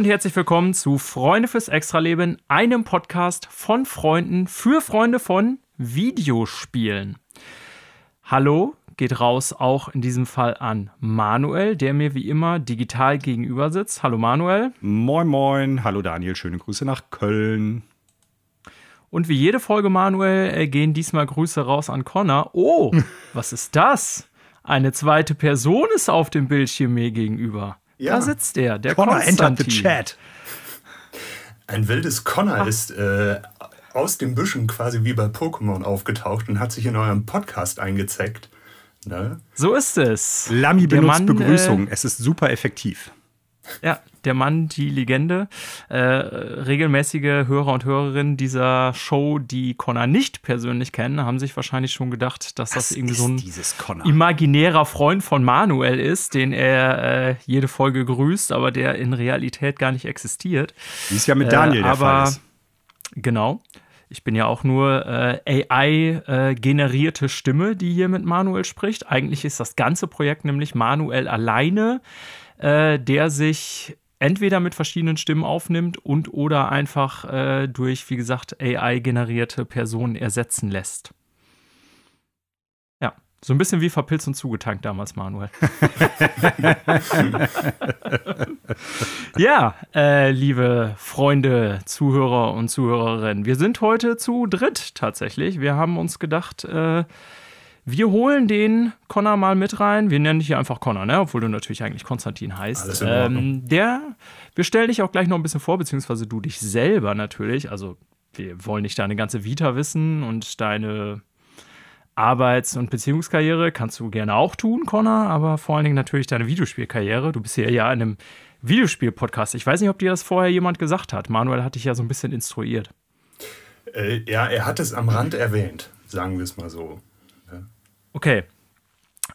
Und herzlich willkommen zu Freunde fürs Extraleben, einem Podcast von Freunden für Freunde von Videospielen. Hallo geht raus auch in diesem Fall an Manuel, der mir wie immer digital gegenüber sitzt. Hallo Manuel. Moin, moin. Hallo Daniel, schöne Grüße nach Köln. Und wie jede Folge, Manuel, äh, gehen diesmal Grüße raus an Connor. Oh, was ist das? Eine zweite Person ist auf dem Bildschirm mir gegenüber. Ja. Da sitzt er, der Connor entered the chat. Ein wildes Connor Ach. ist äh, aus den Büschen quasi wie bei Pokémon aufgetaucht und hat sich in eurem Podcast eingezeckt. Ne? So ist es. Lamy benutzt Mann, Begrüßung. Äh, es ist super effektiv. Ja, der Mann, die Legende. Äh, regelmäßige Hörer und Hörerinnen dieser Show, die Connor nicht persönlich kennen, haben sich wahrscheinlich schon gedacht, dass das, das irgendwie so ein imaginärer Freund von Manuel ist, den er äh, jede Folge grüßt, aber der in Realität gar nicht existiert. Wie es ja mit Daniel äh, der aber, Fall ist. Genau. Ich bin ja auch nur äh, AI-generierte äh, Stimme, die hier mit Manuel spricht. Eigentlich ist das ganze Projekt nämlich Manuel alleine äh, der sich entweder mit verschiedenen Stimmen aufnimmt und oder einfach äh, durch, wie gesagt, AI-generierte Personen ersetzen lässt. Ja, so ein bisschen wie verpilzt und zugetankt damals, Manuel. ja, äh, liebe Freunde, Zuhörer und Zuhörerinnen, wir sind heute zu dritt tatsächlich. Wir haben uns gedacht, äh, wir holen den Connor mal mit rein. Wir nennen dich hier einfach Connor, ne? obwohl du natürlich eigentlich Konstantin heißt. Ähm, der, wir stellen dich auch gleich noch ein bisschen vor, beziehungsweise du dich selber natürlich. Also, wir wollen nicht deine ganze Vita wissen und deine Arbeits- und Beziehungskarriere kannst du gerne auch tun, Connor, aber vor allen Dingen natürlich deine Videospielkarriere. Du bist hier ja in einem Videospiel-Podcast. Ich weiß nicht, ob dir das vorher jemand gesagt hat. Manuel hat dich ja so ein bisschen instruiert. Äh, ja, er hat es am Rand erwähnt, sagen wir es mal so. Okay.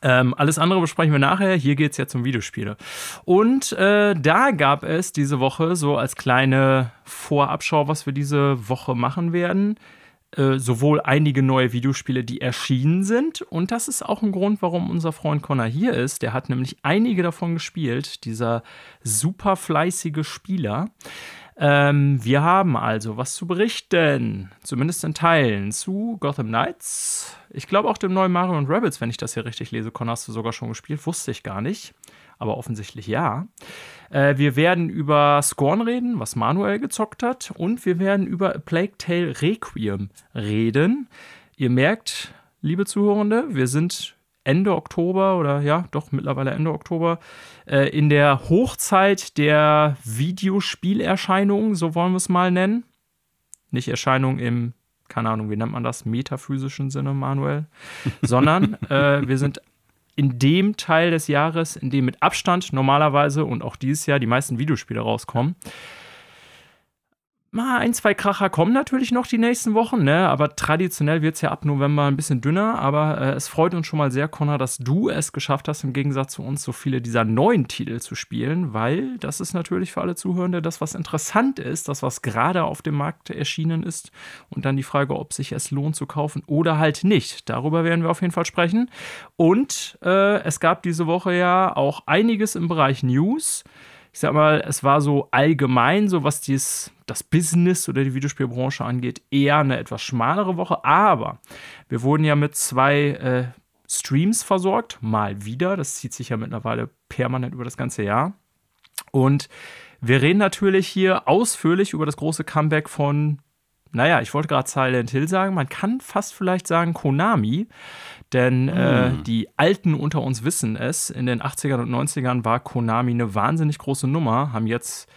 Ähm, alles andere besprechen wir nachher. Hier geht es jetzt um Videospiele. Und äh, da gab es diese Woche so als kleine Vorabschau, was wir diese Woche machen werden. Äh, sowohl einige neue Videospiele, die erschienen sind. Und das ist auch ein Grund, warum unser Freund Connor hier ist. Der hat nämlich einige davon gespielt, dieser super fleißige Spieler. Ähm, wir haben also was zu berichten, zumindest in Teilen, zu Gotham Knights. Ich glaube auch dem neuen Mario und Rabbits, wenn ich das hier richtig lese. Con, hast du sogar schon gespielt? Wusste ich gar nicht. Aber offensichtlich ja. Äh, wir werden über Scorn reden, was Manuel gezockt hat. Und wir werden über A Plague Tale Requiem reden. Ihr merkt, liebe Zuhörende, wir sind Ende Oktober oder ja, doch mittlerweile Ende Oktober, äh, in der Hochzeit der Videospielerscheinungen, so wollen wir es mal nennen. Nicht Erscheinung im, keine Ahnung, wie nennt man das, metaphysischen Sinne, Manuel, sondern äh, wir sind in dem Teil des Jahres, in dem mit Abstand normalerweise und auch dieses Jahr die meisten Videospiele rauskommen mal ein, zwei Kracher kommen natürlich noch die nächsten Wochen, ne? aber traditionell wird es ja ab November ein bisschen dünner. Aber äh, es freut uns schon mal sehr, Connor, dass du es geschafft hast, im Gegensatz zu uns so viele dieser neuen Titel zu spielen, weil das ist natürlich für alle Zuhörende das, was interessant ist, das, was gerade auf dem Markt erschienen ist. Und dann die Frage, ob sich es lohnt zu kaufen oder halt nicht. Darüber werden wir auf jeden Fall sprechen. Und äh, es gab diese Woche ja auch einiges im Bereich News ich sag mal, es war so allgemein, so was dies, das Business oder die Videospielbranche angeht, eher eine etwas schmalere Woche. Aber wir wurden ja mit zwei äh, Streams versorgt, mal wieder. Das zieht sich ja mittlerweile permanent über das ganze Jahr. Und wir reden natürlich hier ausführlich über das große Comeback von, naja, ich wollte gerade Silent Hill sagen, man kann fast vielleicht sagen Konami. Denn äh, mm. die Alten unter uns wissen es. In den 80ern und 90ern war Konami eine wahnsinnig große Nummer, haben jetzt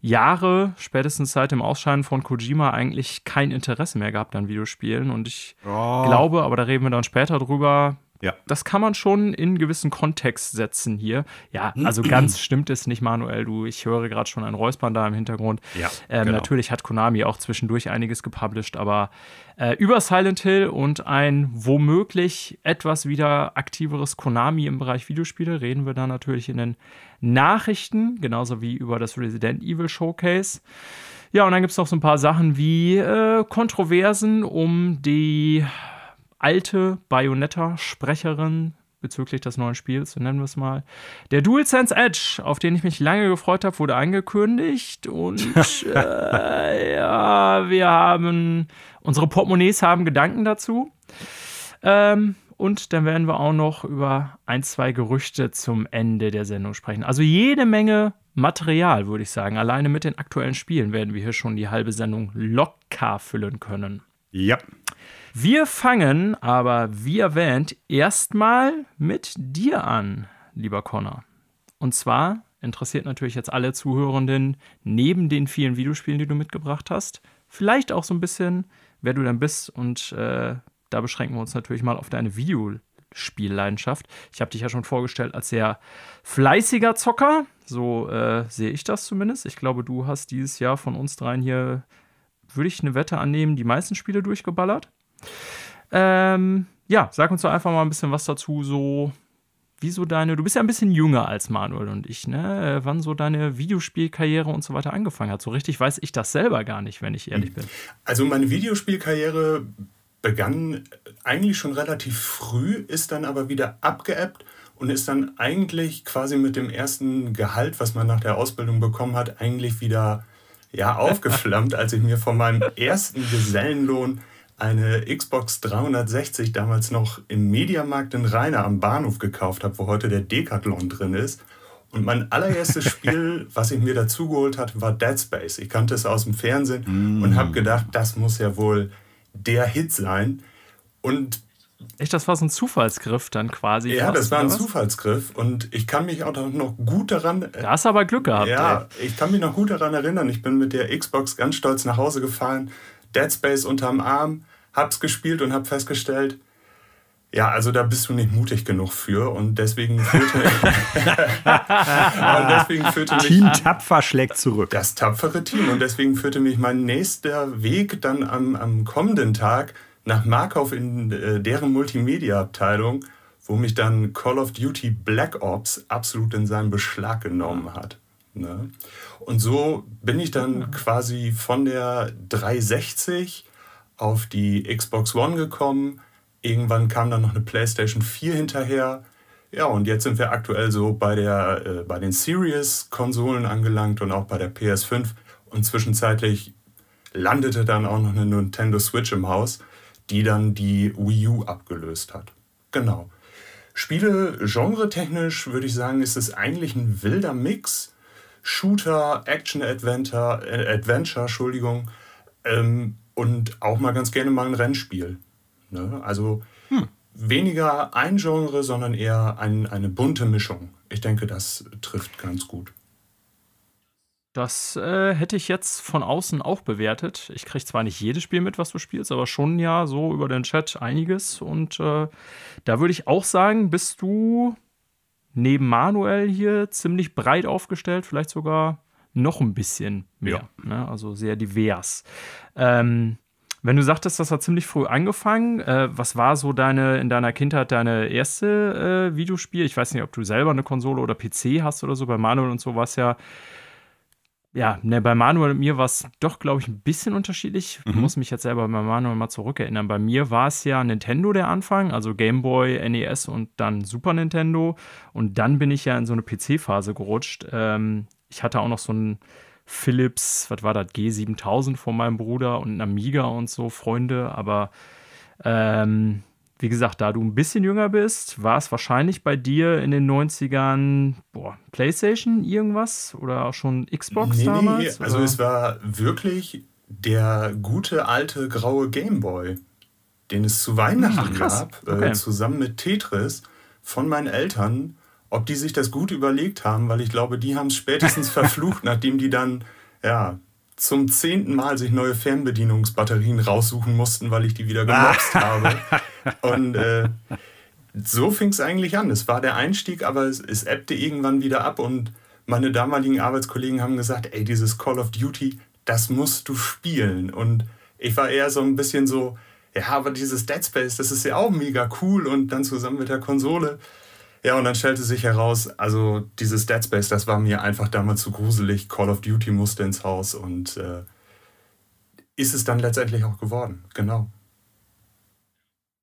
Jahre, spätestens seit dem Ausscheiden von Kojima, eigentlich kein Interesse mehr gehabt an Videospielen. Und ich oh. glaube, aber da reden wir dann später drüber, ja. Das kann man schon in gewissen Kontext setzen hier. Ja, also ganz stimmt es nicht, Manuel. Du, ich höre gerade schon ein Räuspern da im Hintergrund. Ja, ähm, genau. Natürlich hat Konami auch zwischendurch einiges gepublished, aber äh, über Silent Hill und ein womöglich etwas wieder aktiveres Konami im Bereich Videospiele reden wir da natürlich in den Nachrichten, genauso wie über das Resident Evil Showcase. Ja, und dann gibt es noch so ein paar Sachen wie äh, Kontroversen um die alte Bayonetta-Sprecherin bezüglich des neuen Spiels, so nennen wir es mal. Der DualSense Edge, auf den ich mich lange gefreut habe, wurde angekündigt und äh, ja, wir haben, unsere Portemonnaies haben Gedanken dazu. Ähm, und dann werden wir auch noch über ein, zwei Gerüchte zum Ende der Sendung sprechen. Also jede Menge Material, würde ich sagen. Alleine mit den aktuellen Spielen werden wir hier schon die halbe Sendung locker füllen können. Ja. Wir fangen aber, wie erwähnt, erstmal mit dir an, lieber Connor. Und zwar interessiert natürlich jetzt alle Zuhörenden neben den vielen Videospielen, die du mitgebracht hast, vielleicht auch so ein bisschen, wer du dann bist. Und äh, da beschränken wir uns natürlich mal auf deine Videospielleidenschaft. Ich habe dich ja schon vorgestellt als sehr fleißiger Zocker. So äh, sehe ich das zumindest. Ich glaube, du hast dieses Jahr von uns dreien hier, würde ich eine Wette annehmen, die meisten Spiele durchgeballert. Ähm, ja, sag uns doch einfach mal ein bisschen was dazu, so wie so deine, du bist ja ein bisschen jünger als Manuel und ich, ne? Wann so deine Videospielkarriere und so weiter angefangen hat. So richtig weiß ich das selber gar nicht, wenn ich ehrlich bin. Also meine Videospielkarriere begann eigentlich schon relativ früh, ist dann aber wieder abgeebbt und ist dann eigentlich quasi mit dem ersten Gehalt, was man nach der Ausbildung bekommen hat, eigentlich wieder ja, aufgeflammt, als ich mir von meinem ersten Gesellenlohn eine Xbox 360 damals noch im Mediamarkt in Rheine am Bahnhof gekauft habe, wo heute der Decathlon drin ist. Und mein allererstes Spiel, was ich mir dazu geholt hatte, war Dead Space. Ich kannte es aus dem Fernsehen mm. und habe gedacht, das muss ja wohl der Hit sein. Und Echt, das war so ein Zufallsgriff dann quasi. Ja, das war ein Zufallsgriff und ich kann mich auch noch gut daran. Da hast du aber Glück gehabt. Ja, ey. ich kann mich noch gut daran erinnern. Ich bin mit der Xbox ganz stolz nach Hause gefahren, Dead Space unterm Arm, hab's gespielt und hab festgestellt, ja, also da bist du nicht mutig genug für und deswegen führte, und deswegen führte mich Team Tapfer schlägt zurück. Das tapfere Team und deswegen führte mich mein nächster Weg dann am, am kommenden Tag nach Markov in äh, deren Multimedia-Abteilung, wo mich dann Call of Duty Black Ops absolut in seinen Beschlag genommen hat. Ne? Und so bin ich dann quasi von der 360 auf die Xbox One gekommen. Irgendwann kam dann noch eine PlayStation 4 hinterher. Ja, und jetzt sind wir aktuell so bei, der, äh, bei den Series-Konsolen angelangt und auch bei der PS5. Und zwischenzeitlich landete dann auch noch eine Nintendo Switch im Haus, die dann die Wii U abgelöst hat. Genau. Spiele genre-technisch würde ich sagen, ist es eigentlich ein wilder Mix. Shooter, Action-Adventure, äh, Adventure, Entschuldigung. Ähm, und auch mal ganz gerne mal ein Rennspiel. Ne? Also hm. weniger ein Genre, sondern eher ein, eine bunte Mischung. Ich denke, das trifft ganz gut. Das äh, hätte ich jetzt von außen auch bewertet. Ich kriege zwar nicht jedes Spiel mit, was du spielst, aber schon ja so über den Chat einiges. Und äh, da würde ich auch sagen, bist du neben Manuel hier ziemlich breit aufgestellt, vielleicht sogar noch ein bisschen mehr. Ja. Ne? Also sehr divers. Ähm, wenn du sagtest, das hat ziemlich früh angefangen, äh, was war so deine in deiner Kindheit deine erste äh, Videospiel? Ich weiß nicht, ob du selber eine Konsole oder PC hast oder so. Bei Manuel und so war es ja. Ja, ne, bei Manuel und mir war es doch, glaube ich, ein bisschen unterschiedlich. Ich mhm. muss mich jetzt selber bei Manuel mal zurückerinnern. Bei mir war es ja Nintendo der Anfang, also Game Boy, NES und dann Super Nintendo. Und dann bin ich ja in so eine PC-Phase gerutscht. Ähm, ich hatte auch noch so ein Philips, was war das, G7000 von meinem Bruder und ein Amiga und so, Freunde. Aber ähm, wie gesagt, da du ein bisschen jünger bist, war es wahrscheinlich bei dir in den 90ern, boah, PlayStation irgendwas oder auch schon Xbox nee, damals? Nee, also es war wirklich der gute alte graue Gameboy, den es zu Weihnachten Ach, gab, äh, okay. äh, zusammen mit Tetris von meinen Eltern ob die sich das gut überlegt haben, weil ich glaube, die haben es spätestens verflucht, nachdem die dann ja, zum zehnten Mal sich neue Fernbedienungsbatterien raussuchen mussten, weil ich die wieder gemobst habe. Und äh, so fing es eigentlich an. Es war der Einstieg, aber es, es ebbte irgendwann wieder ab und meine damaligen Arbeitskollegen haben gesagt, ey, dieses Call of Duty, das musst du spielen. Und ich war eher so ein bisschen so, ja, aber dieses Dead Space, das ist ja auch mega cool und dann zusammen mit der Konsole. Ja, und dann stellte sich heraus, also dieses Dead Space, das war mir einfach damals zu gruselig. Call of Duty musste ins Haus und äh, ist es dann letztendlich auch geworden. Genau.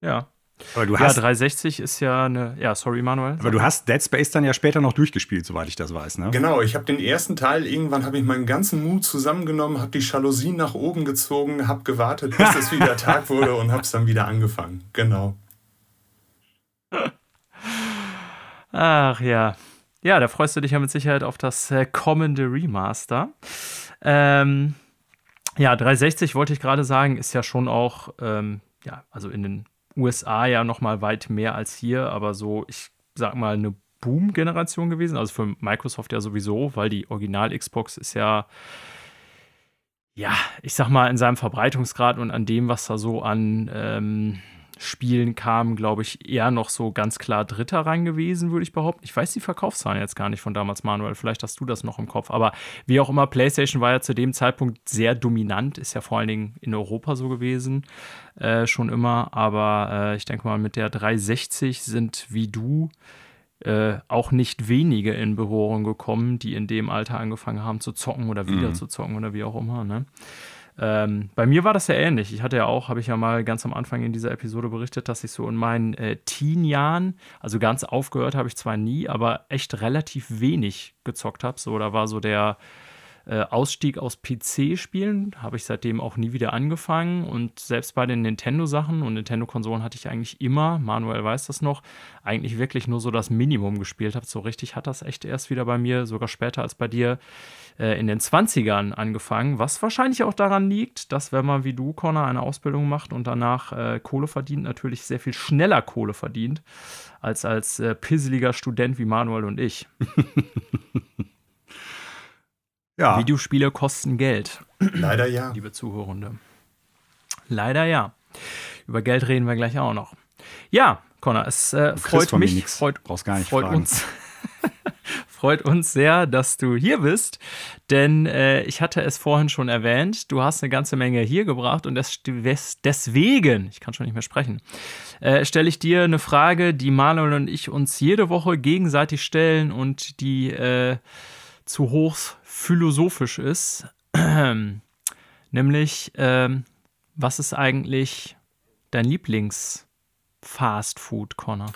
Ja, Aber du hast, ja, 360 ist ja eine. Ja, sorry, Manuel. Aber du hast Dead Space dann ja später noch durchgespielt, soweit ich das weiß, ne? Genau, ich habe den ersten Teil, irgendwann habe ich meinen ganzen Mut zusammengenommen, habe die Jalousien nach oben gezogen, habe gewartet, bis es wieder Tag wurde und habe es dann wieder angefangen. Genau. Ach ja. Ja, da freust du dich ja mit Sicherheit auf das äh, kommende Remaster. Ähm, ja, 360 wollte ich gerade sagen, ist ja schon auch, ähm, ja, also in den USA ja noch mal weit mehr als hier, aber so, ich sag mal, eine Boom-Generation gewesen. Also für Microsoft ja sowieso, weil die Original-Xbox ist ja, ja, ich sag mal, in seinem Verbreitungsgrad und an dem, was da so an ähm, Spielen kam, glaube ich, eher noch so ganz klar Dritter rein gewesen, würde ich behaupten. Ich weiß die Verkaufszahlen jetzt gar nicht von damals, Manuel. Vielleicht hast du das noch im Kopf. Aber wie auch immer, PlayStation war ja zu dem Zeitpunkt sehr dominant, ist ja vor allen Dingen in Europa so gewesen, äh, schon immer. Aber äh, ich denke mal, mit der 360 sind wie du äh, auch nicht wenige in Berührung gekommen, die in dem Alter angefangen haben zu zocken oder wieder mhm. zu zocken oder wie auch immer. Ne? Ähm, bei mir war das ja ähnlich. Ich hatte ja auch, habe ich ja mal ganz am Anfang in dieser Episode berichtet, dass ich so in meinen äh, Teen-Jahren, also ganz aufgehört habe ich zwar nie, aber echt relativ wenig gezockt habe. So, da war so der äh, Ausstieg aus PC-Spielen, habe ich seitdem auch nie wieder angefangen. Und selbst bei den Nintendo-Sachen und Nintendo-Konsolen hatte ich eigentlich immer, Manuel weiß das noch, eigentlich wirklich nur so das Minimum gespielt habe. So richtig hat das echt erst wieder bei mir, sogar später als bei dir, äh, in den 20ern angefangen. Was wahrscheinlich auch daran liegt, dass wenn man wie du, Connor, eine Ausbildung macht und danach äh, Kohle verdient, natürlich sehr viel schneller Kohle verdient, als als äh, pisseliger Student wie Manuel und ich. Ja. Videospiele kosten Geld. Leider ja. Liebe Zuhörende. Leider ja. Über Geld reden wir gleich auch noch. Ja, Connor, es äh, freut mich. Freut, Brauchst gar nicht freut uns. freut uns sehr, dass du hier bist, denn äh, ich hatte es vorhin schon erwähnt, du hast eine ganze Menge hier gebracht und das, deswegen, ich kann schon nicht mehr sprechen, äh, stelle ich dir eine Frage, die Manuel und ich uns jede Woche gegenseitig stellen und die äh, zu hoch philosophisch ist. Nämlich, ähm, was ist eigentlich dein Lieblings-Fast-Food, Connor?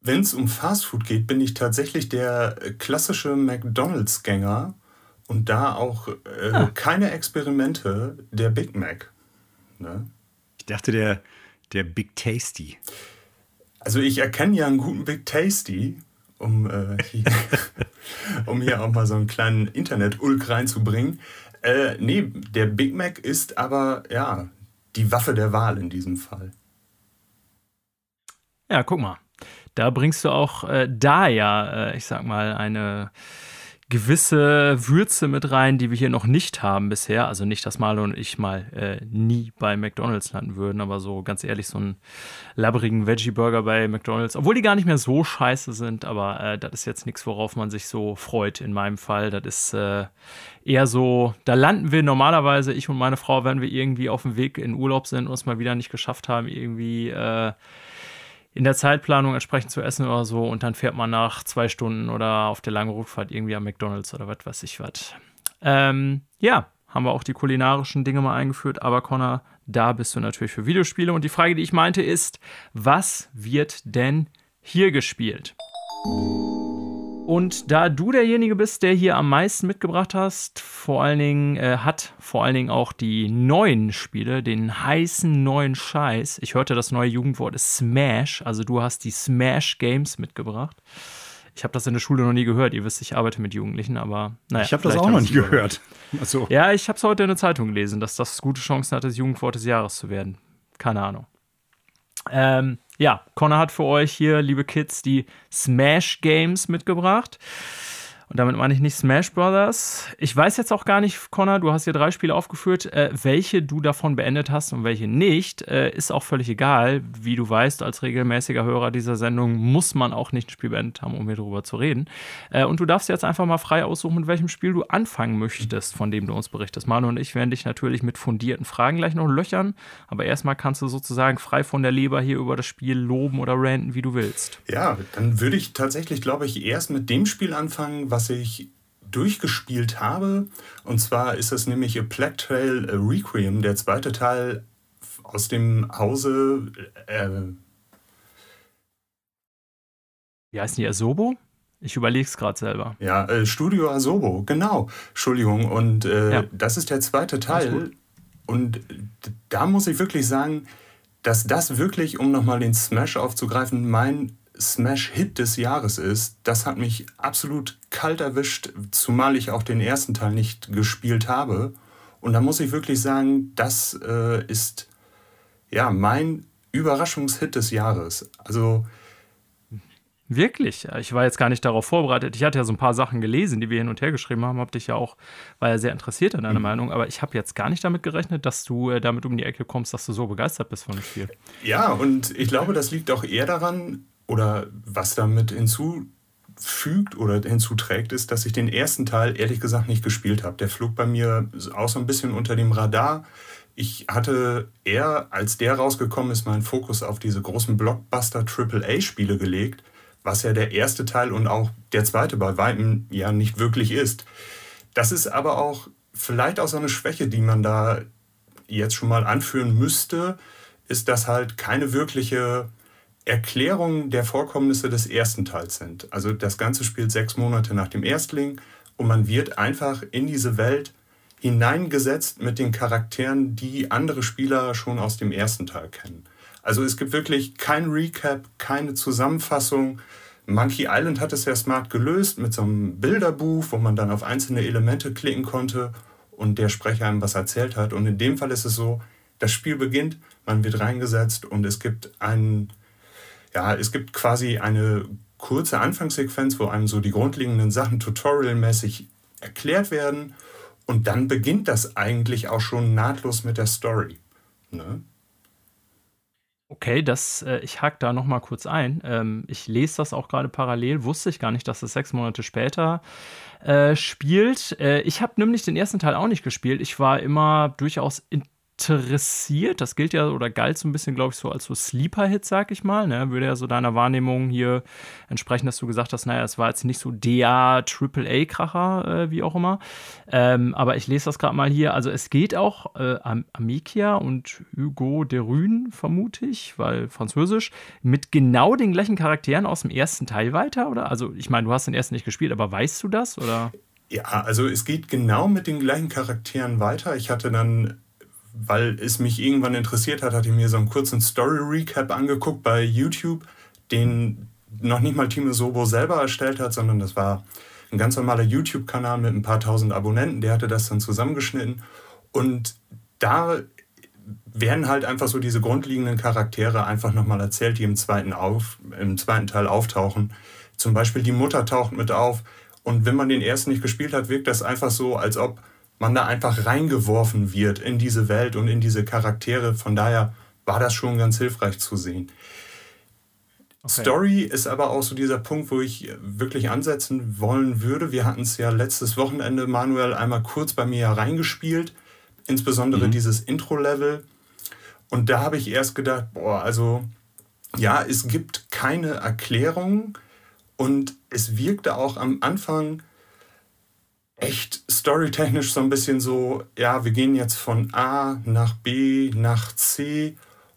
Wenn es um Fastfood geht, bin ich tatsächlich der klassische McDonalds-Gänger und da auch äh, ah. keine Experimente der Big Mac. Ne? Ich dachte, der, der Big Tasty. Also ich erkenne ja einen guten Big Tasty, um, äh, hier, um hier auch mal so einen kleinen Internet-Ulk reinzubringen. Äh, nee, der Big Mac ist aber, ja, die Waffe der Wahl in diesem Fall. Ja, guck mal. Da bringst du auch äh, da ja, äh, ich sag mal, eine gewisse Würze mit rein, die wir hier noch nicht haben bisher. Also nicht, dass Marlon und ich mal äh, nie bei McDonalds landen würden, aber so ganz ehrlich, so einen labberigen Veggie-Burger bei McDonalds, obwohl die gar nicht mehr so scheiße sind, aber äh, das ist jetzt nichts, worauf man sich so freut in meinem Fall. Das ist äh, eher so, da landen wir normalerweise, ich und meine Frau, wenn wir irgendwie auf dem Weg in Urlaub sind und es mal wieder nicht geschafft haben, irgendwie äh, in der Zeitplanung entsprechend zu essen oder so und dann fährt man nach zwei Stunden oder auf der langen Rückfahrt irgendwie am McDonalds oder was weiß ich was. Ähm, ja, haben wir auch die kulinarischen Dinge mal eingeführt, aber Connor, da bist du natürlich für Videospiele. Und die Frage, die ich meinte, ist, was wird denn hier gespielt? Und da du derjenige bist, der hier am meisten mitgebracht hast, vor allen Dingen, äh, hat vor allen Dingen auch die neuen Spiele, den heißen neuen Scheiß. Ich hörte, das neue Jugendwort ist Smash. Also du hast die Smash Games mitgebracht. Ich habe das in der Schule noch nie gehört. Ihr wisst, ich arbeite mit Jugendlichen, aber naja. Ich habe das auch noch nie gehört. Also. Ja, ich habe es heute in der Zeitung gelesen, dass das gute Chancen hat, das Jugendwort des Jahres zu werden. Keine Ahnung. Ähm, ja, Connor hat für euch hier, liebe Kids, die Smash Games mitgebracht. Und damit meine ich nicht Smash Brothers. Ich weiß jetzt auch gar nicht, Connor, du hast hier drei Spiele aufgeführt. Äh, welche du davon beendet hast und welche nicht, äh, ist auch völlig egal. Wie du weißt, als regelmäßiger Hörer dieser Sendung muss man auch nicht ein Spiel beendet haben, um hier drüber zu reden. Äh, und du darfst jetzt einfach mal frei aussuchen, mit welchem Spiel du anfangen möchtest, von dem du uns berichtest. Manu und ich werden dich natürlich mit fundierten Fragen gleich noch löchern. Aber erstmal kannst du sozusagen frei von der Leber hier über das Spiel loben oder ranten, wie du willst. Ja, dann würde ich tatsächlich, glaube ich, erst mit dem Spiel anfangen, was was ich durchgespielt habe. Und zwar ist es nämlich A Plague Trail Requiem, der zweite Teil aus dem Hause. Äh, Wie heißt die Asobo? Ich überlege es gerade selber. Ja, äh, Studio Asobo, genau. Entschuldigung. Und äh, ja. das ist der zweite Teil. Und da muss ich wirklich sagen, dass das wirklich, um nochmal den Smash aufzugreifen, mein Smash-Hit des Jahres ist. Das hat mich absolut kalt erwischt, zumal ich auch den ersten Teil nicht gespielt habe. Und da muss ich wirklich sagen, das äh, ist ja mein Überraschungshit des Jahres. Also Wirklich? Ich war jetzt gar nicht darauf vorbereitet. Ich hatte ja so ein paar Sachen gelesen, die wir hin und her geschrieben haben. Hab dich ja auch, war ja sehr interessiert an deiner mhm. Meinung. Aber ich habe jetzt gar nicht damit gerechnet, dass du äh, damit um die Ecke kommst, dass du so begeistert bist von dem Spiel. Ja, und ich glaube, das liegt auch eher daran, oder was damit hinzufügt oder hinzuträgt, ist, dass ich den ersten Teil ehrlich gesagt nicht gespielt habe. Der flog bei mir auch so ein bisschen unter dem Radar. Ich hatte eher, als der rausgekommen ist, meinen Fokus auf diese großen Blockbuster AAA-Spiele gelegt was ja der erste Teil und auch der zweite bei weitem ja nicht wirklich ist. Das ist aber auch vielleicht auch so eine Schwäche, die man da jetzt schon mal anführen müsste, ist, dass halt keine wirkliche Erklärung der Vorkommnisse des ersten Teils sind. Also das Ganze spielt sechs Monate nach dem Erstling und man wird einfach in diese Welt hineingesetzt mit den Charakteren, die andere Spieler schon aus dem ersten Teil kennen. Also es gibt wirklich kein Recap, keine Zusammenfassung. Monkey Island hat es ja smart gelöst mit so einem Bilderbuch, wo man dann auf einzelne Elemente klicken konnte und der Sprecher einem was erzählt hat. Und in dem Fall ist es so, das Spiel beginnt, man wird reingesetzt und es gibt einen, ja, es gibt quasi eine kurze Anfangssequenz, wo einem so die grundlegenden Sachen tutorialmäßig erklärt werden. Und dann beginnt das eigentlich auch schon nahtlos mit der Story. Ne? Okay, das, äh, ich hake da noch mal kurz ein. Ähm, ich lese das auch gerade parallel, wusste ich gar nicht, dass es sechs Monate später äh, spielt. Äh, ich habe nämlich den ersten Teil auch nicht gespielt. Ich war immer durchaus in interessiert. Das gilt ja oder galt so ein bisschen, glaube ich, so als so Sleeper-Hit, sag ich mal. Ne? Würde ja so deiner Wahrnehmung hier entsprechen, dass du gesagt hast, naja, es war jetzt nicht so der Triple-A-Kracher, äh, wie auch immer. Ähm, aber ich lese das gerade mal hier. Also es geht auch äh, Amikia und Hugo de Rune, vermute ich, weil französisch, mit genau den gleichen Charakteren aus dem ersten Teil weiter, oder? Also ich meine, du hast den ersten nicht gespielt, aber weißt du das, oder? Ja, also es geht genau mit den gleichen Charakteren weiter. Ich hatte dann weil es mich irgendwann interessiert hat, hatte ich mir so einen kurzen Story-Recap angeguckt bei YouTube, den noch nicht mal Timo Sobo selber erstellt hat, sondern das war ein ganz normaler YouTube-Kanal mit ein paar tausend Abonnenten, der hatte das dann zusammengeschnitten. Und da werden halt einfach so diese grundlegenden Charaktere einfach nochmal erzählt, die im zweiten, auf, im zweiten Teil auftauchen. Zum Beispiel die Mutter taucht mit auf. Und wenn man den ersten nicht gespielt hat, wirkt das einfach so, als ob man da einfach reingeworfen wird in diese Welt und in diese Charaktere. Von daher war das schon ganz hilfreich zu sehen. Okay. Story ist aber auch so dieser Punkt, wo ich wirklich ansetzen wollen würde. Wir hatten es ja letztes Wochenende, Manuel, einmal kurz bei mir reingespielt, insbesondere mhm. dieses Intro-Level. Und da habe ich erst gedacht, boah, also ja, es gibt keine Erklärung und es wirkte auch am Anfang echt storytechnisch so ein bisschen so, ja, wir gehen jetzt von A nach B nach C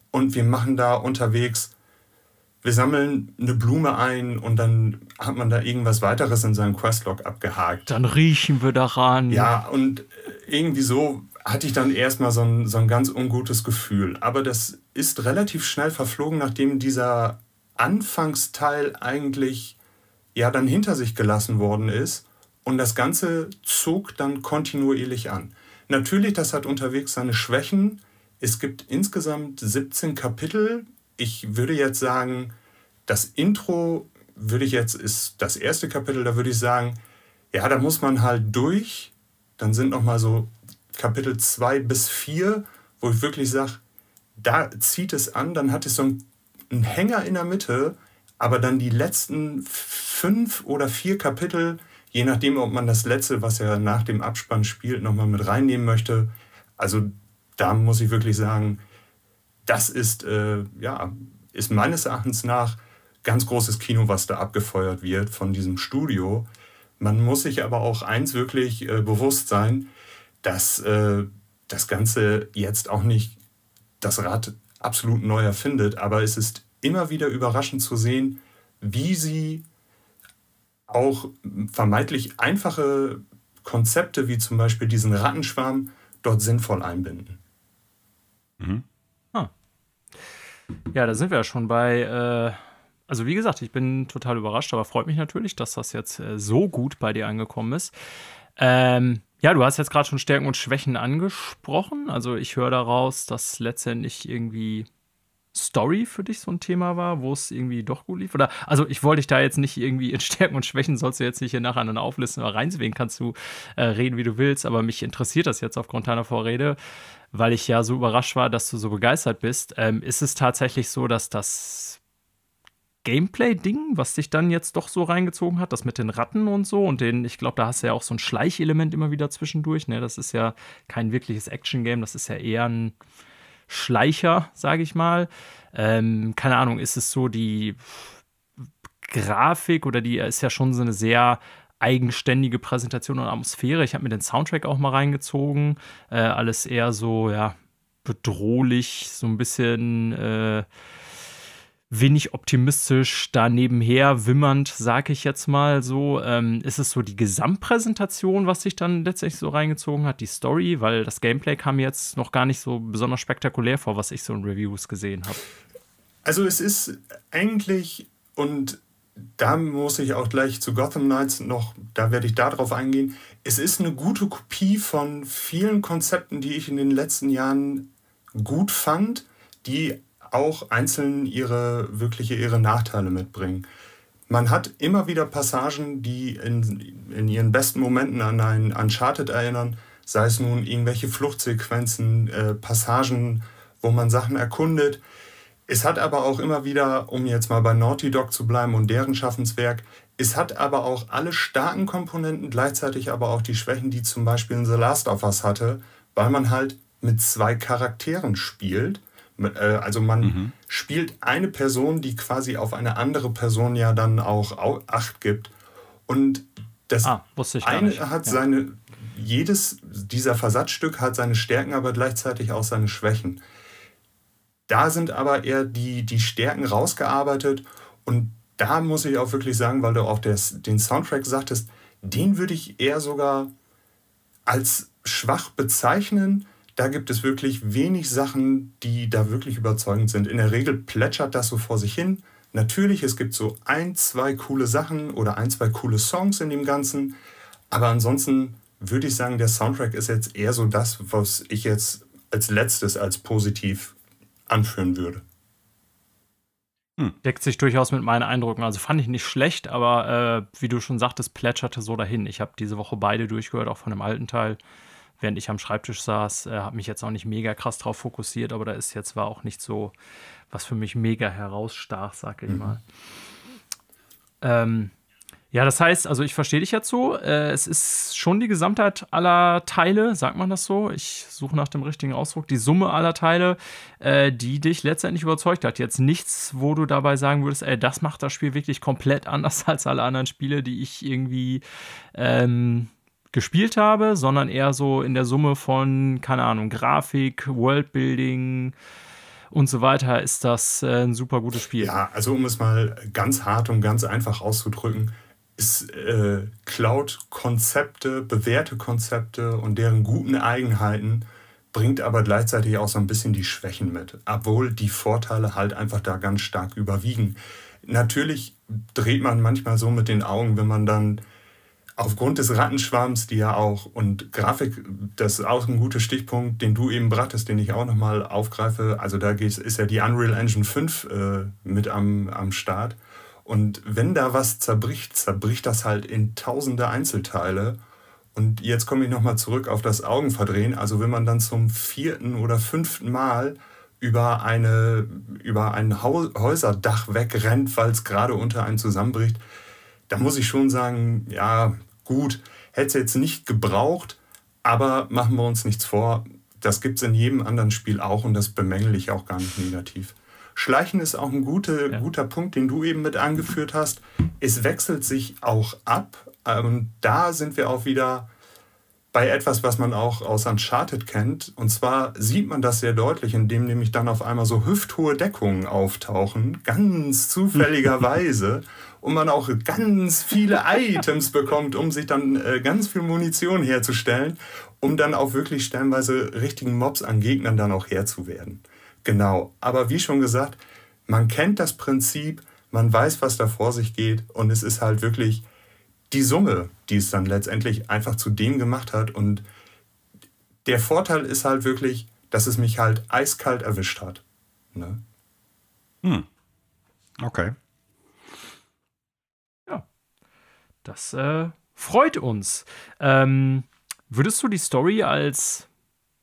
und wir machen da unterwegs, wir sammeln eine Blume ein und dann hat man da irgendwas weiteres in seinem Questlog abgehakt. Dann riechen wir daran. Ja, und irgendwie so hatte ich dann erstmal so ein, so ein ganz ungutes Gefühl. Aber das ist relativ schnell verflogen, nachdem dieser Anfangsteil eigentlich ja dann hinter sich gelassen worden ist und das Ganze zog dann kontinuierlich an. Natürlich, das hat unterwegs seine Schwächen. Es gibt insgesamt 17 Kapitel. Ich würde jetzt sagen, das Intro würde ich jetzt, ist das erste Kapitel, da würde ich sagen, ja, da muss man halt durch. Dann sind noch mal so Kapitel 2 bis 4, wo ich wirklich sage, da zieht es an, dann hat es so einen Hänger in der Mitte, aber dann die letzten fünf oder vier Kapitel, je nachdem, ob man das letzte, was er nach dem Abspann spielt, nochmal mit reinnehmen möchte. Also da muss ich wirklich sagen, das ist, äh, ja, ist meines Erachtens nach ganz großes Kino, was da abgefeuert wird von diesem Studio. Man muss sich aber auch eins wirklich äh, bewusst sein, dass äh, das Ganze jetzt auch nicht das Rad absolut neu erfindet, aber es ist immer wieder überraschend zu sehen, wie sie auch vermeintlich einfache Konzepte wie zum Beispiel diesen Rattenschwarm dort sinnvoll einbinden. Mhm. Ah. Ja, da sind wir ja schon bei. Äh, also, wie gesagt, ich bin total überrascht, aber freut mich natürlich, dass das jetzt äh, so gut bei dir angekommen ist. Ähm, ja, du hast jetzt gerade schon Stärken und Schwächen angesprochen. Also, ich höre daraus, dass letztendlich irgendwie Story für dich so ein Thema war, wo es irgendwie doch gut lief? Oder, also ich wollte dich da jetzt nicht irgendwie in Stärken und Schwächen, sollst du jetzt nicht hier nachher dann auflisten oder reinsehen, kannst du äh, reden, wie du willst, aber mich interessiert das jetzt aufgrund deiner Vorrede, weil ich ja so überrascht war, dass du so begeistert bist. Ähm, ist es tatsächlich so, dass das Gameplay-Ding, was dich dann jetzt doch so reingezogen hat, das mit den Ratten und so und den, ich glaube, da hast du ja auch so ein Schleichelement immer wieder zwischendurch, ne? Das ist ja kein wirkliches Action-Game, das ist ja eher ein Schleicher, sage ich mal. Ähm, keine Ahnung, ist es so die Grafik oder die ist ja schon so eine sehr eigenständige Präsentation und Atmosphäre. Ich habe mir den Soundtrack auch mal reingezogen. Äh, alles eher so, ja, bedrohlich, so ein bisschen äh, wenig optimistisch da nebenher wimmernd, sag ich jetzt mal so. Ähm, ist es so die Gesamtpräsentation, was sich dann letztendlich so reingezogen hat, die Story, weil das Gameplay kam jetzt noch gar nicht so besonders spektakulär vor, was ich so in Reviews gesehen habe. Also es ist eigentlich, und da muss ich auch gleich zu Gotham Knights noch, da werde ich darauf eingehen, es ist eine gute Kopie von vielen Konzepten, die ich in den letzten Jahren gut fand, die auch einzeln ihre wirkliche ihre Nachteile mitbringen. Man hat immer wieder Passagen, die in, in ihren besten Momenten an ein Uncharted erinnern, sei es nun irgendwelche Fluchtsequenzen, äh, Passagen, wo man Sachen erkundet. Es hat aber auch immer wieder, um jetzt mal bei Naughty Dog zu bleiben und deren Schaffenswerk, es hat aber auch alle starken Komponenten, gleichzeitig aber auch die Schwächen, die zum Beispiel in The Last of Us hatte, weil man halt mit zwei Charakteren spielt also man mhm. spielt eine Person, die quasi auf eine andere Person ja dann auch Acht gibt. Und das ah, eine hat ja. seine, jedes dieser Versatzstück hat seine Stärken, aber gleichzeitig auch seine Schwächen. Da sind aber eher die, die Stärken rausgearbeitet und da muss ich auch wirklich sagen, weil du auch des, den Soundtrack sagtest, den würde ich eher sogar als schwach bezeichnen, da gibt es wirklich wenig Sachen, die da wirklich überzeugend sind. In der Regel plätschert das so vor sich hin. Natürlich, es gibt so ein, zwei coole Sachen oder ein, zwei coole Songs in dem Ganzen. Aber ansonsten würde ich sagen, der Soundtrack ist jetzt eher so das, was ich jetzt als letztes als positiv anführen würde. Hm. Deckt sich durchaus mit meinen Eindrücken. Also fand ich nicht schlecht, aber äh, wie du schon sagtest, plätscherte so dahin. Ich habe diese Woche beide durchgehört, auch von dem alten Teil während ich am Schreibtisch saß, äh, habe mich jetzt auch nicht mega krass drauf fokussiert, aber da ist jetzt war auch nicht so, was für mich mega herausstach, sag ich mhm. mal. Ähm, ja, das heißt, also ich verstehe dich jetzt so. Äh, es ist schon die Gesamtheit aller Teile, sagt man das so? Ich suche nach dem richtigen Ausdruck. Die Summe aller Teile, äh, die dich letztendlich überzeugt hat. Jetzt nichts, wo du dabei sagen würdest, ey, das macht das Spiel wirklich komplett anders als alle anderen Spiele, die ich irgendwie ähm, gespielt habe, sondern eher so in der Summe von, keine Ahnung, Grafik, Worldbuilding und so weiter ist das äh, ein super gutes Spiel. Ja, also um es mal ganz hart und ganz einfach auszudrücken, ist äh, Cloud Konzepte, bewährte Konzepte und deren guten Eigenheiten bringt aber gleichzeitig auch so ein bisschen die Schwächen mit, obwohl die Vorteile halt einfach da ganz stark überwiegen. Natürlich dreht man manchmal so mit den Augen, wenn man dann aufgrund des Rattenschwarms, die ja auch, und Grafik, das ist auch ein guter Stichpunkt, den du eben brachtest, den ich auch nochmal aufgreife. Also da ist ja die Unreal Engine 5 äh, mit am, am Start. Und wenn da was zerbricht, zerbricht das halt in tausende Einzelteile. Und jetzt komme ich nochmal zurück auf das Augenverdrehen. Also wenn man dann zum vierten oder fünften Mal über, eine, über ein Häuserdach wegrennt, weil es gerade unter einem zusammenbricht, da muss ich schon sagen, ja, gut, hätte es jetzt nicht gebraucht, aber machen wir uns nichts vor, das gibt es in jedem anderen Spiel auch und das bemängel ich auch gar nicht negativ. Schleichen ist auch ein gute, ja. guter Punkt, den du eben mit angeführt hast. Es wechselt sich auch ab. Und da sind wir auch wieder bei etwas, was man auch aus Uncharted kennt. Und zwar sieht man das sehr deutlich, indem nämlich dann auf einmal so hüfthohe Deckungen auftauchen, ganz zufälligerweise. und man auch ganz viele Items bekommt, um sich dann äh, ganz viel Munition herzustellen, um dann auch wirklich stellenweise richtigen Mobs an Gegnern dann auch Herr zu werden. Genau. Aber wie schon gesagt, man kennt das Prinzip, man weiß, was da vor sich geht und es ist halt wirklich die Summe, die es dann letztendlich einfach zu dem gemacht hat. Und der Vorteil ist halt wirklich, dass es mich halt eiskalt erwischt hat. Ne? Hm. Okay. Ja. Das äh, freut uns. Ähm, würdest du die Story als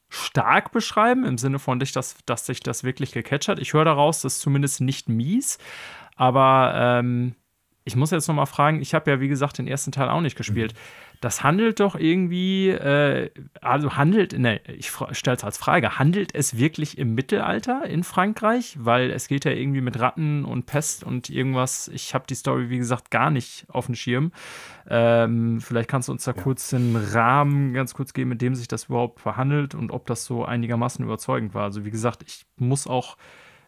stark beschreiben, im Sinne von, dich, dass, dass sich das wirklich gecatcht hat? Ich höre daraus, das ist zumindest nicht mies, aber ähm, ich muss jetzt noch mal fragen, ich habe ja, wie gesagt, den ersten Teil auch nicht gespielt. Das handelt doch irgendwie, äh, also handelt, ne, ich stelle es als Frage, handelt es wirklich im Mittelalter in Frankreich? Weil es geht ja irgendwie mit Ratten und Pest und irgendwas. Ich habe die Story, wie gesagt, gar nicht auf dem Schirm. Ähm, vielleicht kannst du uns da ja. kurz den Rahmen ganz kurz geben, mit dem sich das überhaupt verhandelt und ob das so einigermaßen überzeugend war. Also wie gesagt, ich muss auch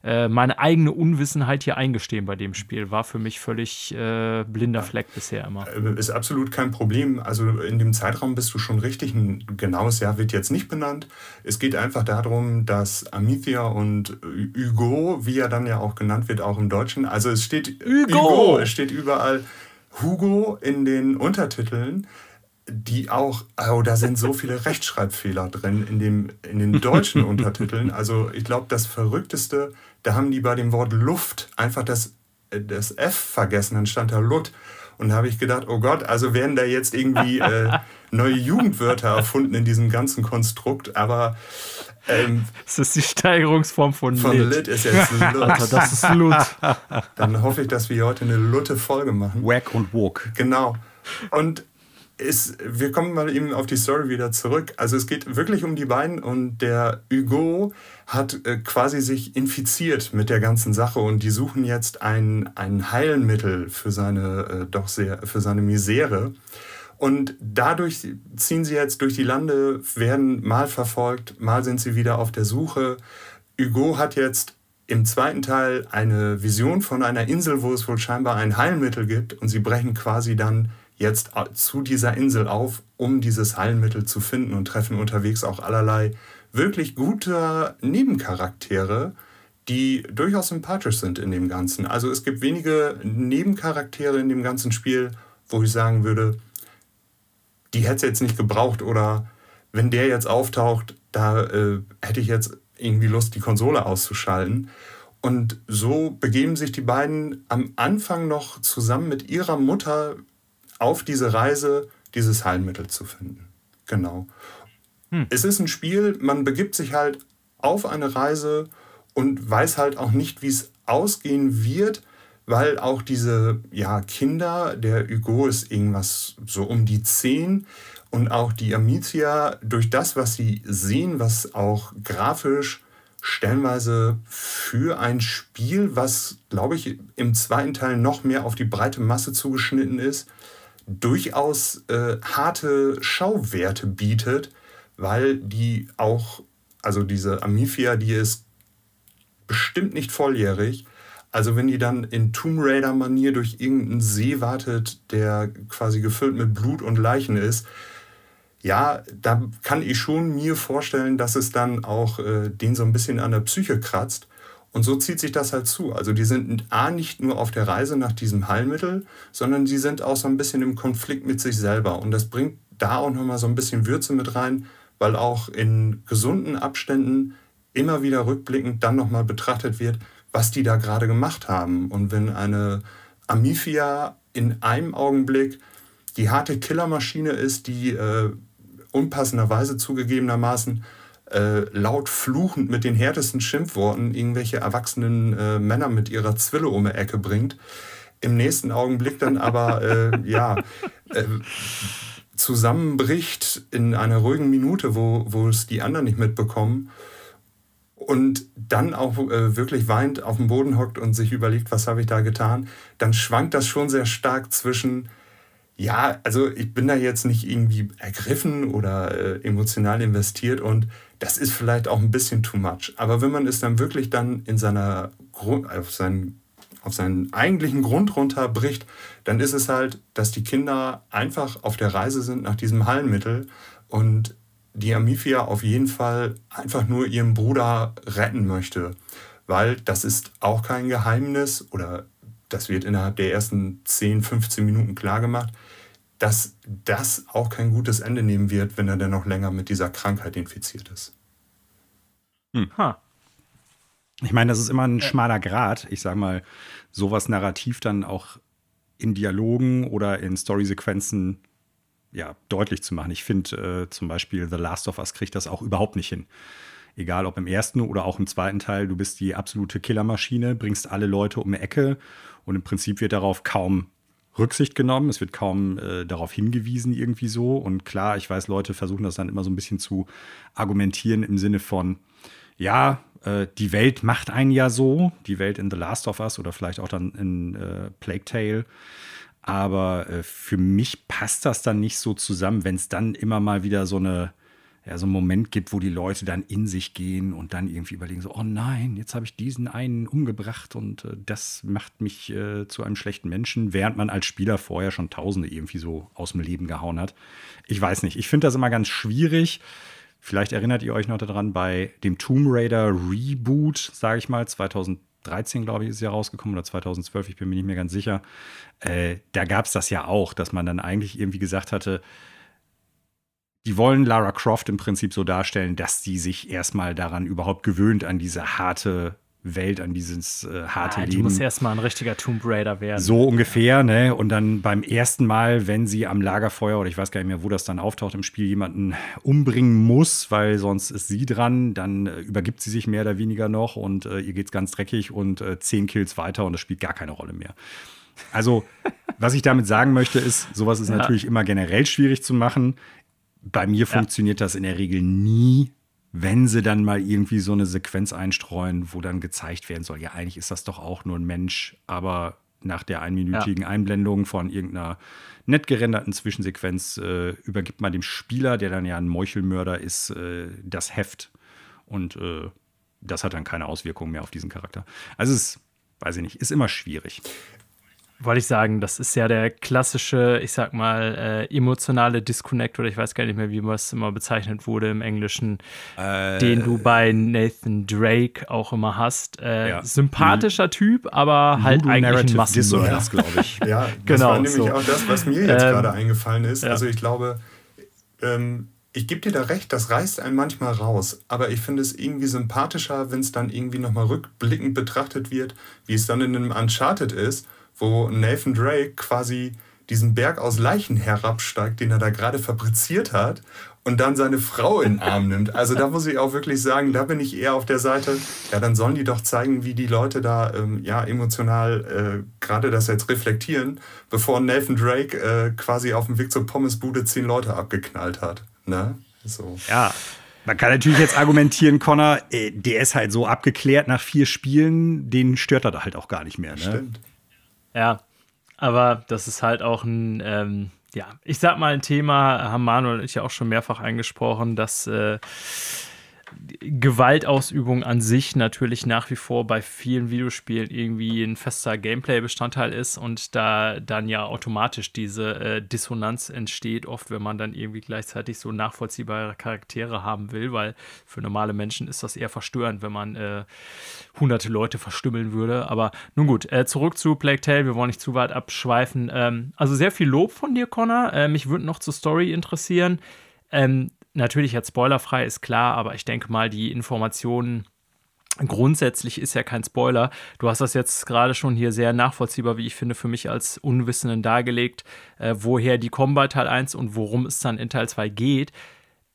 äh, meine eigene Unwissenheit hier eingestehen bei dem Spiel. War für mich völlig äh, blinder Fleck bisher immer. Äh, ist absolut kein Problem. Also in dem Zeitraum bist du schon richtig. Ein genaues Jahr wird jetzt nicht benannt. Es geht einfach darum, dass Amithia und Hugo, wie er dann ja auch genannt wird, auch im Deutschen, also es steht Hugo, Hugo es steht überall Hugo in den Untertiteln die auch, oh, da sind so viele Rechtschreibfehler drin in, dem, in den deutschen Untertiteln. Also ich glaube, das Verrückteste da haben die bei dem Wort Luft einfach das, äh, das F vergessen, dann stand da Lut. Und da habe ich gedacht, oh Gott, also werden da jetzt irgendwie äh, neue Jugendwörter erfunden in diesem ganzen Konstrukt, aber ähm, das ist die Steigerungsform von, von Lit. Lit ist jetzt Lut. Alter, das ist Lut. Dann hoffe ich, dass wir heute eine Lutte Folge machen. Wack und Woke. Genau. Und ist, wir kommen mal eben auf die Story wieder zurück. Also es geht wirklich um die beiden und der Hugo hat äh, quasi sich infiziert mit der ganzen Sache und die suchen jetzt ein, ein Heilmittel für seine, äh, doch sehr, für seine Misere. Und dadurch ziehen sie jetzt durch die Lande, werden mal verfolgt, mal sind sie wieder auf der Suche. Hugo hat jetzt im zweiten Teil eine Vision von einer Insel, wo es wohl scheinbar ein Heilmittel gibt und sie brechen quasi dann jetzt zu dieser Insel auf, um dieses Heilmittel zu finden und treffen unterwegs auch allerlei wirklich gute Nebencharaktere, die durchaus sympathisch sind in dem Ganzen. Also es gibt wenige Nebencharaktere in dem ganzen Spiel, wo ich sagen würde, die hätte es jetzt nicht gebraucht oder wenn der jetzt auftaucht, da äh, hätte ich jetzt irgendwie Lust, die Konsole auszuschalten. Und so begeben sich die beiden am Anfang noch zusammen mit ihrer Mutter auf diese Reise, dieses Heilmittel zu finden. Genau. Hm. Es ist ein Spiel, man begibt sich halt auf eine Reise und weiß halt auch nicht, wie es ausgehen wird, weil auch diese ja, Kinder, der Hugo ist irgendwas so um die zehn und auch die Amicia, durch das, was sie sehen, was auch grafisch stellenweise für ein Spiel, was, glaube ich, im zweiten Teil noch mehr auf die breite Masse zugeschnitten ist, durchaus äh, harte Schauwerte bietet, weil die auch, also diese Amphia, die ist bestimmt nicht volljährig. Also wenn die dann in Tomb Raider-Manier durch irgendeinen See wartet, der quasi gefüllt mit Blut und Leichen ist, ja, da kann ich schon mir vorstellen, dass es dann auch äh, den so ein bisschen an der Psyche kratzt. Und so zieht sich das halt zu. Also die sind A nicht nur auf der Reise nach diesem Heilmittel, sondern die sind auch so ein bisschen im Konflikt mit sich selber. Und das bringt da auch nochmal so ein bisschen Würze mit rein, weil auch in gesunden Abständen immer wieder rückblickend dann nochmal betrachtet wird, was die da gerade gemacht haben. Und wenn eine Amphia in einem Augenblick die harte Killermaschine ist, die äh, unpassenderweise zugegebenermaßen äh, laut fluchend mit den härtesten Schimpfworten irgendwelche erwachsenen äh, Männer mit ihrer Zwille um die Ecke bringt. Im nächsten Augenblick dann aber, äh, ja, äh, zusammenbricht in einer ruhigen Minute, wo, wo es die anderen nicht mitbekommen und dann auch äh, wirklich weint, auf dem Boden hockt und sich überlegt, was habe ich da getan, dann schwankt das schon sehr stark zwischen, Ja, also ich bin da jetzt nicht irgendwie ergriffen oder äh, emotional investiert und das ist vielleicht auch ein bisschen too much. Aber wenn man es dann wirklich dann in seiner Grund, auf seinen auf seinen eigentlichen Grund runterbricht, dann ist es halt, dass die Kinder einfach auf der Reise sind nach diesem Heilmittel und die Amifia auf jeden Fall einfach nur ihren Bruder retten möchte. Weil das ist auch kein Geheimnis oder das wird innerhalb der ersten 10, 15 Minuten klargemacht, dass das auch kein gutes Ende nehmen wird, wenn er dann noch länger mit dieser Krankheit infiziert ist. Hm. Ich meine, das ist immer ein schmaler Grad. Ich sage mal, sowas narrativ dann auch in Dialogen oder in Storysequenzen ja, deutlich zu machen. Ich finde äh, zum Beispiel The Last of Us kriegt das auch überhaupt nicht hin. Egal ob im ersten oder auch im zweiten Teil, du bist die absolute Killermaschine, bringst alle Leute um die Ecke und im Prinzip wird darauf kaum Rücksicht genommen, es wird kaum äh, darauf hingewiesen irgendwie so. Und klar, ich weiß, Leute versuchen das dann immer so ein bisschen zu argumentieren im Sinne von, ja, äh, die Welt macht einen ja so, die Welt in The Last of Us oder vielleicht auch dann in äh, Plague Tale. Aber äh, für mich passt das dann nicht so zusammen, wenn es dann immer mal wieder so eine ja, so einen Moment gibt, wo die Leute dann in sich gehen und dann irgendwie überlegen, so, oh nein, jetzt habe ich diesen einen umgebracht und äh, das macht mich äh, zu einem schlechten Menschen, während man als Spieler vorher schon Tausende irgendwie so aus dem Leben gehauen hat. Ich weiß nicht, ich finde das immer ganz schwierig. Vielleicht erinnert ihr euch noch daran, bei dem Tomb Raider Reboot, sage ich mal, 2013, glaube ich, ist ja rausgekommen oder 2012, ich bin mir nicht mehr ganz sicher. Äh, da gab es das ja auch, dass man dann eigentlich irgendwie gesagt hatte, die wollen Lara Croft im Prinzip so darstellen, dass sie sich erstmal daran überhaupt gewöhnt, an diese harte Welt, an dieses äh, harte ah, die Leben. Die muss erstmal ein richtiger Tomb Raider werden. So ungefähr, ne? Und dann beim ersten Mal, wenn sie am Lagerfeuer oder ich weiß gar nicht mehr, wo das dann auftaucht im Spiel, jemanden umbringen muss, weil sonst ist sie dran, dann äh, übergibt sie sich mehr oder weniger noch und äh, ihr geht's ganz dreckig und äh, zehn Kills weiter und das spielt gar keine Rolle mehr. Also, was ich damit sagen möchte, ist, sowas ist ja. natürlich immer generell schwierig zu machen. Bei mir ja. funktioniert das in der Regel nie wenn sie dann mal irgendwie so eine Sequenz einstreuen, wo dann gezeigt werden soll, ja, eigentlich ist das doch auch nur ein Mensch, aber nach der einminütigen ja. Einblendung von irgendeiner nett gerenderten Zwischensequenz äh, übergibt man dem Spieler, der dann ja ein Meuchelmörder ist, äh, das Heft. Und äh, das hat dann keine Auswirkungen mehr auf diesen Charakter. Also es ist, weiß ich nicht, ist immer schwierig wollte ich sagen, das ist ja der klassische, ich sag mal, äh, emotionale Disconnect oder ich weiß gar nicht mehr, wie was immer bezeichnet wurde im Englischen, äh, den du bei Nathan Drake auch immer hast. Äh, ja. Sympathischer mhm. Typ, aber halt Voodoo eigentlich ein Massenmörder, glaube ich. ja, das genau, war nämlich so. auch das, was mir jetzt ähm, gerade eingefallen ist. Ja. Also ich glaube, ähm, ich gebe dir da recht, das reißt einen manchmal raus, aber ich finde es irgendwie sympathischer, wenn es dann irgendwie nochmal rückblickend betrachtet wird, wie es dann in einem Uncharted ist wo Nathan Drake quasi diesen Berg aus Leichen herabsteigt, den er da gerade fabriziert hat und dann seine Frau in den Arm nimmt. Also da muss ich auch wirklich sagen, da bin ich eher auf der Seite, ja, dann sollen die doch zeigen, wie die Leute da ähm, ja emotional äh, gerade das jetzt reflektieren, bevor Nathan Drake äh, quasi auf dem Weg zur Pommesbude zehn Leute abgeknallt hat. Ne? So. Ja. Man kann natürlich jetzt argumentieren, Connor, äh, der ist halt so abgeklärt nach vier Spielen, den stört er da halt auch gar nicht mehr. Ne? Stimmt. Ja, aber das ist halt auch ein, ähm, ja, ich sag mal ein Thema, haben Manuel und ich ja auch schon mehrfach angesprochen, dass äh, Gewaltausübung an sich natürlich nach wie vor bei vielen Videospielen irgendwie ein fester Gameplay-Bestandteil ist und da dann ja automatisch diese äh, Dissonanz entsteht, oft wenn man dann irgendwie gleichzeitig so nachvollziehbare Charaktere haben will, weil für normale Menschen ist das eher verstörend, wenn man äh, hunderte Leute verstümmeln würde. Aber nun gut, äh, zurück zu Plague Tale, wir wollen nicht zu weit abschweifen. Ähm, also sehr viel Lob von dir, Connor. Äh, mich würde noch zur Story interessieren. Ähm, natürlich jetzt spoilerfrei ist klar, aber ich denke mal, die Informationen grundsätzlich ist ja kein Spoiler. Du hast das jetzt gerade schon hier sehr nachvollziehbar, wie ich finde, für mich als Unwissenden dargelegt, äh, woher die kommen bei Teil 1 und worum es dann in Teil 2 geht.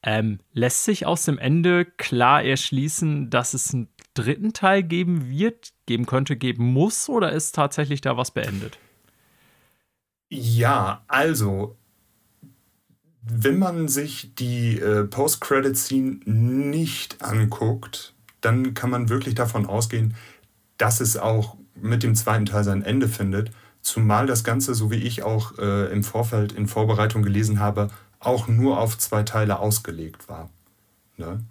Ähm, lässt sich aus dem Ende klar erschließen, dass es einen dritten Teil geben wird, geben könnte, geben muss, oder ist tatsächlich da was beendet? Ja, also wenn man sich die äh, Post-Credit-Scene nicht anguckt, dann kann man wirklich davon ausgehen, dass es auch mit dem zweiten Teil sein Ende findet. Zumal das Ganze, so wie ich auch äh, im Vorfeld in Vorbereitung gelesen habe, auch nur auf zwei Teile ausgelegt war. Ne?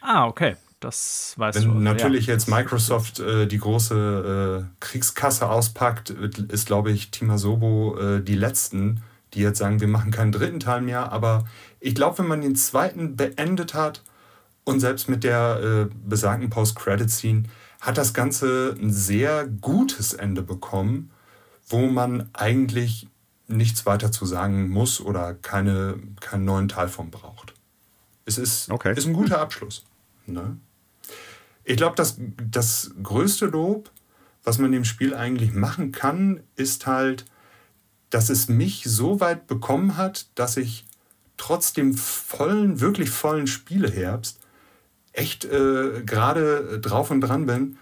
Ah, okay. Das weißt Wenn du. Natürlich ja. jetzt Microsoft äh, die große äh, Kriegskasse auspackt, ist, glaube ich, Timasobo äh, die letzten, die jetzt sagen, wir machen keinen dritten Teil mehr. Aber ich glaube, wenn man den zweiten beendet hat und selbst mit der äh, besagten Post-Credit-Scene, hat das Ganze ein sehr gutes Ende bekommen wo man eigentlich nichts weiter zu sagen muss oder keine, keinen neuen Teil von braucht. Es ist, okay. ist ein guter Abschluss. Ne? Ich glaube, das, das größte Lob, was man dem Spiel eigentlich machen kann, ist halt, dass es mich so weit bekommen hat, dass ich trotz dem vollen, wirklich vollen Spieleherbst echt äh, gerade drauf und dran bin,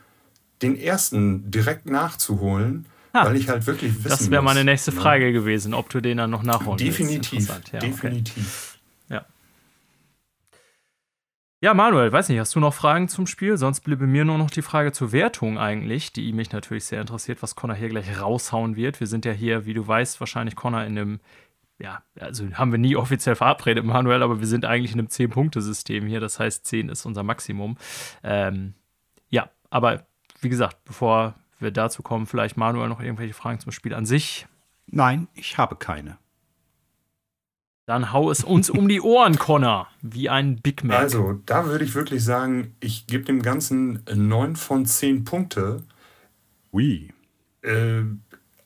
den ersten direkt nachzuholen Ha, weil ich halt wirklich wissen Das wäre meine nächste ne? Frage ja. gewesen, ob du den dann noch nachholen Definitiv, ja, definitiv. Okay. Ja. Manuel, weiß nicht, hast du noch Fragen zum Spiel? Sonst bliebe mir nur noch die Frage zur Wertung eigentlich, die mich natürlich sehr interessiert, was Connor hier gleich raushauen wird. Wir sind ja hier, wie du weißt, wahrscheinlich Connor in einem, ja, also haben wir nie offiziell verabredet, Manuel, aber wir sind eigentlich in einem 10-Punkte-System hier. Das heißt, 10 ist unser Maximum. Ähm, ja, aber wie gesagt, bevor wir dazu kommen, vielleicht Manuel noch irgendwelche Fragen zum Spiel an sich. Nein, ich habe keine. Dann hau es uns um die Ohren, Connor, wie ein Big Mac. Also, da würde ich wirklich sagen, ich gebe dem Ganzen 9 von 10 Punkte. Ui. Äh,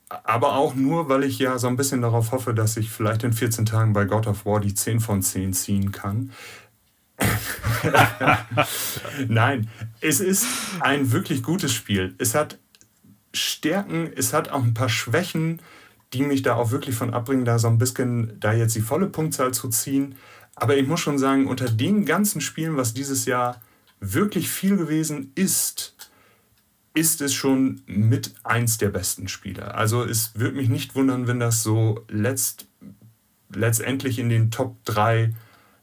aber auch nur, weil ich ja so ein bisschen darauf hoffe, dass ich vielleicht in 14 Tagen bei God of War die 10 von 10 ziehen kann. Nein, es ist ein wirklich gutes Spiel. Es hat Stärken, es hat auch ein paar Schwächen, die mich da auch wirklich von abbringen, da so ein bisschen, da jetzt die volle Punktzahl zu ziehen. Aber ich muss schon sagen, unter den ganzen Spielen, was dieses Jahr wirklich viel gewesen ist, ist es schon mit eins der besten Spiele. Also es würde mich nicht wundern, wenn das so letzt, letztendlich in den Top 3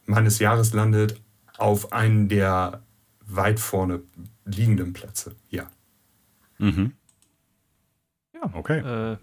meines Jahres landet, auf einen der weit vorne liegenden Plätze. Ja. Mhm. Ja, okay. Äh,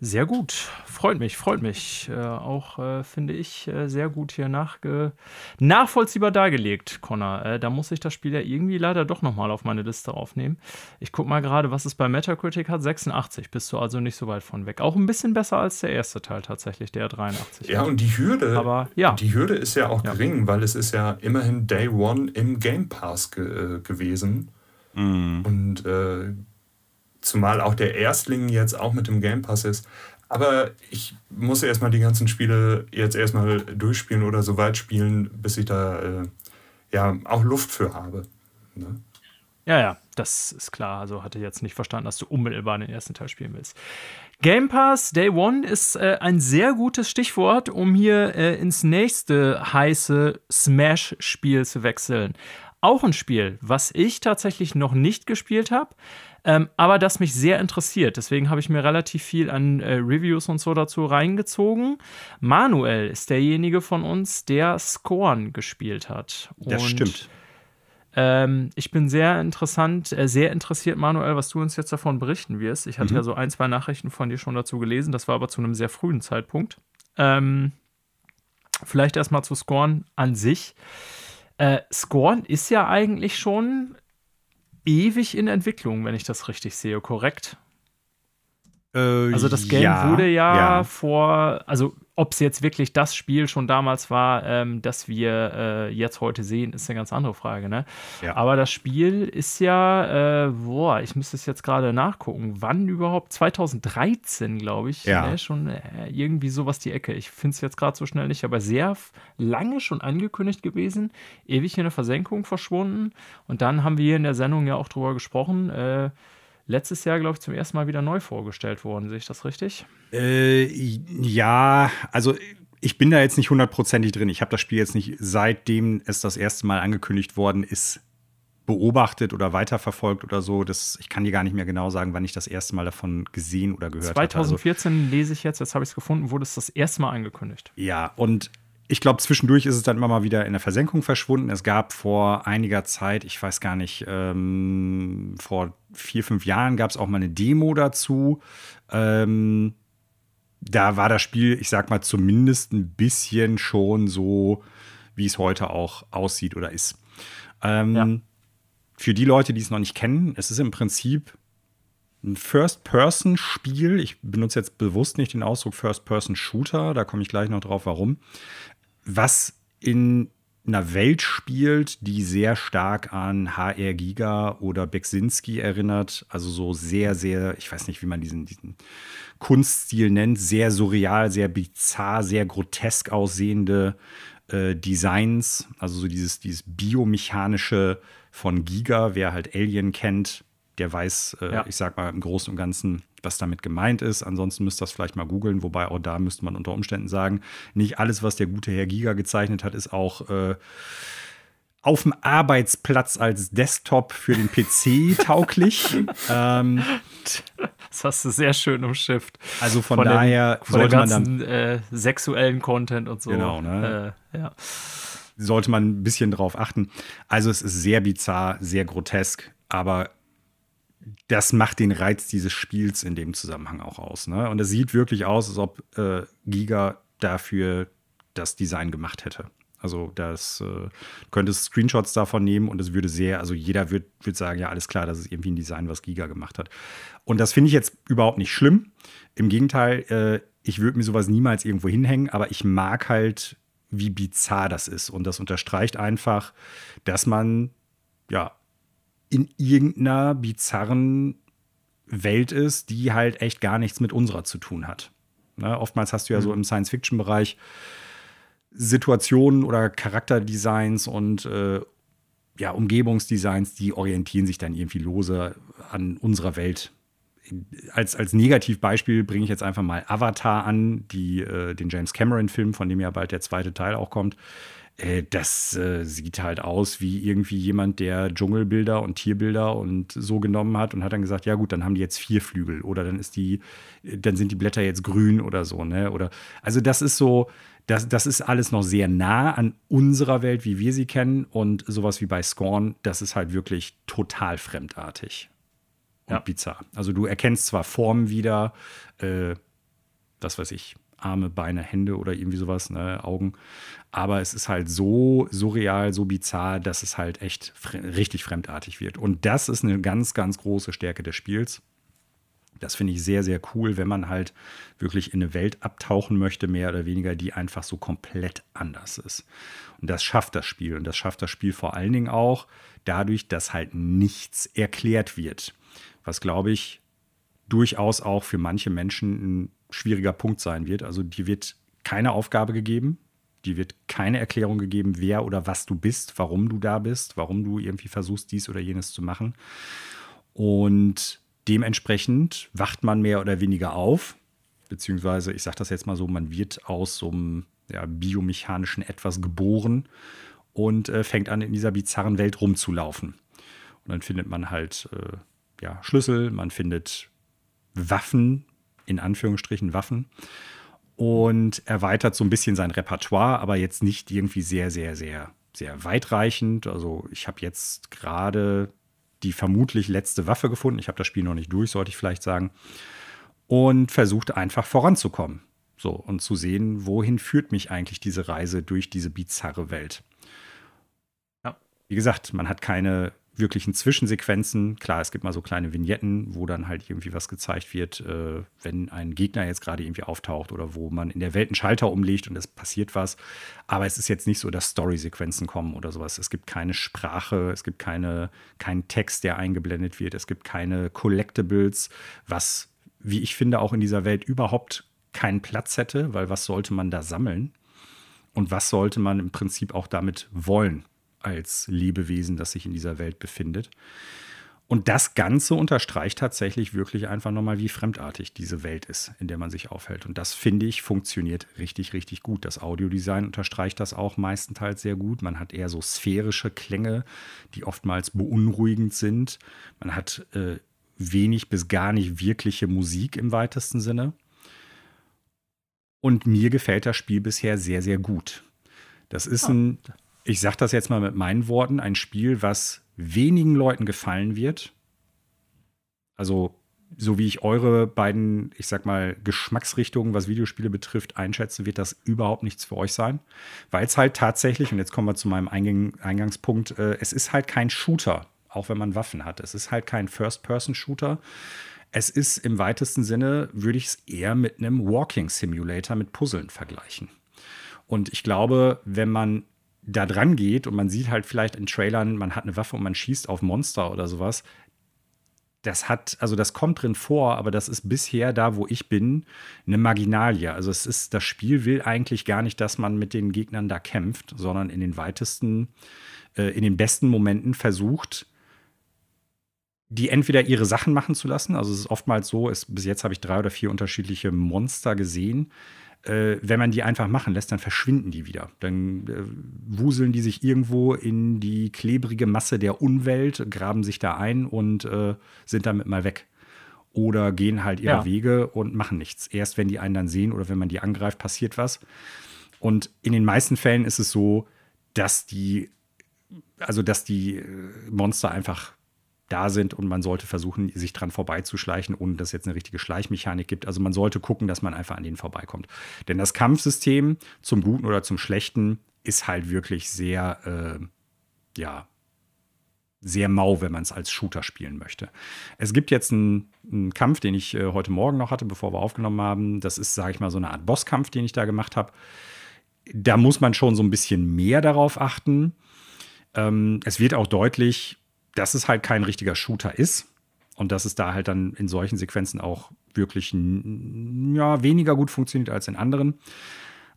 sehr gut. Freut mich, freut mich. Äh, auch äh, finde ich äh, sehr gut hier nachge nachvollziehbar dargelegt, Connor. Äh, da muss ich das Spiel ja irgendwie leider doch nochmal auf meine Liste aufnehmen. Ich gucke mal gerade, was es bei Metacritic hat. 86. Bist du also nicht so weit von weg. Auch ein bisschen besser als der erste Teil tatsächlich, der 83. Ja, und die Hürde, Aber, ja. die Hürde ist ja auch ja. gering, weil es ist ja immerhin Day One im Game Pass ge äh, gewesen. Mm. Und äh, Zumal auch der Erstling jetzt auch mit dem Game Pass ist. Aber ich muss erstmal die ganzen Spiele jetzt erstmal durchspielen oder so weit spielen, bis ich da äh, ja auch Luft für habe. Ne? Ja, ja, das ist klar. Also hatte ich jetzt nicht verstanden, dass du unmittelbar den ersten Teil spielen willst. Game Pass Day One ist äh, ein sehr gutes Stichwort, um hier äh, ins nächste heiße Smash-Spiel zu wechseln. Auch ein Spiel, was ich tatsächlich noch nicht gespielt habe, ähm, aber das mich sehr interessiert. Deswegen habe ich mir relativ viel an äh, Reviews und so dazu reingezogen. Manuel ist derjenige von uns, der Scorn gespielt hat. Das und, stimmt. Ähm, ich bin sehr interessant, äh, sehr interessiert, Manuel, was du uns jetzt davon berichten wirst. Ich hatte mhm. ja so ein, zwei Nachrichten von dir schon dazu gelesen. Das war aber zu einem sehr frühen Zeitpunkt. Ähm, vielleicht erstmal zu Scorn an sich. Äh, Scorn ist ja eigentlich schon ewig in Entwicklung, wenn ich das richtig sehe, korrekt? Äh, also das Game ja, wurde ja, ja, vor, also ob es jetzt wirklich das Spiel schon damals war, ähm, das wir äh, jetzt heute sehen, ist eine ganz andere Frage. Ne? Ja. Aber das Spiel ist ja, äh, boah, ich müsste es jetzt gerade nachgucken, wann überhaupt? 2013, glaube ich. Ja. Ne? Schon äh, irgendwie sowas die Ecke. Ich finde es jetzt gerade so schnell nicht, aber sehr lange schon angekündigt gewesen, ewig in der Versenkung verschwunden. Und dann haben wir hier in der Sendung ja auch drüber gesprochen. Äh, letztes Jahr, glaube ich, zum ersten Mal wieder neu vorgestellt worden. Sehe ich das richtig? Äh, ja, also ich bin da jetzt nicht hundertprozentig drin. Ich habe das Spiel jetzt nicht, seitdem es das erste Mal angekündigt worden ist, beobachtet oder weiterverfolgt oder so. Das, ich kann dir gar nicht mehr genau sagen, wann ich das erste Mal davon gesehen oder gehört habe. 2014 hatte. Also, lese ich jetzt, jetzt habe ich es gefunden, wurde es das erste Mal angekündigt. Ja, und ich glaube, zwischendurch ist es dann immer mal wieder in der Versenkung verschwunden. Es gab vor einiger Zeit, ich weiß gar nicht, ähm, vor vier, fünf Jahren gab es auch mal eine Demo dazu. Ähm, da war das Spiel, ich sag mal, zumindest ein bisschen schon so, wie es heute auch aussieht oder ist. Ähm, ja. Für die Leute, die es noch nicht kennen, es ist im Prinzip ein First-Person-Spiel. Ich benutze jetzt bewusst nicht den Ausdruck First-Person-Shooter, da komme ich gleich noch drauf, warum. Was in einer Welt spielt, die sehr stark an HR Giga oder Beksinski erinnert. Also so sehr, sehr, ich weiß nicht, wie man diesen, diesen Kunststil nennt, sehr surreal, sehr bizarr, sehr grotesk aussehende äh, Designs. Also so dieses, dieses biomechanische von Giga, wer halt Alien kennt, der weiß, äh, ja. ich sag mal im Großen und Ganzen, was damit gemeint ist. Ansonsten müsst ihr das vielleicht mal googeln, wobei auch da müsste man unter Umständen sagen, nicht alles, was der gute Herr Giga gezeichnet hat, ist auch äh, auf dem Arbeitsplatz als Desktop für den PC tauglich. ähm, das hast du sehr schön umschifft. Also von, von daher dem, von sollte ganzen, man dann äh, sexuellen Content und so. Genau, ne? Äh, ja. Sollte man ein bisschen drauf achten. Also es ist sehr bizarr, sehr grotesk, aber das macht den Reiz dieses Spiels in dem Zusammenhang auch aus. Ne? Und es sieht wirklich aus, als ob äh, Giga dafür das Design gemacht hätte. Also das äh, könntest Screenshots davon nehmen und es würde sehr, also jeder wird, wird sagen, ja, alles klar, das ist irgendwie ein Design, was Giga gemacht hat. Und das finde ich jetzt überhaupt nicht schlimm. Im Gegenteil, äh, ich würde mir sowas niemals irgendwo hinhängen, aber ich mag halt, wie bizarr das ist. Und das unterstreicht einfach, dass man ja in irgendeiner bizarren Welt ist, die halt echt gar nichts mit unserer zu tun hat. Ne? Oftmals hast du ja mhm. so im Science-Fiction-Bereich Situationen oder Charakterdesigns und äh, ja, Umgebungsdesigns, die orientieren sich dann irgendwie lose an unserer Welt. Als, als Negativbeispiel bringe ich jetzt einfach mal Avatar an, die, äh, den James Cameron-Film, von dem ja bald der zweite Teil auch kommt. Äh, das äh, sieht halt aus wie irgendwie jemand, der Dschungelbilder und Tierbilder und so genommen hat und hat dann gesagt, ja gut, dann haben die jetzt vier Flügel oder dann ist die, dann sind die Blätter jetzt grün oder so, ne? Oder also das ist so, das, das ist alles noch sehr nah an unserer Welt, wie wir sie kennen. Und sowas wie bei Scorn, das ist halt wirklich total fremdartig und ja. bizarr. Also du erkennst zwar Formen wieder, äh, was weiß ich, Arme, Beine, Hände oder irgendwie sowas, ne, Augen. Aber es ist halt so surreal, so bizarr, dass es halt echt fre richtig fremdartig wird. Und das ist eine ganz, ganz große Stärke des Spiels. Das finde ich sehr, sehr cool, wenn man halt wirklich in eine Welt abtauchen möchte, mehr oder weniger, die einfach so komplett anders ist. Und das schafft das Spiel. Und das schafft das Spiel vor allen Dingen auch dadurch, dass halt nichts erklärt wird. Was, glaube ich, durchaus auch für manche Menschen ein schwieriger Punkt sein wird. Also, dir wird keine Aufgabe gegeben. Die wird keine Erklärung gegeben, wer oder was du bist, warum du da bist, warum du irgendwie versuchst, dies oder jenes zu machen. Und dementsprechend wacht man mehr oder weniger auf, beziehungsweise ich sage das jetzt mal so, man wird aus so einem ja, biomechanischen Etwas geboren und äh, fängt an, in dieser bizarren Welt rumzulaufen. Und dann findet man halt äh, ja, Schlüssel, man findet Waffen, in Anführungsstrichen Waffen, und erweitert so ein bisschen sein Repertoire, aber jetzt nicht irgendwie sehr, sehr, sehr, sehr weitreichend. Also ich habe jetzt gerade die vermutlich letzte Waffe gefunden. Ich habe das Spiel noch nicht durch, sollte ich vielleicht sagen. Und versucht einfach voranzukommen. So, und zu sehen, wohin führt mich eigentlich diese Reise durch diese bizarre Welt. Ja. Wie gesagt, man hat keine wirklichen Zwischensequenzen. Klar, es gibt mal so kleine Vignetten, wo dann halt irgendwie was gezeigt wird, äh, wenn ein Gegner jetzt gerade irgendwie auftaucht oder wo man in der Welt einen Schalter umlegt und es passiert was. Aber es ist jetzt nicht so, dass Story-Sequenzen kommen oder sowas. Es gibt keine Sprache, es gibt keine, keinen Text, der eingeblendet wird, es gibt keine Collectibles, was, wie ich finde, auch in dieser Welt überhaupt keinen Platz hätte, weil was sollte man da sammeln? Und was sollte man im Prinzip auch damit wollen? Als Lebewesen, das sich in dieser Welt befindet. Und das Ganze unterstreicht tatsächlich wirklich einfach nochmal, wie fremdartig diese Welt ist, in der man sich aufhält. Und das, finde ich, funktioniert richtig, richtig gut. Das Audiodesign unterstreicht das auch meistenteils sehr gut. Man hat eher so sphärische Klänge, die oftmals beunruhigend sind. Man hat äh, wenig bis gar nicht wirkliche Musik im weitesten Sinne. Und mir gefällt das Spiel bisher sehr, sehr gut. Das ist ah. ein, ich sage das jetzt mal mit meinen Worten, ein Spiel, was wenigen Leuten gefallen wird. Also so wie ich eure beiden, ich sag mal, Geschmacksrichtungen, was Videospiele betrifft, einschätze, wird das überhaupt nichts für euch sein. Weil es halt tatsächlich, und jetzt kommen wir zu meinem Eingang, Eingangspunkt, äh, es ist halt kein Shooter, auch wenn man Waffen hat. Es ist halt kein First-Person-Shooter. Es ist im weitesten Sinne, würde ich es eher mit einem Walking Simulator mit Puzzeln vergleichen. Und ich glaube, wenn man da dran geht und man sieht halt vielleicht in Trailern, man hat eine Waffe und man schießt auf Monster oder sowas, das hat, also das kommt drin vor, aber das ist bisher da, wo ich bin, eine Marginalie. Also es ist, das Spiel will eigentlich gar nicht, dass man mit den Gegnern da kämpft, sondern in den weitesten, äh, in den besten Momenten versucht, die entweder ihre Sachen machen zu lassen. Also es ist oftmals so, es, bis jetzt habe ich drei oder vier unterschiedliche Monster gesehen äh, wenn man die einfach machen lässt, dann verschwinden die wieder. Dann äh, wuseln die sich irgendwo in die klebrige Masse der Umwelt, graben sich da ein und äh, sind damit mal weg. Oder gehen halt ihre ja. Wege und machen nichts. Erst wenn die einen dann sehen oder wenn man die angreift, passiert was. Und in den meisten Fällen ist es so, dass die, also dass die äh, Monster einfach da sind und man sollte versuchen, sich dran vorbeizuschleichen, ohne dass es jetzt eine richtige Schleichmechanik gibt. Also man sollte gucken, dass man einfach an denen vorbeikommt. Denn das Kampfsystem zum Guten oder zum Schlechten ist halt wirklich sehr, äh, ja, sehr mau, wenn man es als Shooter spielen möchte. Es gibt jetzt einen, einen Kampf, den ich äh, heute Morgen noch hatte, bevor wir aufgenommen haben. Das ist, sage ich mal, so eine Art Bosskampf, den ich da gemacht habe. Da muss man schon so ein bisschen mehr darauf achten. Ähm, es wird auch deutlich, dass es halt kein richtiger Shooter ist und dass es da halt dann in solchen Sequenzen auch wirklich ja, weniger gut funktioniert als in anderen.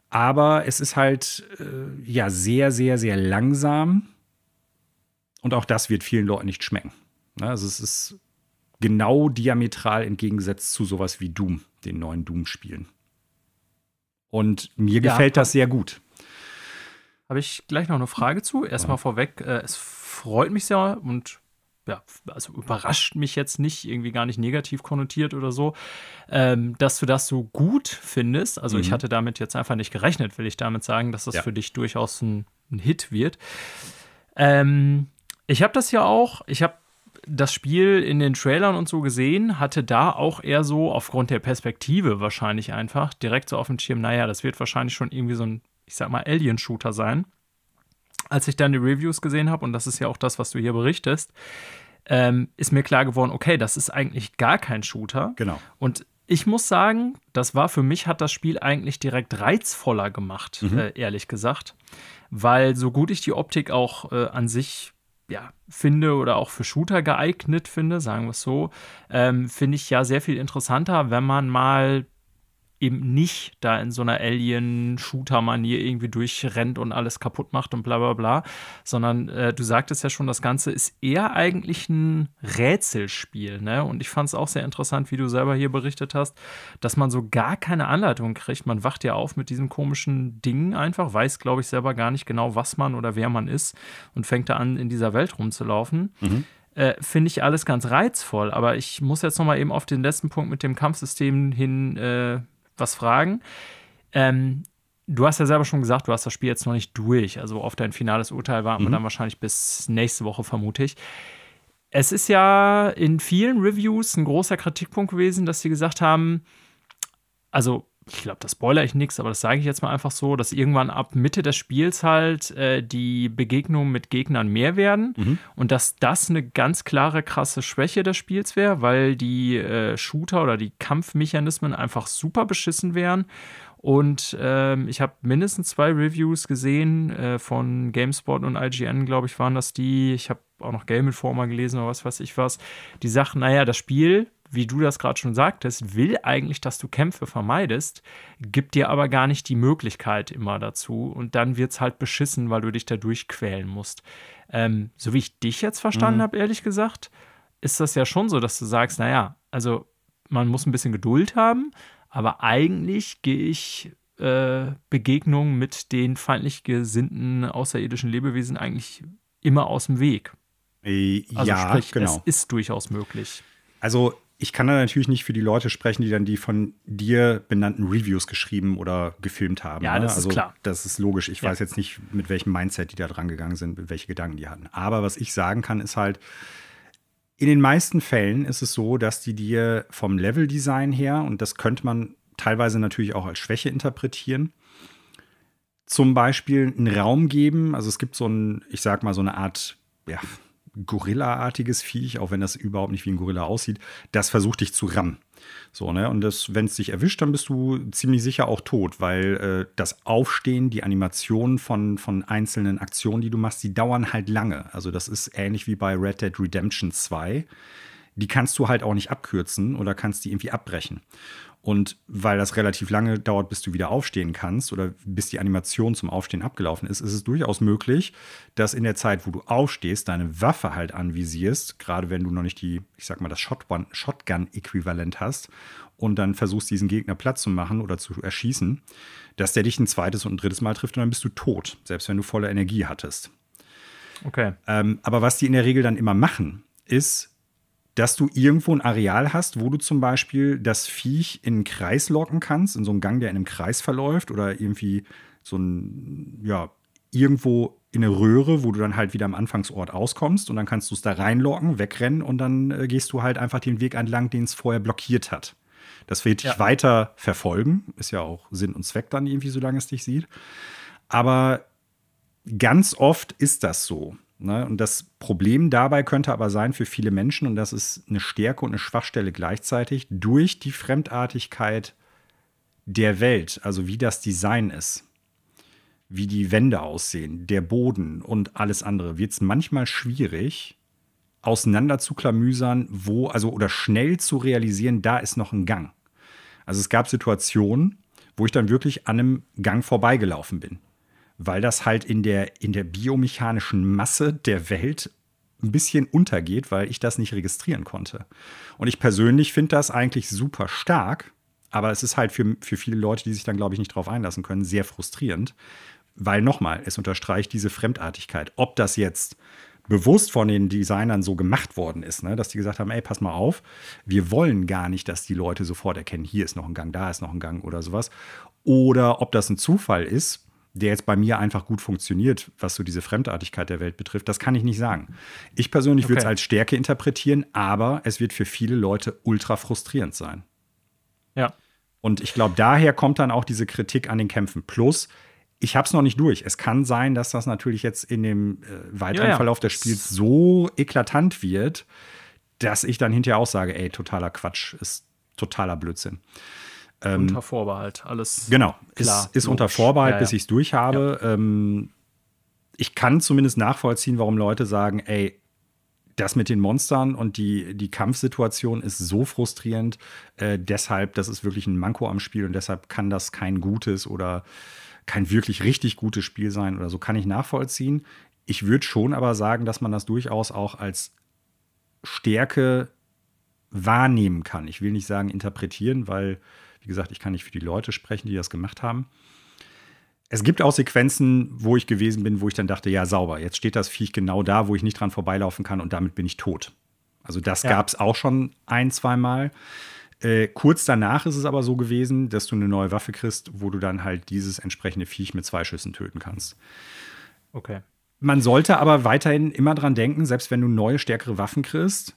Aber es ist halt äh, ja sehr, sehr, sehr langsam. Und auch das wird vielen Leuten nicht schmecken. Ne? Also es ist genau diametral entgegengesetzt zu sowas wie Doom, den neuen Doom-Spielen. Und mir ja, gefällt das sehr gut. Habe ich gleich noch eine Frage zu. Erstmal ja. vorweg, äh, es freut mich sehr und ja, also überrascht mich jetzt nicht, irgendwie gar nicht negativ konnotiert oder so, ähm, dass du das so gut findest. Also mhm. ich hatte damit jetzt einfach nicht gerechnet, will ich damit sagen, dass das ja. für dich durchaus ein, ein Hit wird. Ähm, ich habe das ja auch, ich habe das Spiel in den Trailern und so gesehen, hatte da auch eher so aufgrund der Perspektive wahrscheinlich einfach direkt so auf dem Schirm, naja, das wird wahrscheinlich schon irgendwie so ein, ich sag mal, Alien-Shooter sein als ich dann die Reviews gesehen habe, und das ist ja auch das, was du hier berichtest, ähm, ist mir klar geworden, okay, das ist eigentlich gar kein Shooter. Genau. Und ich muss sagen, das war für mich, hat das Spiel eigentlich direkt reizvoller gemacht, mhm. äh, ehrlich gesagt. Weil so gut ich die Optik auch äh, an sich ja, finde oder auch für Shooter geeignet finde, sagen wir es so, ähm, finde ich ja sehr viel interessanter, wenn man mal eben nicht da in so einer Alien-Shooter-Manier irgendwie durchrennt und alles kaputt macht und bla bla bla, sondern äh, du sagtest ja schon, das Ganze ist eher eigentlich ein Rätselspiel, ne? Und ich fand es auch sehr interessant, wie du selber hier berichtet hast, dass man so gar keine Anleitung kriegt. Man wacht ja auf mit diesem komischen Ding einfach, weiß, glaube ich, selber gar nicht genau, was man oder wer man ist und fängt da an, in dieser Welt rumzulaufen. Mhm. Äh, finde ich alles ganz reizvoll. Aber ich muss jetzt noch mal eben auf den letzten Punkt mit dem Kampfsystem hin äh, was fragen. Ähm, du hast ja selber schon gesagt, du hast das Spiel jetzt noch nicht durch. Also auf dein finales Urteil warten mhm. wir dann wahrscheinlich bis nächste Woche, vermute ich. Es ist ja in vielen Reviews ein großer Kritikpunkt gewesen, dass sie gesagt haben, also ich glaube, das spoiler ich nichts, aber das sage ich jetzt mal einfach so, dass irgendwann ab Mitte des Spiels halt äh, die Begegnungen mit Gegnern mehr werden mhm. und dass das eine ganz klare, krasse Schwäche des Spiels wäre, weil die äh, Shooter oder die Kampfmechanismen einfach super beschissen wären. Und ähm, ich habe mindestens zwei Reviews gesehen äh, von GameSpot und IGN, glaube ich, waren das die. Ich habe auch noch Game Informer gelesen oder was weiß ich was. Die sagen, naja, das Spiel wie du das gerade schon sagtest, will eigentlich, dass du Kämpfe vermeidest, gibt dir aber gar nicht die Möglichkeit immer dazu und dann wird es halt beschissen, weil du dich da durchquälen musst. Ähm, so wie ich dich jetzt verstanden mhm. habe, ehrlich gesagt, ist das ja schon so, dass du sagst, naja, also man muss ein bisschen Geduld haben, aber eigentlich gehe ich äh, Begegnungen mit den feindlich gesinnten außerirdischen Lebewesen eigentlich immer aus dem Weg. Äh, also ja, sprich, genau. es ist durchaus möglich. Also ich kann da natürlich nicht für die Leute sprechen, die dann die von dir benannten Reviews geschrieben oder gefilmt haben. Ja, ne? das also, ist klar. Das ist logisch. Ich ja. weiß jetzt nicht, mit welchem Mindset die da dran gegangen sind, welche Gedanken die hatten. Aber was ich sagen kann, ist halt, in den meisten Fällen ist es so, dass die dir vom Leveldesign her, und das könnte man teilweise natürlich auch als Schwäche interpretieren, zum Beispiel einen Raum geben. Also es gibt so ein, ich sag mal, so eine Art, ja, Gorilla-artiges Viech, auch wenn das überhaupt nicht wie ein Gorilla aussieht, das versucht dich zu rammen. So, ne? Und wenn es dich erwischt, dann bist du ziemlich sicher auch tot, weil äh, das Aufstehen, die Animationen von, von einzelnen Aktionen, die du machst, die dauern halt lange. Also, das ist ähnlich wie bei Red Dead Redemption 2. Die kannst du halt auch nicht abkürzen oder kannst die irgendwie abbrechen. Und weil das relativ lange dauert, bis du wieder aufstehen kannst oder bis die Animation zum Aufstehen abgelaufen ist, ist es durchaus möglich, dass in der Zeit, wo du aufstehst, deine Waffe halt anvisierst, gerade wenn du noch nicht die, ich sag mal, das Shotgun-Äquivalent hast und dann versuchst, diesen Gegner Platz zu machen oder zu erschießen, dass der dich ein zweites und ein drittes Mal trifft und dann bist du tot, selbst wenn du volle Energie hattest. Okay. Ähm, aber was die in der Regel dann immer machen, ist, dass du irgendwo ein Areal hast, wo du zum Beispiel das Viech in einen Kreis locken kannst, in so einen Gang, der in einem Kreis verläuft oder irgendwie so ein, ja, irgendwo in eine Röhre, wo du dann halt wieder am Anfangsort auskommst und dann kannst du es da reinlocken, wegrennen und dann äh, gehst du halt einfach den Weg entlang, den es vorher blockiert hat. Das wird dich ja. weiter verfolgen, ist ja auch Sinn und Zweck dann irgendwie, solange es dich sieht. Aber ganz oft ist das so. Ne? Und das Problem dabei könnte aber sein für viele Menschen, und das ist eine Stärke und eine Schwachstelle gleichzeitig, durch die Fremdartigkeit der Welt, also wie das Design ist, wie die Wände aussehen, der Boden und alles andere, wird es manchmal schwierig, auseinander zu klamüsern, wo, also oder schnell zu realisieren, da ist noch ein Gang. Also es gab Situationen, wo ich dann wirklich an einem Gang vorbeigelaufen bin weil das halt in der, in der biomechanischen Masse der Welt ein bisschen untergeht, weil ich das nicht registrieren konnte. Und ich persönlich finde das eigentlich super stark, aber es ist halt für, für viele Leute, die sich dann, glaube ich, nicht drauf einlassen können, sehr frustrierend, weil nochmal, es unterstreicht diese Fremdartigkeit. Ob das jetzt bewusst von den Designern so gemacht worden ist, ne? dass die gesagt haben, ey, pass mal auf, wir wollen gar nicht, dass die Leute sofort erkennen, hier ist noch ein Gang, da ist noch ein Gang oder sowas. Oder ob das ein Zufall ist, der jetzt bei mir einfach gut funktioniert, was so diese Fremdartigkeit der Welt betrifft, das kann ich nicht sagen. Ich persönlich okay. würde es als Stärke interpretieren, aber es wird für viele Leute ultra frustrierend sein. Ja. Und ich glaube, daher kommt dann auch diese Kritik an den Kämpfen. Plus, ich habe es noch nicht durch. Es kann sein, dass das natürlich jetzt in dem äh, weiteren ja, ja. Verlauf des Spiels so eklatant wird, dass ich dann hinterher auch sage, ey, totaler Quatsch, ist totaler Blödsinn. Ähm, unter Vorbehalt, alles. Genau, klar, ist, ist unter Vorbehalt, ja, bis ich es durch habe. Ja. Ähm, ich kann zumindest nachvollziehen, warum Leute sagen, ey, das mit den Monstern und die, die Kampfsituation ist so frustrierend. Äh, deshalb, das ist wirklich ein Manko am Spiel und deshalb kann das kein gutes oder kein wirklich richtig gutes Spiel sein oder so. Kann ich nachvollziehen. Ich würde schon aber sagen, dass man das durchaus auch als Stärke wahrnehmen kann. Ich will nicht sagen interpretieren, weil wie gesagt, ich kann nicht für die Leute sprechen, die das gemacht haben. Es gibt auch Sequenzen, wo ich gewesen bin, wo ich dann dachte, ja, sauber, jetzt steht das Viech genau da, wo ich nicht dran vorbeilaufen kann und damit bin ich tot. Also das ja. gab es auch schon ein, zweimal. Äh, kurz danach ist es aber so gewesen, dass du eine neue Waffe kriegst, wo du dann halt dieses entsprechende Viech mit zwei Schüssen töten kannst. Okay. Man sollte aber weiterhin immer dran denken, selbst wenn du neue, stärkere Waffen kriegst,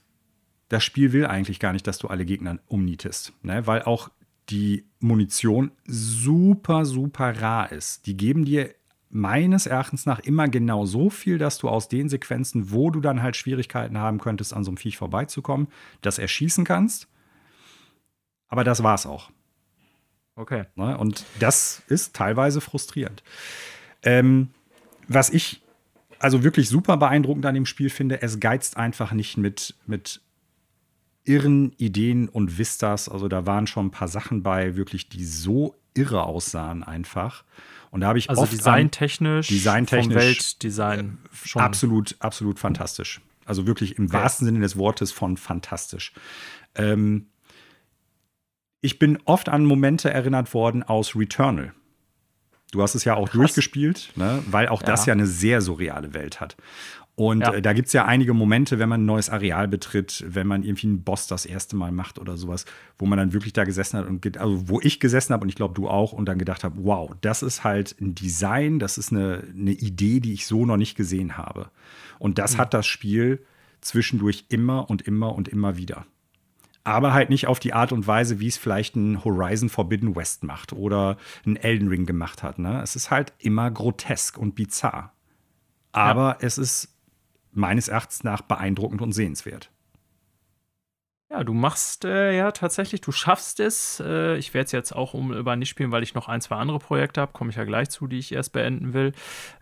das Spiel will eigentlich gar nicht, dass du alle Gegner umnietest. Ne? Weil auch die Munition super, super rar ist. Die geben dir meines Erachtens nach immer genau so viel, dass du aus den Sequenzen, wo du dann halt Schwierigkeiten haben könntest, an so einem Viech vorbeizukommen, das erschießen kannst. Aber das war's auch. Okay. Ne? Und das ist teilweise frustrierend. Ähm, was ich also wirklich super beeindruckend an dem Spiel finde, es geizt einfach nicht mit, mit irren Ideen und Vistas. Also da waren schon ein paar Sachen bei, wirklich, die so irre aussahen einfach. Und da habe ich also oft designtechnisch, designtechnisch Weltdesign äh, schon absolut, absolut fantastisch. Also wirklich im okay. wahrsten Sinne des Wortes von fantastisch. Ähm, ich bin oft an Momente erinnert worden aus Returnal. Du hast es ja auch Krass. durchgespielt, ne? weil auch ja. das ja eine sehr surreale Welt hat. Und ja. äh, da gibt es ja einige Momente, wenn man ein neues Areal betritt, wenn man irgendwie einen Boss das erste Mal macht oder sowas, wo man dann wirklich da gesessen hat und also wo ich gesessen habe und ich glaube du auch und dann gedacht habe, wow, das ist halt ein Design, das ist eine, eine Idee, die ich so noch nicht gesehen habe. Und das mhm. hat das Spiel zwischendurch immer und immer und immer wieder. Aber halt nicht auf die Art und Weise, wie es vielleicht ein Horizon Forbidden West macht oder ein Elden Ring gemacht hat. Ne? Es ist halt immer grotesk und bizarr. Aber ja. es ist meines Erachtens nach beeindruckend und sehenswert. Ja, du machst äh, ja tatsächlich, du schaffst es. Äh, ich werde es jetzt auch um über nicht spielen, weil ich noch ein, zwei andere Projekte habe, komme ich ja gleich zu, die ich erst beenden will.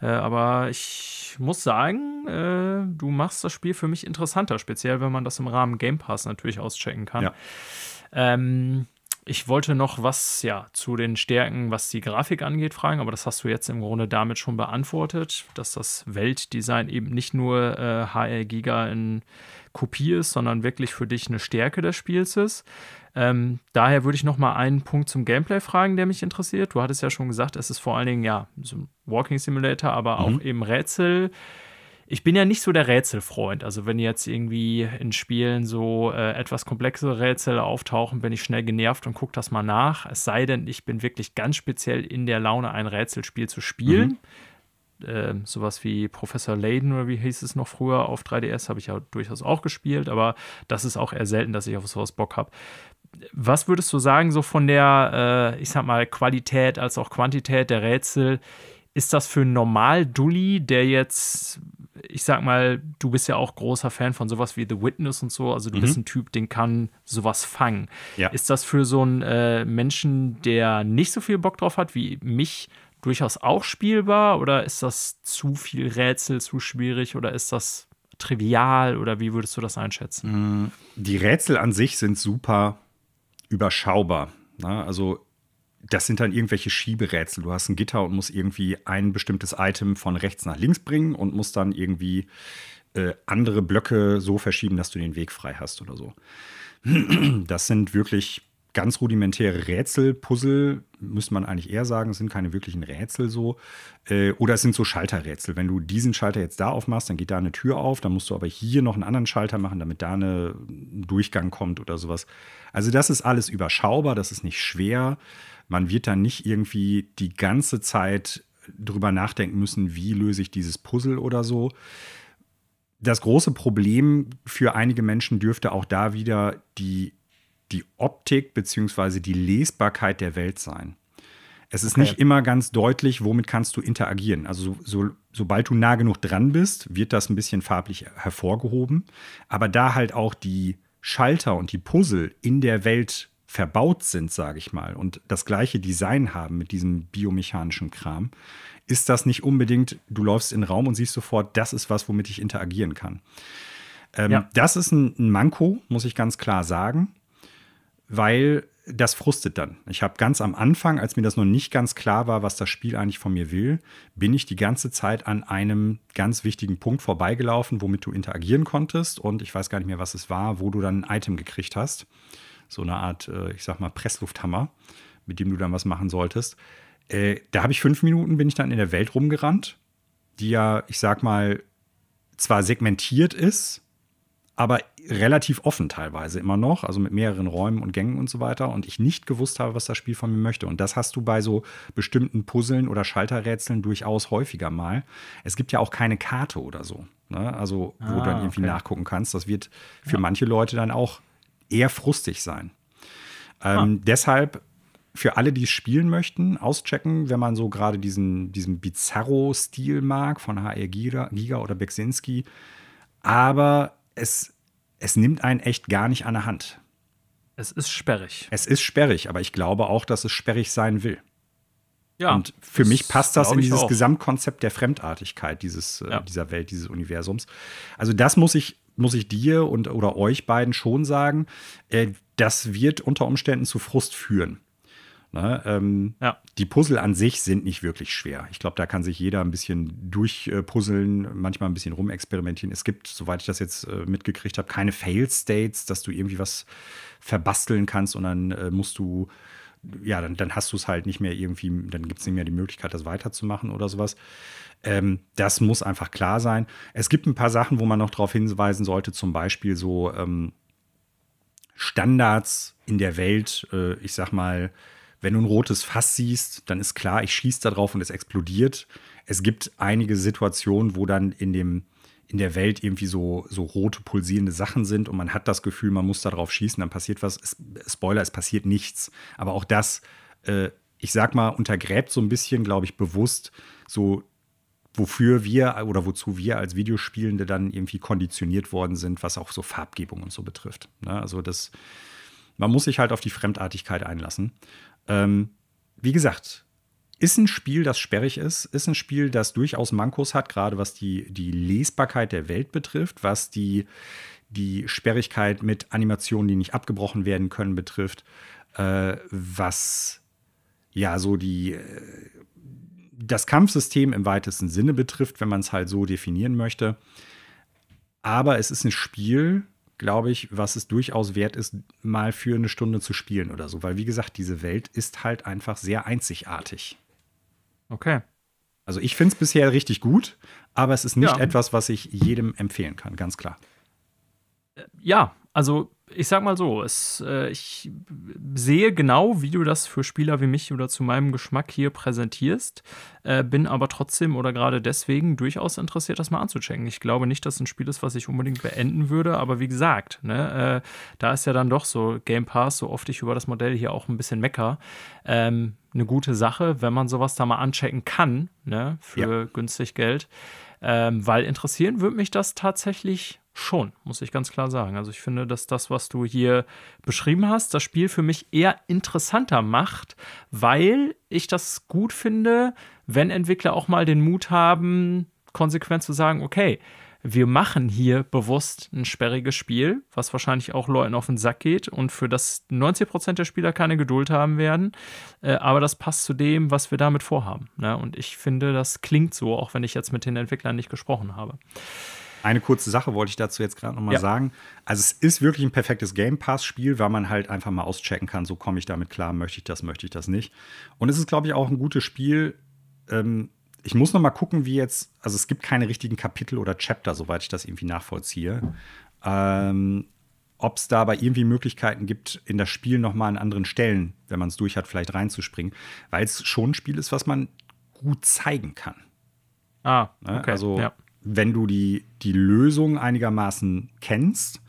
Äh, aber ich muss sagen, äh, du machst das Spiel für mich interessanter, speziell wenn man das im Rahmen Game Pass natürlich auschecken kann. Ja. Ähm, ich wollte noch was ja zu den Stärken, was die Grafik angeht, fragen, aber das hast du jetzt im Grunde damit schon beantwortet, dass das Weltdesign eben nicht nur äh, HR Giga in Kopie ist, sondern wirklich für dich eine Stärke des Spiels ist. Ähm, daher würde ich noch mal einen Punkt zum Gameplay fragen, der mich interessiert. Du hattest ja schon gesagt, es ist vor allen Dingen ja so ein Walking Simulator, aber mhm. auch eben Rätsel ich bin ja nicht so der Rätselfreund. Also wenn jetzt irgendwie in Spielen so äh, etwas komplexere Rätsel auftauchen, bin ich schnell genervt und gucke das mal nach. Es sei denn, ich bin wirklich ganz speziell in der Laune, ein Rätselspiel zu spielen. Mhm. Äh, sowas wie Professor Layden oder wie hieß es noch früher auf 3DS, habe ich ja durchaus auch gespielt, aber das ist auch eher selten, dass ich auf sowas Bock habe. Was würdest du sagen, so von der, äh, ich sag mal, Qualität als auch Quantität der Rätsel? Ist das für einen Normal-Dulli, der jetzt ich sag mal, du bist ja auch großer Fan von sowas wie The Witness und so. Also du mhm. bist ein Typ, den kann sowas fangen. Ja. Ist das für so einen äh, Menschen, der nicht so viel Bock drauf hat wie mich, durchaus auch spielbar? Oder ist das zu viel Rätsel, zu schwierig? Oder ist das trivial? Oder wie würdest du das einschätzen? Mm, die Rätsel an sich sind super überschaubar. Ne? Also das sind dann irgendwelche Schieberätsel. Du hast ein Gitter und musst irgendwie ein bestimmtes Item von rechts nach links bringen und musst dann irgendwie äh, andere Blöcke so verschieben, dass du den Weg frei hast oder so. Das sind wirklich ganz rudimentäre Rätsel, Puzzle, müsste man eigentlich eher sagen, es sind keine wirklichen Rätsel so. Äh, oder es sind so Schalterrätsel. Wenn du diesen Schalter jetzt da aufmachst, dann geht da eine Tür auf, dann musst du aber hier noch einen anderen Schalter machen, damit da eine, ein Durchgang kommt oder sowas. Also das ist alles überschaubar, das ist nicht schwer. Man wird dann nicht irgendwie die ganze Zeit drüber nachdenken müssen, wie löse ich dieses Puzzle oder so. Das große Problem für einige Menschen dürfte auch da wieder die, die Optik bzw. die Lesbarkeit der Welt sein. Es ist okay. nicht immer ganz deutlich, womit kannst du interagieren. Also so, sobald du nah genug dran bist, wird das ein bisschen farblich hervorgehoben. Aber da halt auch die Schalter und die Puzzle in der Welt verbaut sind, sage ich mal, und das gleiche Design haben mit diesem biomechanischen Kram, ist das nicht unbedingt, du läufst in den Raum und siehst sofort, das ist was, womit ich interagieren kann. Ähm, ja. Das ist ein, ein Manko, muss ich ganz klar sagen, weil das frustet dann. Ich habe ganz am Anfang, als mir das noch nicht ganz klar war, was das Spiel eigentlich von mir will, bin ich die ganze Zeit an einem ganz wichtigen Punkt vorbeigelaufen, womit du interagieren konntest. Und ich weiß gar nicht mehr, was es war, wo du dann ein Item gekriegt hast so eine Art, äh, ich sag mal, Presslufthammer, mit dem du dann was machen solltest. Äh, da habe ich fünf Minuten, bin ich dann in der Welt rumgerannt, die ja, ich sag mal, zwar segmentiert ist, aber relativ offen teilweise immer noch, also mit mehreren Räumen und Gängen und so weiter. Und ich nicht gewusst habe, was das Spiel von mir möchte. Und das hast du bei so bestimmten Puzzeln oder Schalterrätseln durchaus häufiger mal. Es gibt ja auch keine Karte oder so. Ne? Also, wo ah, du dann irgendwie okay. nachgucken kannst. Das wird für ja. manche Leute dann auch eher frustig sein. Ähm, ah. Deshalb für alle, die es spielen möchten, auschecken, wenn man so gerade diesen, diesen Bizarro-Stil mag von HR Giga, Giga oder Beksinski. Aber es, es nimmt einen echt gar nicht an der Hand. Es ist sperrig. Es ist sperrig, aber ich glaube auch, dass es sperrig sein will. Ja, und für mich passt das in dieses Gesamtkonzept der Fremdartigkeit dieses, äh, ja. dieser Welt, dieses Universums. Also das muss ich muss ich dir und oder euch beiden schon sagen, äh, das wird unter Umständen zu Frust führen. Ne, ähm, ja. Die Puzzle an sich sind nicht wirklich schwer. Ich glaube, da kann sich jeder ein bisschen durchpuzzeln, manchmal ein bisschen rumexperimentieren. Es gibt, soweit ich das jetzt äh, mitgekriegt habe, keine Fail-States, dass du irgendwie was verbasteln kannst und dann äh, musst du ja, dann, dann hast du es halt nicht mehr irgendwie, dann gibt es nicht mehr die Möglichkeit, das weiterzumachen oder sowas. Ähm, das muss einfach klar sein. Es gibt ein paar Sachen, wo man noch darauf hinweisen sollte, zum Beispiel so ähm, Standards in der Welt. Äh, ich sag mal, wenn du ein rotes Fass siehst, dann ist klar, ich schieße da drauf und es explodiert. Es gibt einige Situationen, wo dann in dem in der Welt irgendwie so, so rote pulsierende Sachen sind und man hat das Gefühl, man muss da drauf schießen, dann passiert was. Spoiler, es passiert nichts. Aber auch das, äh, ich sag mal, untergräbt so ein bisschen, glaube ich, bewusst so, wofür wir oder wozu wir als Videospielende dann irgendwie konditioniert worden sind, was auch so Farbgebung und so betrifft. Ne? Also das, man muss sich halt auf die Fremdartigkeit einlassen. Ähm, wie gesagt, ist ein Spiel, das sperrig ist, ist ein Spiel, das durchaus Mankos hat, gerade was die, die Lesbarkeit der Welt betrifft, was die, die Sperrigkeit mit Animationen, die nicht abgebrochen werden können, betrifft, äh, was ja so die äh, das Kampfsystem im weitesten Sinne betrifft, wenn man es halt so definieren möchte. Aber es ist ein Spiel, glaube ich, was es durchaus wert ist, mal für eine Stunde zu spielen oder so. Weil, wie gesagt, diese Welt ist halt einfach sehr einzigartig. Okay. Also ich finde es bisher richtig gut, aber es ist nicht ja. etwas, was ich jedem empfehlen kann, ganz klar. Ja, also ich sag mal so, es, äh, ich sehe genau, wie du das für Spieler wie mich oder zu meinem Geschmack hier präsentierst, äh, bin aber trotzdem oder gerade deswegen durchaus interessiert, das mal anzuchecken. Ich glaube nicht, dass es ein Spiel ist, was ich unbedingt beenden würde, aber wie gesagt, ne, äh, da ist ja dann doch so Game Pass, so oft ich über das Modell hier auch ein bisschen mecker, ähm, eine gute Sache, wenn man sowas da mal anchecken kann, ne, für ja. günstig Geld. Ähm, weil interessieren würde mich das tatsächlich schon, muss ich ganz klar sagen. Also ich finde, dass das, was du hier beschrieben hast, das Spiel für mich eher interessanter macht, weil ich das gut finde, wenn Entwickler auch mal den Mut haben, konsequent zu sagen, okay, wir machen hier bewusst ein sperriges Spiel, was wahrscheinlich auch Leuten auf den Sack geht und für das 90% der Spieler keine Geduld haben werden. Äh, aber das passt zu dem, was wir damit vorhaben. Ne? Und ich finde, das klingt so, auch wenn ich jetzt mit den Entwicklern nicht gesprochen habe. Eine kurze Sache wollte ich dazu jetzt gerade nochmal ja. sagen. Also es ist wirklich ein perfektes Game Pass-Spiel, weil man halt einfach mal auschecken kann, so komme ich damit klar, möchte ich das, möchte ich das nicht. Und es ist, glaube ich, auch ein gutes Spiel. Ähm, ich muss noch mal gucken, wie jetzt, also es gibt keine richtigen Kapitel oder Chapter, soweit ich das irgendwie nachvollziehe. Ähm, Ob es da aber irgendwie Möglichkeiten gibt, in das Spiel noch mal an anderen Stellen, wenn man es durch hat, vielleicht reinzuspringen, weil es schon ein Spiel ist, was man gut zeigen kann. Ah, ne? okay. Also ja wenn du die, die Lösung einigermaßen kennst,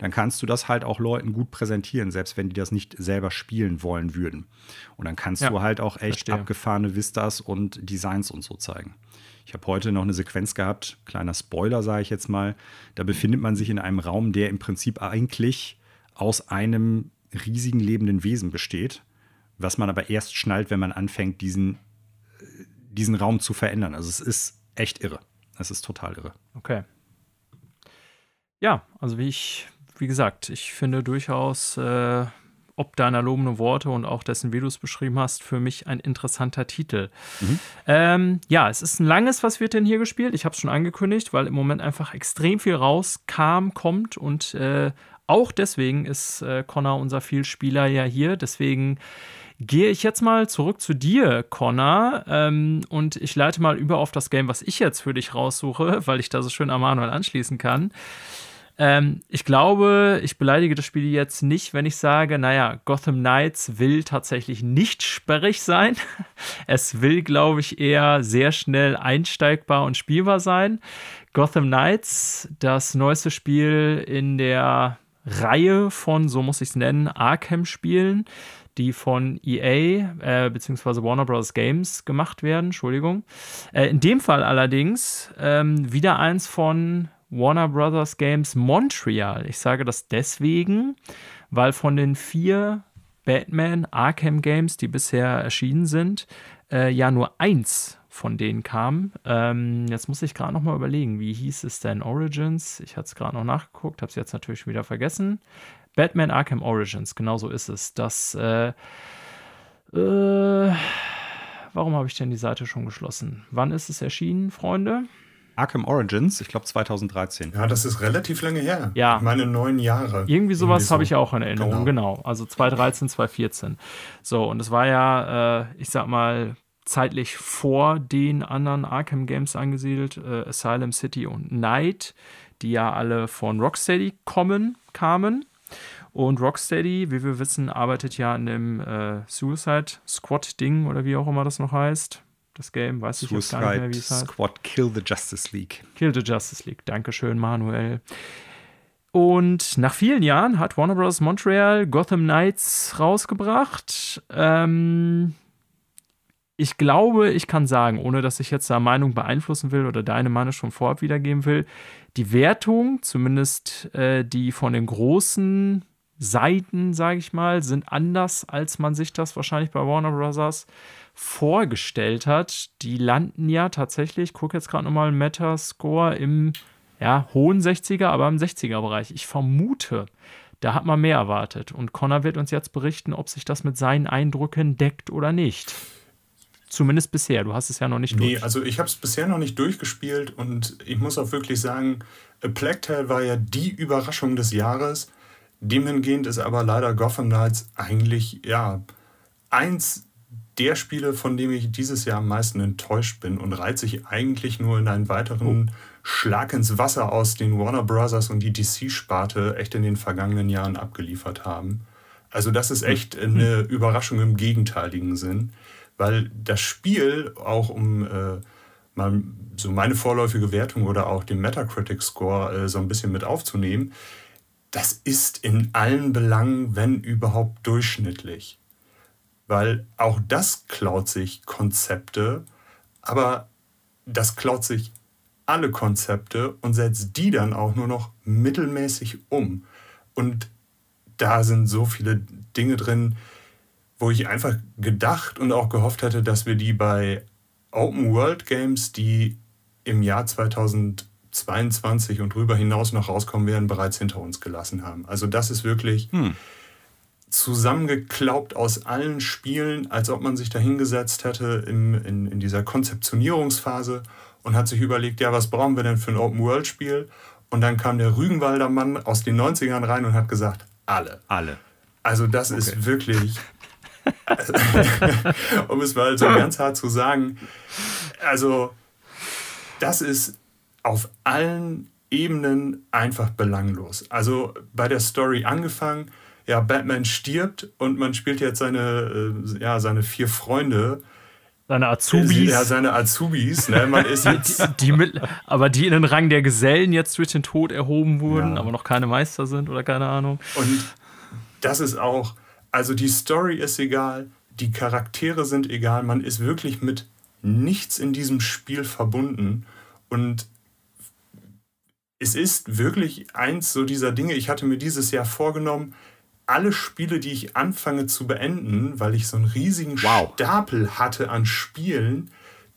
dann kannst du das halt auch Leuten gut präsentieren, selbst wenn die das nicht selber spielen wollen würden. Und dann kannst ja, du halt auch echt verstehe. abgefahrene Vistas und Designs und so zeigen. Ich habe heute noch eine Sequenz gehabt, kleiner Spoiler sage ich jetzt mal. Da befindet man sich in einem Raum, der im Prinzip eigentlich aus einem riesigen lebenden Wesen besteht, was man aber erst schnallt, wenn man anfängt, diesen, äh, diesen Raum zu verändern. Also es ist echt irre. Es ist total irre. Okay. Ja, also wie ich, wie gesagt, ich finde durchaus, äh, ob deiner lobenden Worte und auch dessen, wie du es beschrieben hast, für mich ein interessanter Titel. Mhm. Ähm, ja, es ist ein langes, was wird denn hier gespielt? Ich habe es schon angekündigt, weil im Moment einfach extrem viel rauskam, kommt und äh, auch deswegen ist äh, Connor unser Vielspieler ja hier. Deswegen gehe ich jetzt mal zurück zu dir, Connor, ähm, und ich leite mal über auf das Game, was ich jetzt für dich raussuche, weil ich da so schön an Manuel anschließen kann. Ähm, ich glaube, ich beleidige das Spiel jetzt nicht, wenn ich sage, naja, Gotham Knights will tatsächlich nicht sperrig sein. Es will, glaube ich, eher sehr schnell einsteigbar und spielbar sein. Gotham Knights, das neueste Spiel in der Reihe von, so muss ich es nennen, Arkham-Spielen die von EA äh, bzw. Warner Bros. Games gemacht werden. Entschuldigung. Äh, in dem Fall allerdings ähm, wieder eins von Warner Bros. Games Montreal. Ich sage das deswegen, weil von den vier Batman Arkham Games, die bisher erschienen sind, äh, ja nur eins von denen kam. Ähm, jetzt muss ich gerade noch mal überlegen, wie hieß es denn? Origins? Ich hatte es gerade noch nachgeguckt, habe es jetzt natürlich wieder vergessen. Batman Arkham Origins, genau so ist es. Das, äh, äh, warum habe ich denn die Seite schon geschlossen? Wann ist es erschienen, Freunde? Arkham Origins, ich glaube 2013. Ja, das ist relativ lange her. Ja. Meine neun Jahre. Irgendwie sowas so. habe ich auch in Erinnerung, genau. genau. Also 2013, 2014. So, und es war ja, äh, ich sag mal, zeitlich vor den anderen Arkham Games angesiedelt, äh, Asylum City und Night, die ja alle von Rocksteady kommen, kamen. Und Rocksteady, wie wir wissen, arbeitet ja an dem äh, Suicide Squad Ding oder wie auch immer das noch heißt. Das Game, weiß ich jetzt gar nicht mehr, wie es heißt. Squad Kill the Justice League. Kill the Justice League. Dankeschön, Manuel. Und nach vielen Jahren hat Warner Bros. Montreal Gotham Knights rausgebracht. Ähm, ich glaube, ich kann sagen, ohne dass ich jetzt da Meinung beeinflussen will oder deine Meinung schon vorab wiedergeben will, die Wertung, zumindest äh, die von den großen Seiten, sage ich mal, sind anders, als man sich das wahrscheinlich bei Warner Bros. Vorgestellt hat. Die landen ja tatsächlich, ich gucke jetzt gerade nochmal Metascore im ja, hohen 60er, aber im 60er-Bereich. Ich vermute, da hat man mehr erwartet. Und Connor wird uns jetzt berichten, ob sich das mit seinen Eindrücken deckt oder nicht. Zumindest bisher. Du hast es ja noch nicht Nee, durch. also ich habe es bisher noch nicht durchgespielt und ich muss auch wirklich sagen, A Plague Tale war ja die Überraschung des Jahres. Demhingehend ist aber leider Gotham Knights eigentlich, ja, eins der Spiele, von dem ich dieses Jahr am meisten enttäuscht bin und reiht sich eigentlich nur in einen weiteren oh. Schlag ins Wasser aus, den Warner Bros. und die DC-Sparte echt in den vergangenen Jahren abgeliefert haben. Also das ist echt hm. eine Überraschung im gegenteiligen Sinn, weil das Spiel, auch um äh, mal so meine vorläufige Wertung oder auch den Metacritic-Score äh, so ein bisschen mit aufzunehmen, das ist in allen Belangen, wenn überhaupt, durchschnittlich. Weil auch das klaut sich Konzepte, aber das klaut sich alle Konzepte und setzt die dann auch nur noch mittelmäßig um. Und da sind so viele Dinge drin, wo ich einfach gedacht und auch gehofft hätte, dass wir die bei Open World Games, die im Jahr 2000 22 und darüber hinaus noch rauskommen werden, bereits hinter uns gelassen haben. Also das ist wirklich hm. Zusammengeklaubt aus allen Spielen, als ob man sich da hingesetzt hätte im, in, in dieser Konzeptionierungsphase und hat sich überlegt, ja, was brauchen wir denn für ein Open-World-Spiel? Und dann kam der Rügenwalder Mann aus den 90ern rein und hat gesagt, alle. Alle. Also das okay. ist wirklich, um es mal so ganz hart zu sagen, also das ist auf allen Ebenen einfach belanglos. Also bei der Story angefangen, ja, Batman stirbt und man spielt jetzt seine, äh, ja, seine vier Freunde. Seine Azubis. Ja, seine Azubis. Ne? Man ist jetzt die, die mit, aber die in den Rang der Gesellen jetzt durch den Tod erhoben wurden, ja. aber noch keine Meister sind oder keine Ahnung. Und das ist auch, also die Story ist egal, die Charaktere sind egal, man ist wirklich mit nichts in diesem Spiel verbunden. Und es ist wirklich eins so dieser Dinge, ich hatte mir dieses Jahr vorgenommen, alle Spiele, die ich anfange zu beenden, weil ich so einen riesigen wow. Stapel hatte an Spielen,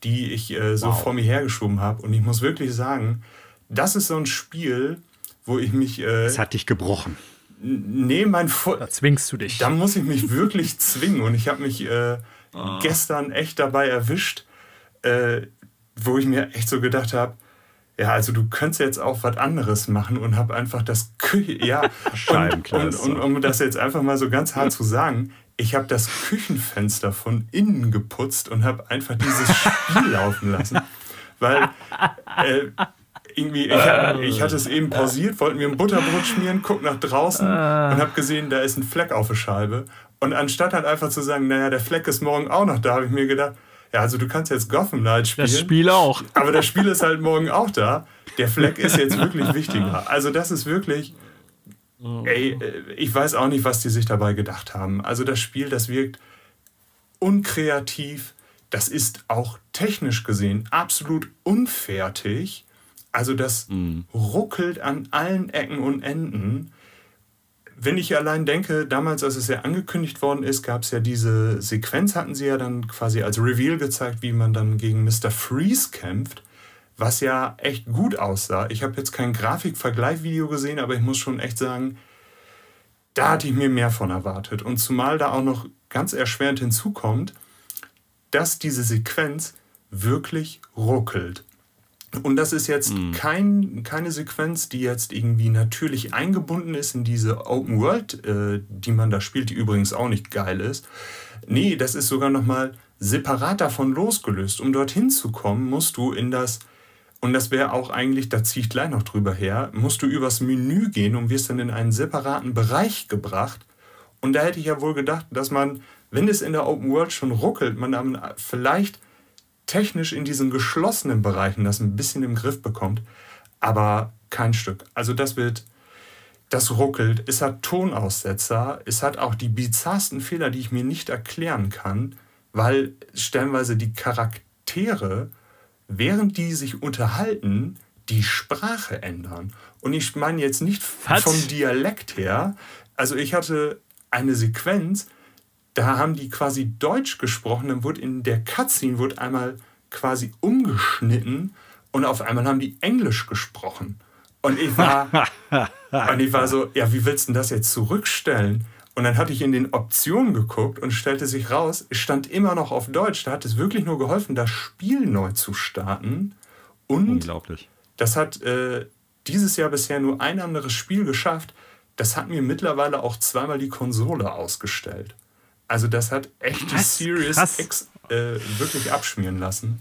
die ich äh, so wow. vor mir hergeschoben habe. Und ich muss wirklich sagen, das ist so ein Spiel, wo ich mich. Äh, das hat dich gebrochen. Nee, mein Vor Da zwingst du dich. Da muss ich mich wirklich zwingen. Und ich habe mich äh, oh. gestern echt dabei erwischt, äh, wo ich mir echt so gedacht habe, ja, also du könntest jetzt auch was anderes machen und hab einfach das Küche, ja, und, und, und, um das jetzt einfach mal so ganz hart zu sagen, ich habe das Küchenfenster von innen geputzt und habe einfach dieses Spiel laufen lassen, weil äh, irgendwie, ich, ich, hatte es eben pausiert, wollten wir ein Butterbrot schmieren, guck nach draußen ah. und habe gesehen, da ist ein Fleck auf der Scheibe. Und anstatt halt einfach zu sagen, naja, der Fleck ist morgen auch noch da, habe ich mir gedacht, ja, also du kannst jetzt Gotham Knight spielen. Das Spiel auch. Aber das Spiel ist halt morgen auch da. Der Fleck ist jetzt wirklich wichtiger. Also das ist wirklich, ey, äh, ich weiß auch nicht, was die sich dabei gedacht haben. Also das Spiel, das wirkt unkreativ. Das ist auch technisch gesehen absolut unfertig. Also das mhm. ruckelt an allen Ecken und Enden wenn ich allein denke, damals, als es ja angekündigt worden ist, gab es ja diese Sequenz, hatten sie ja dann quasi als Reveal gezeigt, wie man dann gegen Mr. Freeze kämpft, was ja echt gut aussah. Ich habe jetzt kein Grafikvergleich-Video gesehen, aber ich muss schon echt sagen, da hatte ich mir mehr von erwartet. Und zumal da auch noch ganz erschwerend hinzukommt, dass diese Sequenz wirklich ruckelt. Und das ist jetzt mhm. kein, keine Sequenz, die jetzt irgendwie natürlich eingebunden ist in diese Open World, äh, die man da spielt, die übrigens auch nicht geil ist. Nee, das ist sogar nochmal separat davon losgelöst. Um dorthin zu kommen, musst du in das, und das wäre auch eigentlich, da ziehe ich gleich noch drüber her, musst du übers Menü gehen und wirst dann in einen separaten Bereich gebracht. Und da hätte ich ja wohl gedacht, dass man, wenn es in der Open World schon ruckelt, man dann vielleicht technisch in diesen geschlossenen Bereichen das ein bisschen im Griff bekommt, aber kein Stück. Also das wird, das ruckelt, es hat Tonaussetzer, es hat auch die bizarrsten Fehler, die ich mir nicht erklären kann, weil stellenweise die Charaktere, während die sich unterhalten, die Sprache ändern. Und ich meine jetzt nicht Was? vom Dialekt her. Also ich hatte eine Sequenz, da haben die quasi Deutsch gesprochen, dann wurde in der Cutscene wurde einmal quasi umgeschnitten und auf einmal haben die Englisch gesprochen. Und ich war, und ich war so, ja, wie willst du denn das jetzt zurückstellen? Und dann hatte ich in den Optionen geguckt und stellte sich raus, es stand immer noch auf Deutsch. Da hat es wirklich nur geholfen, das Spiel neu zu starten. Und Unglaublich. das hat äh, dieses Jahr bisher nur ein anderes Spiel geschafft. Das hat mir mittlerweile auch zweimal die Konsole ausgestellt. Also das hat echt die Series X äh, wirklich abschmieren lassen.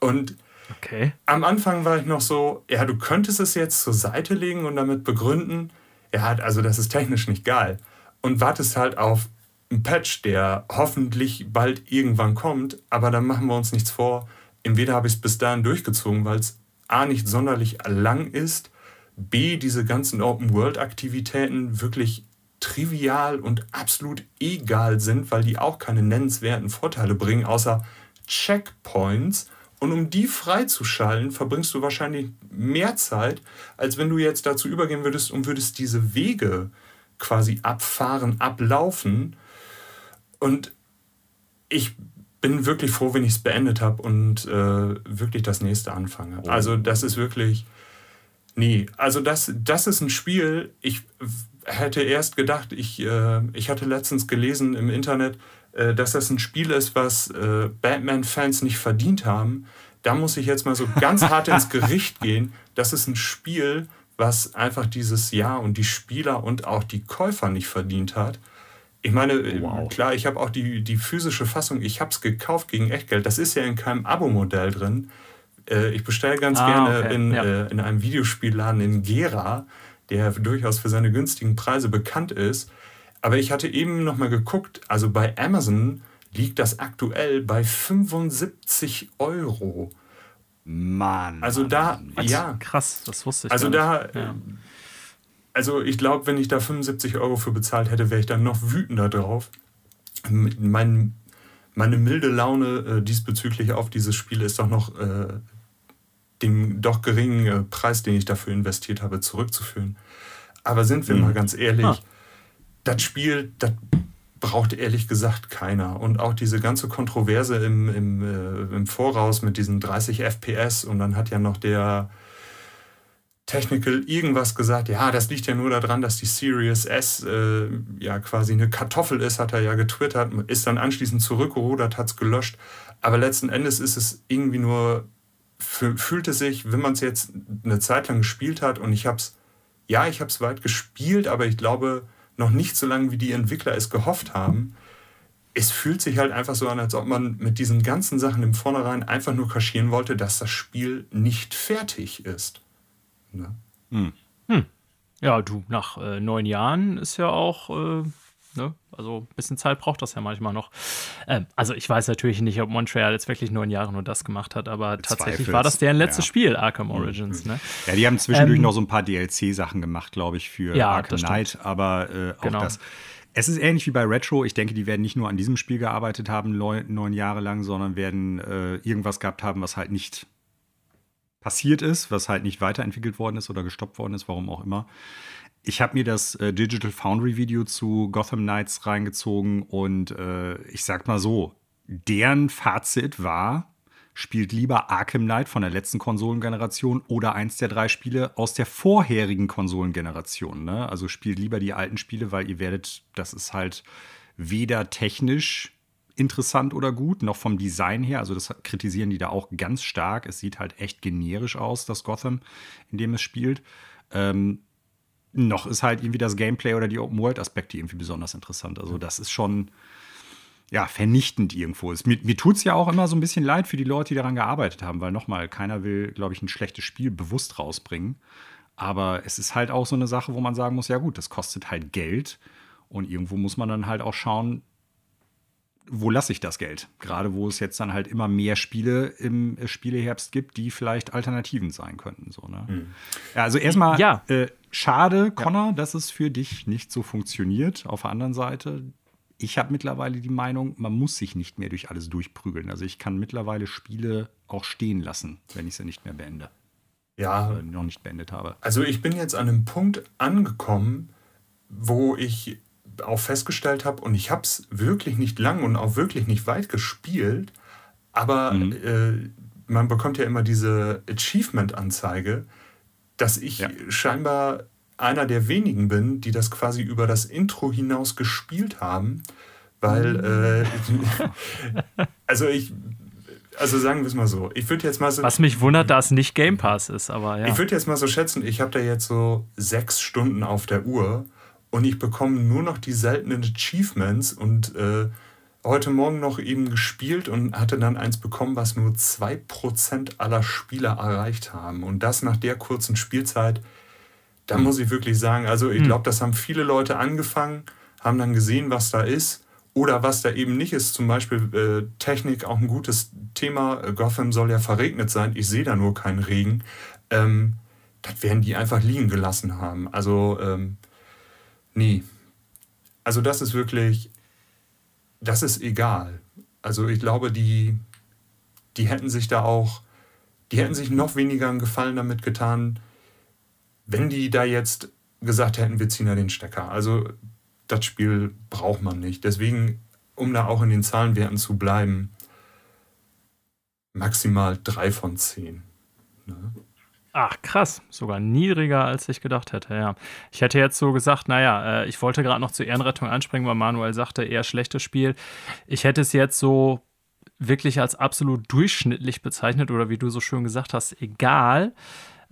Und okay. am Anfang war ich noch so, ja, du könntest es jetzt zur Seite legen und damit begründen, ja, also das ist technisch nicht geil. Und wartest halt auf einen Patch, der hoffentlich bald irgendwann kommt, aber dann machen wir uns nichts vor. Entweder habe ich es bis dahin durchgezogen, weil es A nicht sonderlich lang ist, B diese ganzen Open-World-Aktivitäten wirklich trivial und absolut egal sind, weil die auch keine nennenswerten Vorteile bringen, außer Checkpoints. Und um die freizuschalten, verbringst du wahrscheinlich mehr Zeit, als wenn du jetzt dazu übergehen würdest und würdest diese Wege quasi abfahren, ablaufen. Und ich bin wirklich froh, wenn ich es beendet habe und äh, wirklich das nächste anfange. Oh. Also das ist wirklich... Nee, also das, das ist ein Spiel, ich hätte erst gedacht, ich, äh, ich hatte letztens gelesen im Internet, äh, dass das ein Spiel ist, was äh, Batman-Fans nicht verdient haben. Da muss ich jetzt mal so ganz hart ins Gericht gehen. Das ist ein Spiel, was einfach dieses Jahr und die Spieler und auch die Käufer nicht verdient hat. Ich meine, äh, wow. klar, ich habe auch die, die physische Fassung, ich habe es gekauft gegen Echtgeld. Das ist ja in keinem Abo-Modell drin. Äh, ich bestelle ganz ah, gerne okay. in, ja. Äh, in einem Videospielladen in Gera der durchaus für seine günstigen Preise bekannt ist. Aber ich hatte eben noch mal geguckt, also bei Amazon liegt das aktuell bei 75 Euro. Mann. Also da, Mann. ja. Krass, das wusste ich. Also da, ja. also ich glaube, wenn ich da 75 Euro für bezahlt hätte, wäre ich dann noch wütender drauf. Mein, meine milde Laune äh, diesbezüglich auf dieses Spiel ist doch noch äh, dem doch geringen äh, Preis, den ich dafür investiert habe, zurückzuführen. Aber sind wir mhm. mal ganz ehrlich, ah. das Spiel, das braucht ehrlich gesagt keiner. Und auch diese ganze Kontroverse im, im, äh, im Voraus mit diesen 30 FPS und dann hat ja noch der Technical irgendwas gesagt, ja, das liegt ja nur daran, dass die Series S äh, ja quasi eine Kartoffel ist, hat er ja getwittert, ist dann anschließend zurückgerudert, hat es gelöscht. Aber letzten Endes ist es irgendwie nur fühlte sich, wenn man es jetzt eine Zeit lang gespielt hat und ich habe es, ja, ich habe es weit gespielt, aber ich glaube noch nicht so lange, wie die Entwickler es gehofft haben. Es fühlt sich halt einfach so an, als ob man mit diesen ganzen Sachen im Vornherein einfach nur kaschieren wollte, dass das Spiel nicht fertig ist. Ne? Hm. Hm. Ja, du, nach äh, neun Jahren ist ja auch äh, Ne? Also ein bisschen Zeit braucht das ja manchmal noch. Ähm, also ich weiß natürlich nicht, ob Montreal jetzt wirklich neun Jahre nur das gemacht hat, aber tatsächlich war das deren letztes ja. Spiel, Arkham mhm. Origins. Mhm. Ne? Ja, die haben zwischendurch ähm, noch so ein paar DLC-Sachen gemacht, glaube ich, für ja, Arkham Knight, aber äh, auch genau. das. Es ist ähnlich wie bei Retro. Ich denke, die werden nicht nur an diesem Spiel gearbeitet haben, neun, neun Jahre lang, sondern werden äh, irgendwas gehabt haben, was halt nicht passiert ist, was halt nicht weiterentwickelt worden ist oder gestoppt worden ist, warum auch immer. Ich habe mir das äh, Digital Foundry Video zu Gotham Knights reingezogen und äh, ich sag mal so, deren Fazit war, spielt lieber Arkham Knight von der letzten Konsolengeneration oder eins der drei Spiele aus der vorherigen Konsolengeneration. Ne? Also spielt lieber die alten Spiele, weil ihr werdet, das ist halt weder technisch interessant oder gut, noch vom Design her. Also das kritisieren die da auch ganz stark. Es sieht halt echt generisch aus, das Gotham, in dem es spielt. Ähm, noch ist halt irgendwie das Gameplay oder die Open-World-Aspekte irgendwie besonders interessant. Also das ist schon ja, vernichtend irgendwo. Es, mir mir tut es ja auch immer so ein bisschen leid für die Leute, die daran gearbeitet haben, weil nochmal, keiner will, glaube ich, ein schlechtes Spiel bewusst rausbringen. Aber es ist halt auch so eine Sache, wo man sagen muss, ja gut, das kostet halt Geld. Und irgendwo muss man dann halt auch schauen, wo lasse ich das Geld? Gerade wo es jetzt dann halt immer mehr Spiele im Spieleherbst gibt, die vielleicht Alternativen sein könnten. So, ne? Mhm. ja, also erstmal ja. Äh, schade, Connor, ja. dass es für dich nicht so funktioniert. Auf der anderen Seite, ich habe mittlerweile die Meinung, man muss sich nicht mehr durch alles durchprügeln. Also ich kann mittlerweile Spiele auch stehen lassen, wenn ich sie nicht mehr beende. Ja. Oder noch nicht beendet habe. Also ich bin jetzt an einem Punkt angekommen, wo ich auch festgestellt habe, und ich habe es wirklich nicht lang und auch wirklich nicht weit gespielt, aber mhm. äh, man bekommt ja immer diese Achievement-Anzeige, dass ich ja. scheinbar einer der wenigen bin, die das quasi über das Intro hinaus gespielt haben, weil äh, also ich also sagen wir es mal so, ich würde jetzt mal so Was mich wundert, dass es nicht Game Pass ist, aber ja. Ich würde jetzt mal so schätzen, ich habe da jetzt so sechs Stunden auf der Uhr und ich bekomme nur noch die seltenen Achievements und äh, heute Morgen noch eben gespielt und hatte dann eins bekommen, was nur 2% aller Spieler erreicht haben. Und das nach der kurzen Spielzeit, da hm. muss ich wirklich sagen, also ich hm. glaube, das haben viele Leute angefangen, haben dann gesehen, was da ist oder was da eben nicht ist. Zum Beispiel äh, Technik, auch ein gutes Thema. Gotham soll ja verregnet sein, ich sehe da nur keinen Regen. Ähm, das werden die einfach liegen gelassen haben. Also ähm, Nee. Also das ist wirklich, das ist egal. Also ich glaube, die, die hätten sich da auch, die hätten sich noch weniger einen Gefallen damit getan, wenn die da jetzt gesagt hätten, wir ziehen ja den Stecker. Also das Spiel braucht man nicht. Deswegen, um da auch in den Zahlenwerten zu bleiben, maximal drei von zehn. Ne? Ach, krass. Sogar niedriger, als ich gedacht hätte, ja. Ich hätte jetzt so gesagt, naja, äh, ich wollte gerade noch zur Ehrenrettung anspringen, weil Manuel sagte, eher schlechtes Spiel. Ich hätte es jetzt so wirklich als absolut durchschnittlich bezeichnet oder wie du so schön gesagt hast, egal.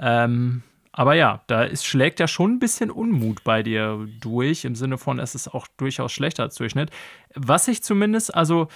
Ähm, aber ja, da ist, schlägt ja schon ein bisschen Unmut bei dir durch, im Sinne von, es ist auch durchaus schlechter als Durchschnitt. Was ich zumindest, also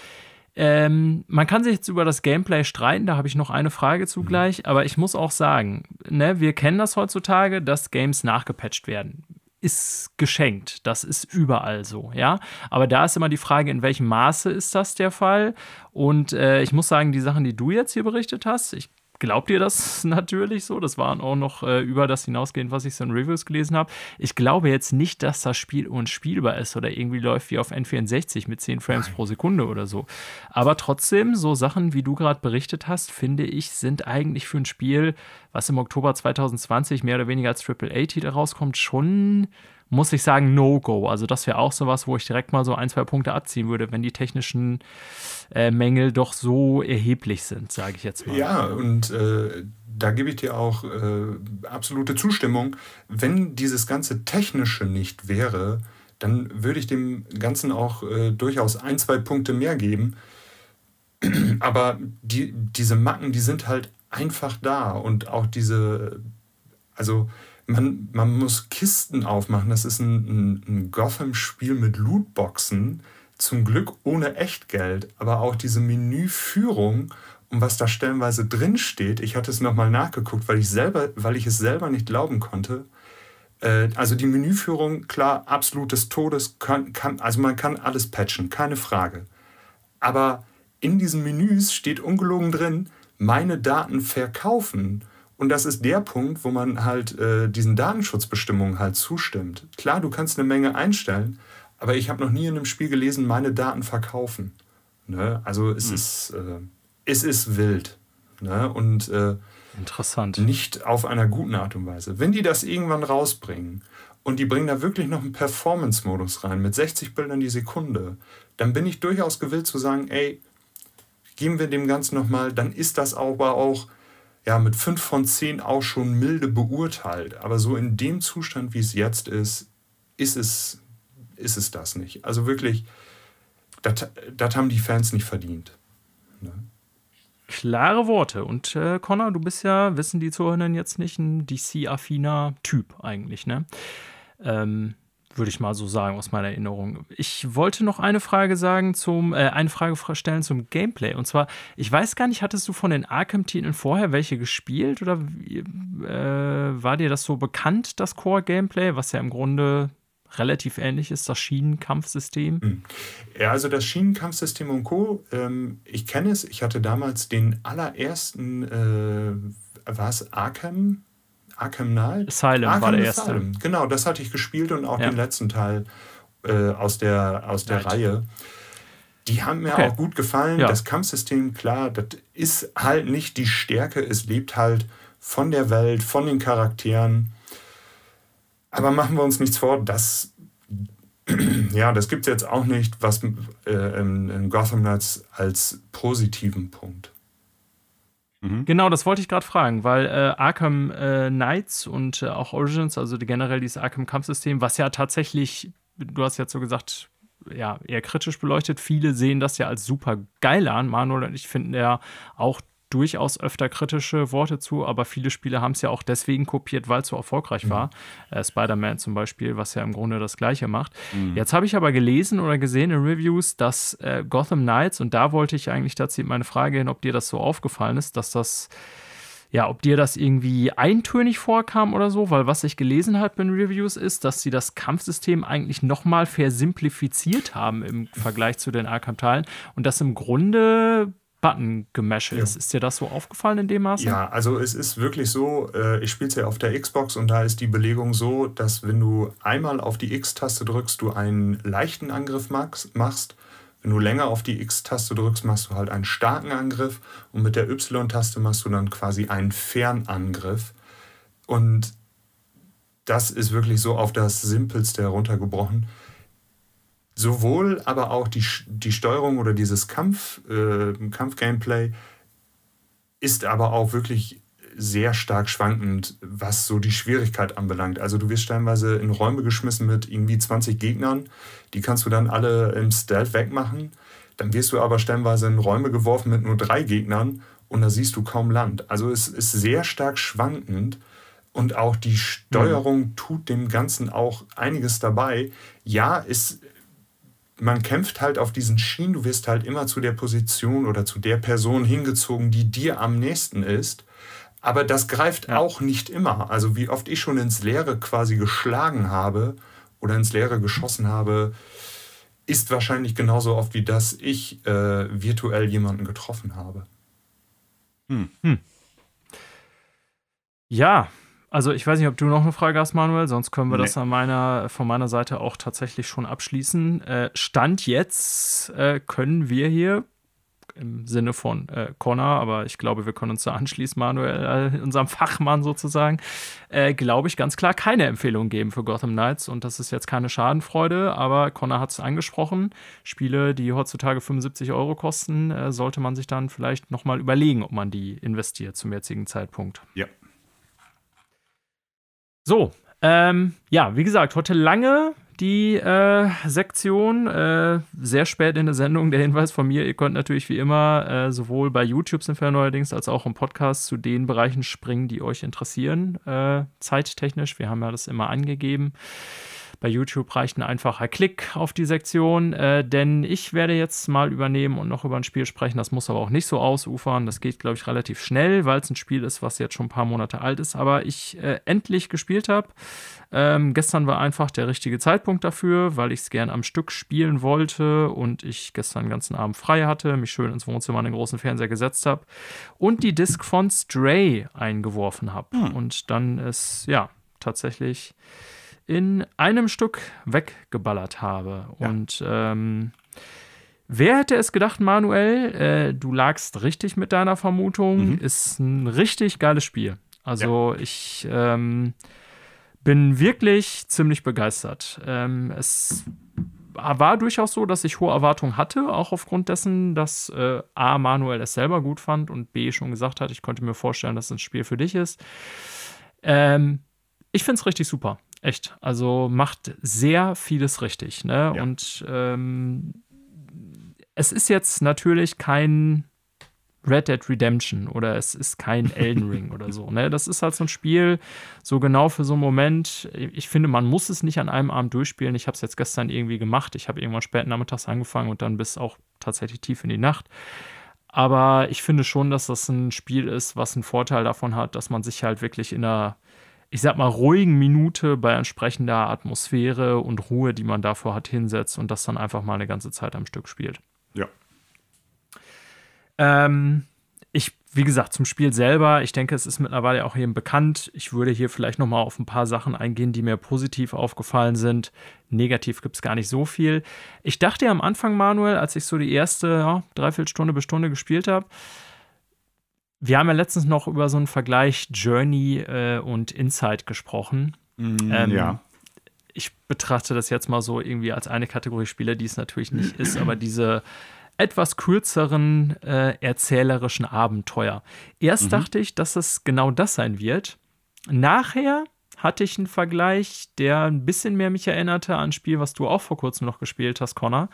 ähm, man kann sich jetzt über das Gameplay streiten, da habe ich noch eine Frage zugleich, mhm. aber ich muss auch sagen, ne, wir kennen das heutzutage, dass Games nachgepatcht werden. Ist geschenkt, das ist überall so, ja. Aber da ist immer die Frage, in welchem Maße ist das der Fall? Und äh, ich muss sagen, die Sachen, die du jetzt hier berichtet hast, ich glaubt ihr das natürlich so? Das waren auch noch äh, über das hinausgehend, was ich so in Reviews gelesen habe. Ich glaube jetzt nicht, dass das Spiel unspielbar ist oder irgendwie läuft wie auf N64 mit 10 Frames pro Sekunde oder so. Aber trotzdem, so Sachen, wie du gerade berichtet hast, finde ich, sind eigentlich für ein Spiel, was im Oktober 2020 mehr oder weniger als AAA-Titel rauskommt, schon muss ich sagen, No-Go. Also das wäre auch sowas, wo ich direkt mal so ein, zwei Punkte abziehen würde, wenn die technischen äh, Mängel doch so erheblich sind, sage ich jetzt mal. Ja, und äh, da gebe ich dir auch äh, absolute Zustimmung. Wenn dieses ganze Technische nicht wäre, dann würde ich dem Ganzen auch äh, durchaus ein, zwei Punkte mehr geben. Aber die, diese Macken, die sind halt einfach da und auch diese, also man, man muss Kisten aufmachen. Das ist ein, ein, ein Gotham-Spiel mit Lootboxen. Zum Glück ohne Echtgeld. Aber auch diese Menüführung und was da stellenweise drin steht. Ich hatte es nochmal nachgeguckt, weil ich, selber, weil ich es selber nicht glauben konnte. Äh, also die Menüführung, klar, absolutes Todes. Kann, kann, also man kann alles patchen, keine Frage. Aber in diesen Menüs steht ungelogen drin, meine Daten verkaufen. Und das ist der Punkt, wo man halt äh, diesen Datenschutzbestimmungen halt zustimmt. Klar, du kannst eine Menge einstellen, aber ich habe noch nie in einem Spiel gelesen, meine Daten verkaufen. Ne? Also es, hm. ist, äh, es ist wild. Ne? Und äh, Interessant. nicht auf einer guten Art und Weise. Wenn die das irgendwann rausbringen und die bringen da wirklich noch einen Performance-Modus rein mit 60 Bildern die Sekunde, dann bin ich durchaus gewillt zu sagen, ey, geben wir dem Ganzen nochmal, dann ist das aber auch ja, mit 5 von 10 auch schon milde beurteilt. Aber so in dem Zustand, wie es jetzt ist, ist es, ist es das nicht. Also wirklich, das haben die Fans nicht verdient. Ne? Klare Worte. Und äh, Connor, du bist ja, wissen die Zuhörenden jetzt nicht, ein DC-affiner Typ eigentlich, ne? Ähm, würde ich mal so sagen aus meiner Erinnerung. Ich wollte noch eine Frage sagen zum, äh, eine Frage stellen zum Gameplay. Und zwar, ich weiß gar nicht, hattest du von den Arkham-Titeln vorher welche gespielt oder äh, war dir das so bekannt, das Core-Gameplay, was ja im Grunde relativ ähnlich ist, das Schienenkampfsystem? Hm. Ja, also das Schienenkampfsystem und Co., ähm, ich kenne es. Ich hatte damals den allerersten, äh, war es Arkham? Arkham Knight? Asylum Arkham war der erste. Asylum. Genau, das hatte ich gespielt und auch ja. den letzten Teil äh, aus der, aus der Reihe. Die haben mir okay. auch gut gefallen. Ja. Das Kampfsystem, klar, das ist halt nicht die Stärke. Es lebt halt von der Welt, von den Charakteren. Aber machen wir uns nichts vor, das, ja, das gibt es jetzt auch nicht, was äh, in Gotham Knights als positiven Punkt. Mhm. Genau, das wollte ich gerade fragen, weil äh, Arkham äh, Knights und äh, auch Origins, also generell dieses Arkham-Kampfsystem, was ja tatsächlich, du hast jetzt so gesagt, ja, eher kritisch beleuchtet. Viele sehen das ja als super geil an. Manuel und ich finden ja auch durchaus öfter kritische Worte zu, aber viele Spiele haben es ja auch deswegen kopiert, weil es so erfolgreich mhm. war. Äh, Spider-Man zum Beispiel, was ja im Grunde das Gleiche macht. Mhm. Jetzt habe ich aber gelesen oder gesehen in Reviews, dass äh, Gotham Knights, und da wollte ich eigentlich dazu meine Frage hin, ob dir das so aufgefallen ist, dass das ja, ob dir das irgendwie eintönig vorkam oder so, weil was ich gelesen habe in Reviews ist, dass sie das Kampfsystem eigentlich nochmal versimplifiziert haben im Vergleich zu den Arkham-Teilen und das im Grunde Button-Gemäsche ja. ist. Ist dir das so aufgefallen in dem Maße? Ja, also es ist wirklich so, äh, ich spiele es ja auf der Xbox und da ist die Belegung so, dass wenn du einmal auf die X-Taste drückst, du einen leichten Angriff machst. Wenn du länger auf die X-Taste drückst, machst du halt einen starken Angriff und mit der Y-Taste machst du dann quasi einen Fernangriff. Und das ist wirklich so auf das Simpelste heruntergebrochen sowohl aber auch die, die Steuerung oder dieses Kampf, äh, Kampf-Gameplay ist aber auch wirklich sehr stark schwankend, was so die Schwierigkeit anbelangt. Also du wirst stellenweise in Räume geschmissen mit irgendwie 20 Gegnern, die kannst du dann alle im Stealth wegmachen. Dann wirst du aber stellenweise in Räume geworfen mit nur drei Gegnern und da siehst du kaum Land. Also es ist sehr stark schwankend und auch die Steuerung mhm. tut dem Ganzen auch einiges dabei. Ja, es man kämpft halt auf diesen Schienen, du wirst halt immer zu der Position oder zu der Person hingezogen, die dir am nächsten ist. Aber das greift ja. auch nicht immer. Also wie oft ich schon ins Leere quasi geschlagen habe oder ins Leere geschossen habe, ist wahrscheinlich genauso oft wie dass ich äh, virtuell jemanden getroffen habe. Hm. Hm. Ja, also ich weiß nicht, ob du noch eine Frage hast, Manuel, sonst können wir nee. das an meiner, von meiner Seite auch tatsächlich schon abschließen. Äh, Stand jetzt äh, können wir hier im Sinne von äh, Connor, aber ich glaube, wir können uns da anschließen, Manuel, äh, unserem Fachmann sozusagen, äh, glaube ich, ganz klar keine Empfehlung geben für Gotham Knights. Und das ist jetzt keine Schadenfreude, aber Connor hat es angesprochen. Spiele, die heutzutage 75 Euro kosten, äh, sollte man sich dann vielleicht nochmal überlegen, ob man die investiert zum jetzigen Zeitpunkt. Ja, so, ähm, ja, wie gesagt, heute lange die äh, Sektion. Äh, sehr spät in der Sendung der Hinweis von mir. Ihr könnt natürlich wie immer äh, sowohl bei YouTube sind wir neuerdings als auch im Podcast zu den Bereichen springen, die euch interessieren, äh, zeittechnisch. Wir haben ja das immer angegeben. Bei YouTube reicht ein einfacher Klick auf die Sektion, äh, denn ich werde jetzt mal übernehmen und noch über ein Spiel sprechen. Das muss aber auch nicht so ausufern. Das geht, glaube ich, relativ schnell, weil es ein Spiel ist, was jetzt schon ein paar Monate alt ist, aber ich äh, endlich gespielt habe. Ähm, gestern war einfach der richtige Zeitpunkt dafür, weil ich es gern am Stück spielen wollte und ich gestern den ganzen Abend frei hatte, mich schön ins Wohnzimmer an den großen Fernseher gesetzt habe und die Disc von Stray eingeworfen habe. Hm. Und dann ist, ja, tatsächlich in einem Stück weggeballert habe. Ja. Und ähm, wer hätte es gedacht, Manuel, äh, du lagst richtig mit deiner Vermutung, mhm. ist ein richtig geiles Spiel. Also ja. ich ähm, bin wirklich ziemlich begeistert. Ähm, es war durchaus so, dass ich hohe Erwartungen hatte, auch aufgrund dessen, dass äh, A. Manuel es selber gut fand und B. schon gesagt hat, ich konnte mir vorstellen, dass es ein Spiel für dich ist. Ähm, ich finde es richtig super. Echt. Also macht sehr vieles richtig. Ne? Ja. Und ähm, es ist jetzt natürlich kein Red Dead Redemption oder es ist kein Elden Ring oder so. Ne? Das ist halt so ein Spiel, so genau für so einen Moment. Ich finde, man muss es nicht an einem Abend durchspielen. Ich habe es jetzt gestern irgendwie gemacht. Ich habe irgendwann spät nachmittags angefangen und dann bis auch tatsächlich tief in die Nacht. Aber ich finde schon, dass das ein Spiel ist, was einen Vorteil davon hat, dass man sich halt wirklich in einer, ich sag mal, ruhigen Minute bei entsprechender Atmosphäre und Ruhe, die man davor hat, hinsetzt und das dann einfach mal eine ganze Zeit am Stück spielt. Ja. Ähm, ich, wie gesagt, zum Spiel selber, ich denke, es ist mittlerweile auch eben bekannt. Ich würde hier vielleicht noch mal auf ein paar Sachen eingehen, die mir positiv aufgefallen sind. Negativ gibt es gar nicht so viel. Ich dachte ja am Anfang, Manuel, als ich so die erste ja, Dreiviertelstunde bis Stunde gespielt habe, wir haben ja letztens noch über so einen Vergleich Journey äh, und Insight gesprochen. Mm, ähm, ja. Ich betrachte das jetzt mal so irgendwie als eine Kategorie Spieler, die es natürlich nicht ist, aber diese etwas kürzeren äh, erzählerischen Abenteuer. Erst mhm. dachte ich, dass es genau das sein wird. Nachher hatte ich einen Vergleich, der ein bisschen mehr mich erinnerte an ein Spiel, was du auch vor kurzem noch gespielt hast, Connor.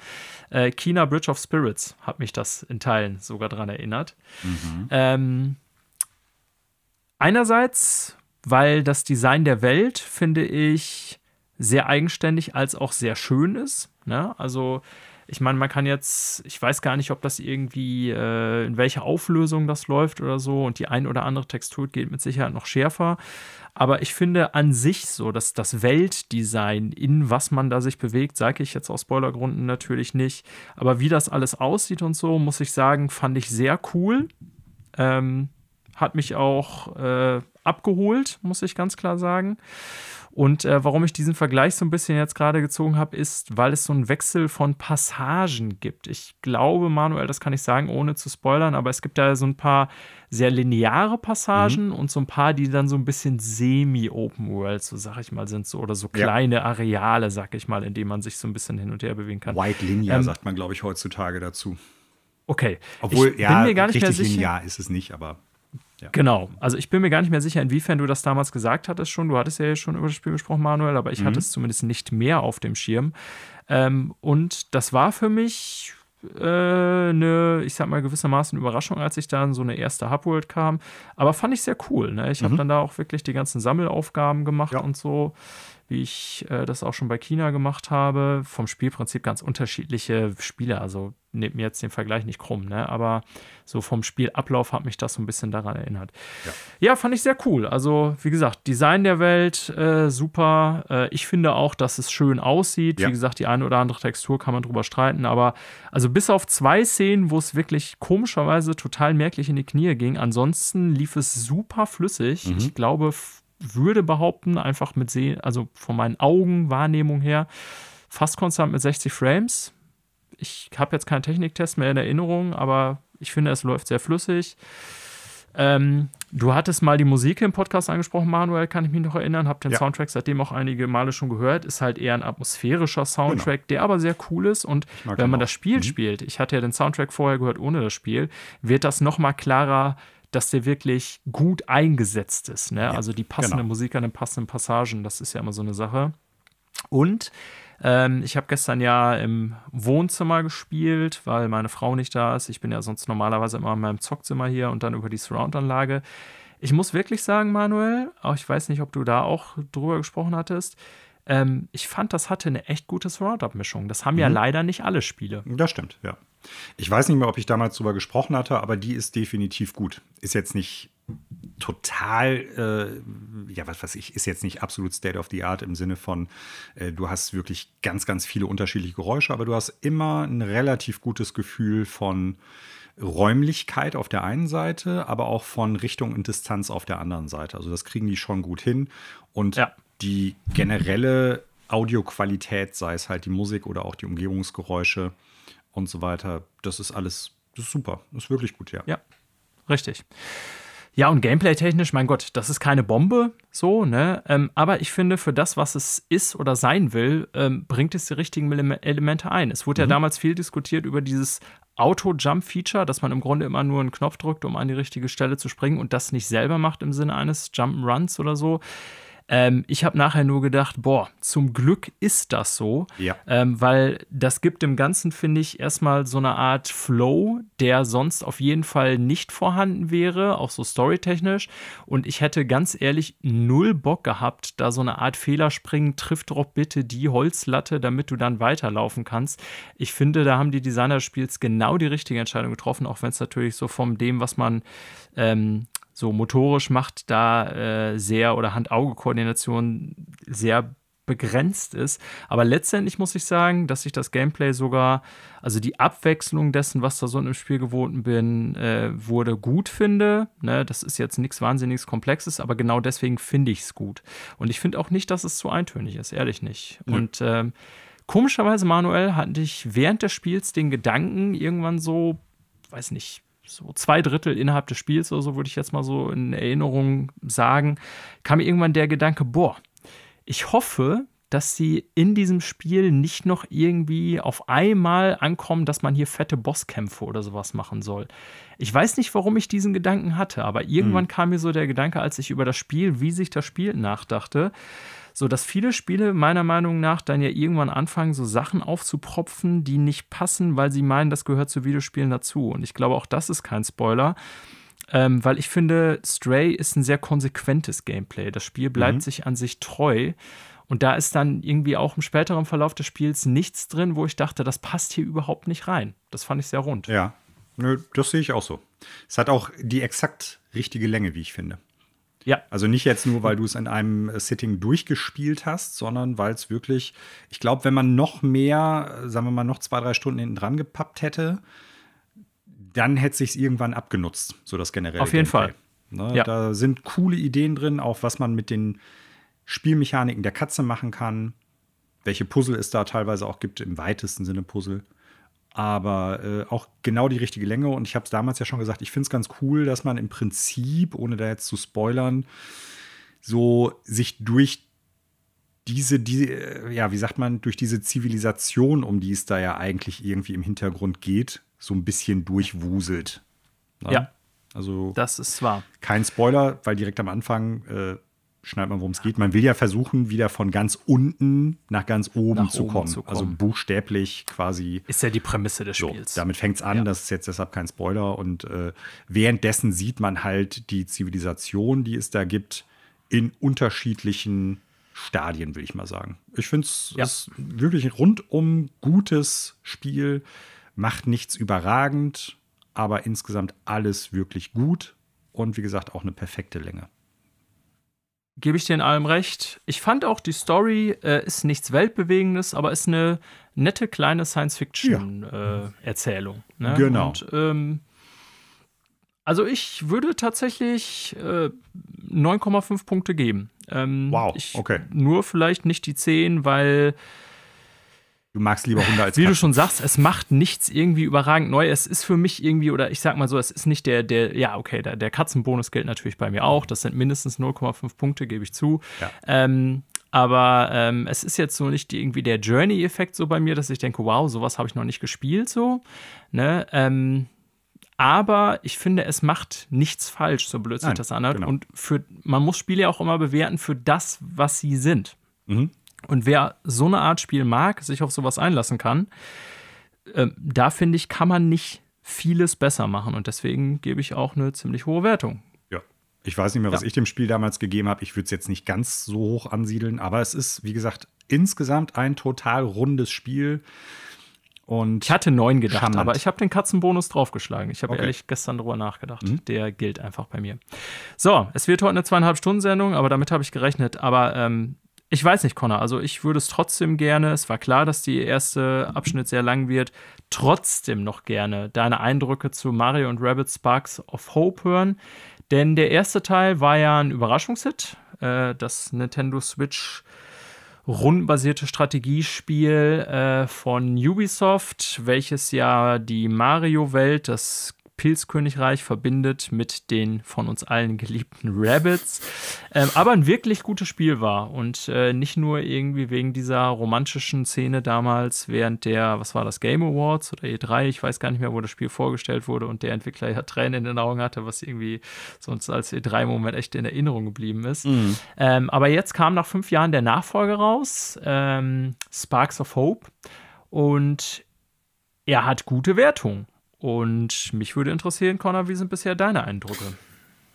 Äh, Kina Bridge of Spirits hat mich das in Teilen sogar daran erinnert. Mhm. Ähm, einerseits, weil das Design der Welt, finde ich, sehr eigenständig als auch sehr schön ist. Ne? Also ich meine, man kann jetzt, ich weiß gar nicht, ob das irgendwie, äh, in welcher Auflösung das läuft oder so. Und die ein oder andere Textur geht mit Sicherheit noch schärfer. Aber ich finde an sich so, dass das Weltdesign, in was man da sich bewegt, sage ich jetzt aus Spoilergründen natürlich nicht. Aber wie das alles aussieht und so, muss ich sagen, fand ich sehr cool. Ähm, hat mich auch äh, abgeholt, muss ich ganz klar sagen. Und äh, warum ich diesen Vergleich so ein bisschen jetzt gerade gezogen habe, ist, weil es so einen Wechsel von Passagen gibt. Ich glaube, Manuel, das kann ich sagen, ohne zu spoilern, aber es gibt da so ein paar sehr lineare Passagen mhm. und so ein paar, die dann so ein bisschen semi-Open World, so sag ich mal, sind so oder so kleine ja. Areale, sag ich mal, in denen man sich so ein bisschen hin und her bewegen kann. White Linear ähm, sagt man, glaube ich, heutzutage dazu. Okay. Obwohl, ich ja, bin mir gar nicht richtig mehr sicher. linear ist es nicht, aber ja. Genau. Also ich bin mir gar nicht mehr sicher, inwiefern du das damals gesagt hattest schon. Du hattest ja schon über das Spiel gesprochen, Manuel, aber ich mhm. hatte es zumindest nicht mehr auf dem Schirm. Ähm, und das war für mich äh, eine, ich sag mal, gewissermaßen Überraschung, als ich dann so eine erste Hubworld kam. Aber fand ich sehr cool. Ne? Ich mhm. habe dann da auch wirklich die ganzen Sammelaufgaben gemacht ja. und so wie ich äh, das auch schon bei China gemacht habe. Vom Spielprinzip ganz unterschiedliche Spiele. Also nehmt mir jetzt den Vergleich nicht krumm, ne? aber so vom Spielablauf hat mich das so ein bisschen daran erinnert. Ja, ja fand ich sehr cool. Also, wie gesagt, Design der Welt äh, super. Äh, ich finde auch, dass es schön aussieht. Ja. Wie gesagt, die eine oder andere Textur kann man drüber streiten, aber also bis auf zwei Szenen, wo es wirklich komischerweise total merklich in die Knie ging, ansonsten lief es super flüssig. Mhm. Ich glaube, würde behaupten, einfach mit Sehen, also von meinen Augenwahrnehmung her, fast konstant mit 60 Frames. Ich habe jetzt keinen Techniktest mehr in Erinnerung, aber ich finde, es läuft sehr flüssig. Ähm, du hattest mal die Musik im Podcast angesprochen, Manuel, kann ich mich noch erinnern. Hab den ja. Soundtrack seitdem auch einige Male schon gehört. Ist halt eher ein atmosphärischer Soundtrack, genau. der aber sehr cool ist. Und wenn man auch. das Spiel mhm. spielt, ich hatte ja den Soundtrack vorher gehört ohne das Spiel, wird das noch mal klarer dass der wirklich gut eingesetzt ist. Ne? Ja, also die passende genau. Musik an den passenden Passagen, das ist ja immer so eine Sache. Und ähm, ich habe gestern ja im Wohnzimmer gespielt, weil meine Frau nicht da ist. Ich bin ja sonst normalerweise immer in meinem Zockzimmer hier und dann über die Surround-Anlage. Ich muss wirklich sagen, Manuel, auch ich weiß nicht, ob du da auch drüber gesprochen hattest. Ähm, ich fand, das hatte eine echt gute Surround-Up-Mischung. Das haben mhm. ja leider nicht alle Spiele. Das stimmt, ja. Ich weiß nicht mehr, ob ich damals drüber gesprochen hatte, aber die ist definitiv gut. Ist jetzt nicht total, äh, ja, was weiß ich, ist jetzt nicht absolut State of the Art im Sinne von, äh, du hast wirklich ganz, ganz viele unterschiedliche Geräusche, aber du hast immer ein relativ gutes Gefühl von Räumlichkeit auf der einen Seite, aber auch von Richtung und Distanz auf der anderen Seite. Also das kriegen die schon gut hin. Und ja. die generelle Audioqualität, sei es halt die Musik oder auch die Umgebungsgeräusche, und so weiter. Das ist alles, das ist super. Das ist wirklich gut, ja. Ja, richtig. Ja, und gameplay-technisch, mein Gott, das ist keine Bombe, so, ne? Ähm, aber ich finde, für das, was es ist oder sein will, ähm, bringt es die richtigen Elemente ein. Es wurde mhm. ja damals viel diskutiert über dieses Auto-Jump-Feature, dass man im Grunde immer nur einen Knopf drückt, um an die richtige Stelle zu springen und das nicht selber macht im Sinne eines Jump-Runs oder so. Ähm, ich habe nachher nur gedacht, boah, zum Glück ist das so, Ja. ähm, weil das gibt dem Ganzen, finde ich, erstmal so eine Art Flow, der sonst auf jeden Fall nicht vorhanden wäre, auch so storytechnisch. Und ich hätte ganz ehrlich null Bock gehabt, da so eine Art Fehlerspringen, triff doch bitte die Holzlatte, damit du dann weiterlaufen kannst. Ich finde, da haben die Designer des Spiels genau die richtige Entscheidung getroffen, auch wenn es natürlich so von dem, was man ähm, so motorisch macht, da äh, sehr oder Hand-Auge-Koordination sehr begrenzt ist. Aber letztendlich muss ich sagen, dass ich das Gameplay sogar, also die Abwechslung dessen, was da so im Spiel gewohnt bin, äh, wurde gut finde. Ne, das ist jetzt nichts wahnsinniges Komplexes, aber genau deswegen finde ich es gut. Und ich finde auch nicht, dass es zu eintönig ist, ehrlich nicht. Nö. Und ähm, komischerweise, Manuel, hatte ich während des Spiels den Gedanken, irgendwann so, weiß nicht, so zwei Drittel innerhalb des Spiels oder so, würde ich jetzt mal so in Erinnerung sagen, kam mir irgendwann der Gedanke, boah, ich hoffe, dass sie in diesem Spiel nicht noch irgendwie auf einmal ankommen, dass man hier fette Bosskämpfe oder sowas machen soll. Ich weiß nicht, warum ich diesen Gedanken hatte, aber irgendwann kam mir so der Gedanke, als ich über das Spiel, wie sich das Spiel nachdachte, so dass viele Spiele meiner Meinung nach dann ja irgendwann anfangen, so Sachen aufzupropfen, die nicht passen, weil sie meinen, das gehört zu Videospielen dazu. Und ich glaube, auch das ist kein Spoiler. Ähm, weil ich finde, Stray ist ein sehr konsequentes Gameplay. Das Spiel bleibt Mhm. sich an sich treu. Und da ist dann irgendwie auch im späteren Verlauf des Spiels nichts drin, wo ich dachte, das passt hier überhaupt nicht rein. Das fand ich sehr rund. Ja, Nö, das sehe ich auch so. Es hat auch die exakt richtige Länge, wie ich finde. Ja, Also nicht jetzt nur, weil du es in einem äh, Sitting durchgespielt hast, sondern weil es wirklich, ich glaube, wenn man noch mehr, äh, sagen wir mal, noch zwei, drei Stunden hinten dran gepappt hätte, dann hätte sich irgendwann abgenutzt, so das generelle. Auf jeden Gameplay. Ne, Ja. Da sind coole Ideen drin, auch was man mit den Spielmechaniken der Katze machen kann, welche Puzzle es da teilweise auch gibt, im weitesten Sinne Puzzle. Aber äh, auch genau die richtige Länge. Und ich habe es damals ja schon gesagt, ich finde es ganz cool, dass man im Prinzip, ohne da jetzt zu spoilern, so sich durch diese, die, äh, ja, wie sagt man, durch diese Zivilisation, um die es da ja eigentlich irgendwie im Hintergrund geht, so ein bisschen durchwuselt. Ne? Ja. Also das ist wahr. kein Spoiler, weil direkt am Anfang äh, schneidet man, worum es geht. Man will ja versuchen, wieder von ganz unten nach ganz oben, Nach zu, oben kommen. zu kommen. Also buchstäblich quasi. Ist ja die Prämisse des So, Spiels. damit fängt es an, Ja. das ist jetzt deshalb kein Spoiler. Und äh, währenddessen sieht man halt die Zivilisation, die es da gibt, in unterschiedlichen Stadien, will ich mal sagen. Ich finde es Ja. ist wirklich ein rundum gutes Spiel, macht nichts überragend, aber insgesamt alles wirklich gut und wie gesagt auch eine perfekte Länge. Gebe ich dir in allem recht. Ich fand auch, die Story äh, ist nichts Weltbewegendes, aber ist eine nette kleine Science-Fiction-Erzählung. ne? Genau. Und, ähm, also ich würde tatsächlich äh, 9,5 Punkte geben. Ähm, Wow, ich, okay. Nur vielleicht nicht die 10, weil Du magst lieber Hunde als wie du Katzen. schon sagst, es macht nichts irgendwie überragend neu. Es ist für mich irgendwie, oder ich sag mal so, es ist nicht der, der, ja, okay, der, der Katzenbonus gilt natürlich bei mir auch. Das sind mindestens 0,5 Punkte, gebe ich zu. Ja. Ähm, aber ähm, es ist jetzt so nicht irgendwie der Journey-Effekt so bei mir, dass ich denke, wow, sowas habe ich noch nicht gespielt so. Ne? Ähm, aber ich finde, es macht nichts falsch, so blöd sich das anhört. genau. Und für, man muss Spiele ja auch immer bewerten für das, was sie sind. Mhm. Und wer so eine Art Spiel mag, sich auf sowas einlassen kann, ähm, da finde ich, kann man nicht vieles besser machen. Und deswegen gebe ich auch eine ziemlich hohe Wertung. Ja. Ich weiß nicht mehr, was Ja. ich dem Spiel damals gegeben habe. Ich würde es jetzt nicht ganz so hoch ansiedeln, aber es ist, wie gesagt, insgesamt ein total rundes Spiel. Und Ich hatte neun gedacht, Charmant. aber ich habe den Katzenbonus draufgeschlagen. Ich habe Okay. ehrlich gestern drüber nachgedacht. Mhm. Der gilt einfach bei mir. So, es wird heute eine zweieinhalb Stunden Sendung, aber damit habe ich gerechnet. Aber ähm, ich weiß nicht, Connor. Also ich würde es trotzdem gerne. Es war klar, dass die erste Abschnitt sehr lang wird. Trotzdem noch gerne deine Eindrücke zu Mario und Rabbit Sparks of Hope hören. Denn der erste Teil war ja ein Überraschungshit. Äh, das Nintendo Switch rundenbasierte Strategiespiel äh, von Ubisoft, welches ja die Mario-Welt, das Pilzkönigreich verbindet mit den von uns allen geliebten Rabbits. Ähm, aber ein wirklich gutes Spiel war und äh, nicht nur irgendwie wegen dieser romantischen Szene damals während der, was war das, Game Awards oder E3, ich weiß gar nicht mehr, wo das Spiel vorgestellt wurde und der Entwickler ja Tränen in den Augen hatte, was irgendwie sonst als E3-Moment echt in Erinnerung geblieben ist. Mhm. Ähm, aber jetzt kam nach fünf Jahren der Nachfolger raus, ähm, Sparks of Hope und er hat gute Wertung. Und mich würde interessieren, Connor, wie sind bisher deine Eindrücke?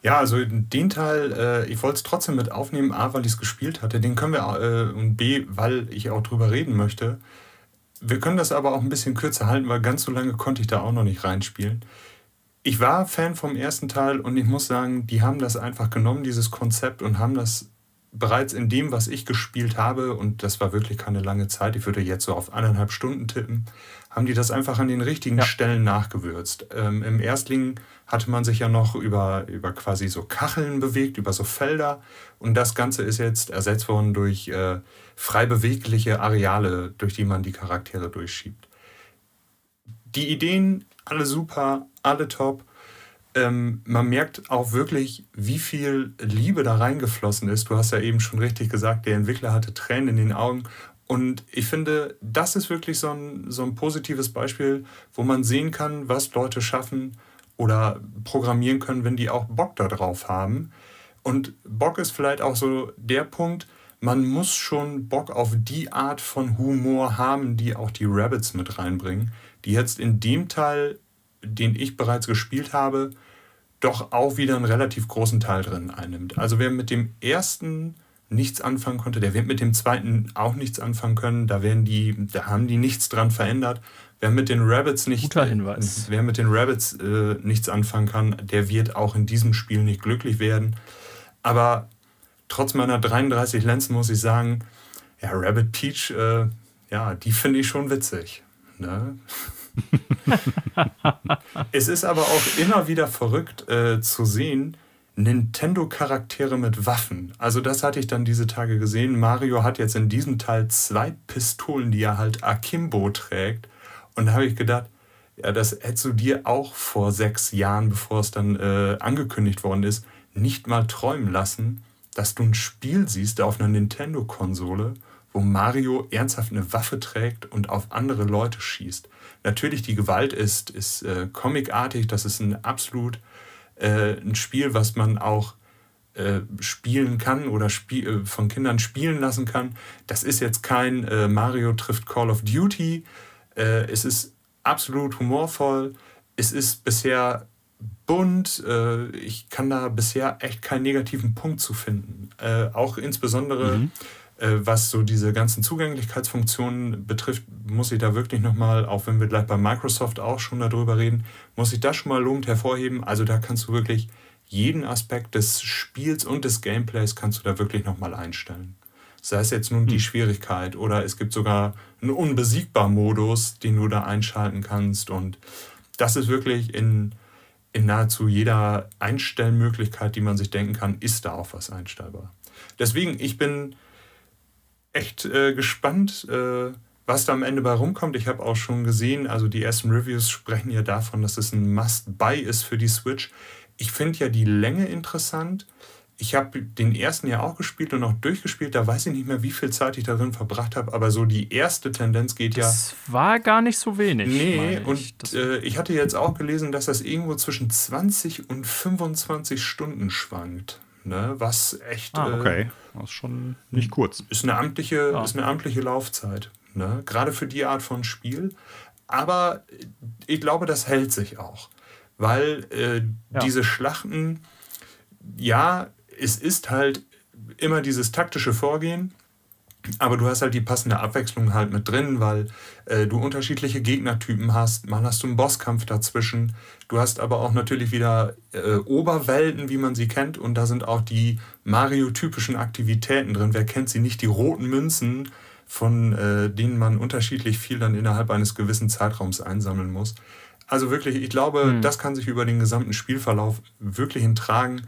Ja, also den Teil, äh, ich wollte es trotzdem mit aufnehmen, A, weil ich es gespielt hatte, den können wir, äh, und B, weil ich auch drüber reden möchte. Wir können das aber auch ein bisschen kürzer halten, weil ganz so lange konnte ich da auch noch nicht reinspielen. Ich war Fan vom ersten Teil und ich muss sagen, die haben das einfach genommen, dieses Konzept, und haben das bereits in dem, was ich gespielt habe, und das war wirklich keine lange Zeit, ich würde jetzt so auf eineinhalb Stunden tippen, haben die das einfach an den richtigen ja. Stellen nachgewürzt. Ähm, Im Erstling hatte man sich ja noch über, über quasi so Kacheln bewegt, über so Felder. Und das Ganze ist jetzt ersetzt worden durch äh, frei bewegliche Areale, durch die man die Charaktere durchschiebt. Die Ideen, alle super, alle top ähm, man merkt auch wirklich, wie viel Liebe da reingeflossen ist. Du hast ja eben schon richtig gesagt, der Entwickler hatte Tränen in den Augen. Und ich finde, das ist wirklich so ein, so ein positives Beispiel, wo man sehen kann, was Leute schaffen oder programmieren können, wenn die auch Bock darauf haben. Und Bock ist vielleicht auch so der Punkt, man muss schon Bock auf die Art von Humor haben, die auch die Rabbits mit reinbringen, die jetzt in dem Teil, den ich bereits gespielt habe, doch auch wieder einen relativ großen Teil drin einnimmt. Also wer mit dem ersten nichts anfangen konnte, der wird mit dem zweiten auch nichts anfangen können. Da werden die, da haben die nichts dran verändert. Wer mit den Rabbits nicht, wer mit den Rabbits äh, nichts anfangen kann, der wird auch in diesem Spiel nicht glücklich werden. Aber trotz meiner 33 Lenzen muss ich sagen, ja, Rabbit Peach, äh, ja, die finde ich schon witzig. Ne? es ist aber auch immer wieder verrückt äh, zu sehen, Nintendo-Charaktere mit Waffen. Also das hatte ich dann diese Tage gesehen. Mario hat jetzt in diesem Teil zwei Pistolen, die er halt Akimbo trägt. Und da habe ich gedacht, ja, das hättest du dir auch vor sechs Jahren, bevor es dann äh, angekündigt worden ist, nicht mal träumen lassen, dass du ein Spiel siehst auf einer Nintendo-Konsole, wo Mario ernsthaft eine Waffe trägt und auf andere Leute schießt. Natürlich, die Gewalt ist, ist äh, comicartig, das ist ein absolut äh, ein Spiel, was man auch äh, spielen kann oder äh, von Kindern spielen lassen kann. Das ist jetzt kein äh, Mario trifft Call of Duty. Es ist absolut humorvoll. Es ist bisher bunt. ich kann da bisher echt keinen negativen Punkt zu finden. auch insbesondere mhm. Äh, was so diese ganzen Zugänglichkeitsfunktionen betrifft, muss ich da wirklich nochmal, auch wenn wir gleich bei Microsoft auch schon darüber reden, muss ich das schon mal lobend hervorheben. Also da kannst du wirklich jeden Aspekt des Spiels und des Gameplays kannst du da wirklich nochmal einstellen. Sei es jetzt nun die hm. Schwierigkeit oder es gibt sogar einen Unbesiegbar-Modus, den du da einschalten kannst. Und das ist wirklich in, in nahezu jeder Einstellmöglichkeit, die man sich denken kann, ist da auch was einstellbar. Deswegen, ich bin echt äh, gespannt, äh, was da am Ende bei rumkommt. Ich habe auch schon gesehen, also die ersten Reviews sprechen ja davon, dass es ein Must-Buy ist für die Switch. Ich finde ja die Länge interessant. Ich habe den ersten ja auch gespielt und auch durchgespielt. Da weiß ich nicht mehr, wie viel Zeit ich darin verbracht habe. Aber so die erste Tendenz geht das ja. Das war gar nicht so wenig. Nee, und ich. Äh, ich hatte jetzt auch gelesen, dass das irgendwo zwischen 20 und 25 Stunden schwankt ne? was echt. Ah, okay. Äh, das ist schon nicht kurz. Ist eine amtliche, ja. ist eine amtliche Laufzeit. Ne? Gerade für die Art von Spiel. Aber ich glaube, das hält sich auch. Weil äh, ja. diese Schlachten, ja, es ist halt immer dieses taktische Vorgehen. Aber du hast halt die passende Abwechslung halt mit drin, weil äh, du unterschiedliche Gegnertypen hast. Mal hast du einen Bosskampf dazwischen. Du hast aber auch natürlich wieder äh, Oberwelten, wie man sie kennt. Und da sind auch die Mario-typischen Aktivitäten drin. Wer kennt sie nicht? Die roten Münzen, von äh, denen man unterschiedlich viel dann innerhalb eines gewissen Zeitraums einsammeln muss. Also wirklich, ich glaube, hm. das kann sich über den gesamten Spielverlauf wirklich hintragen.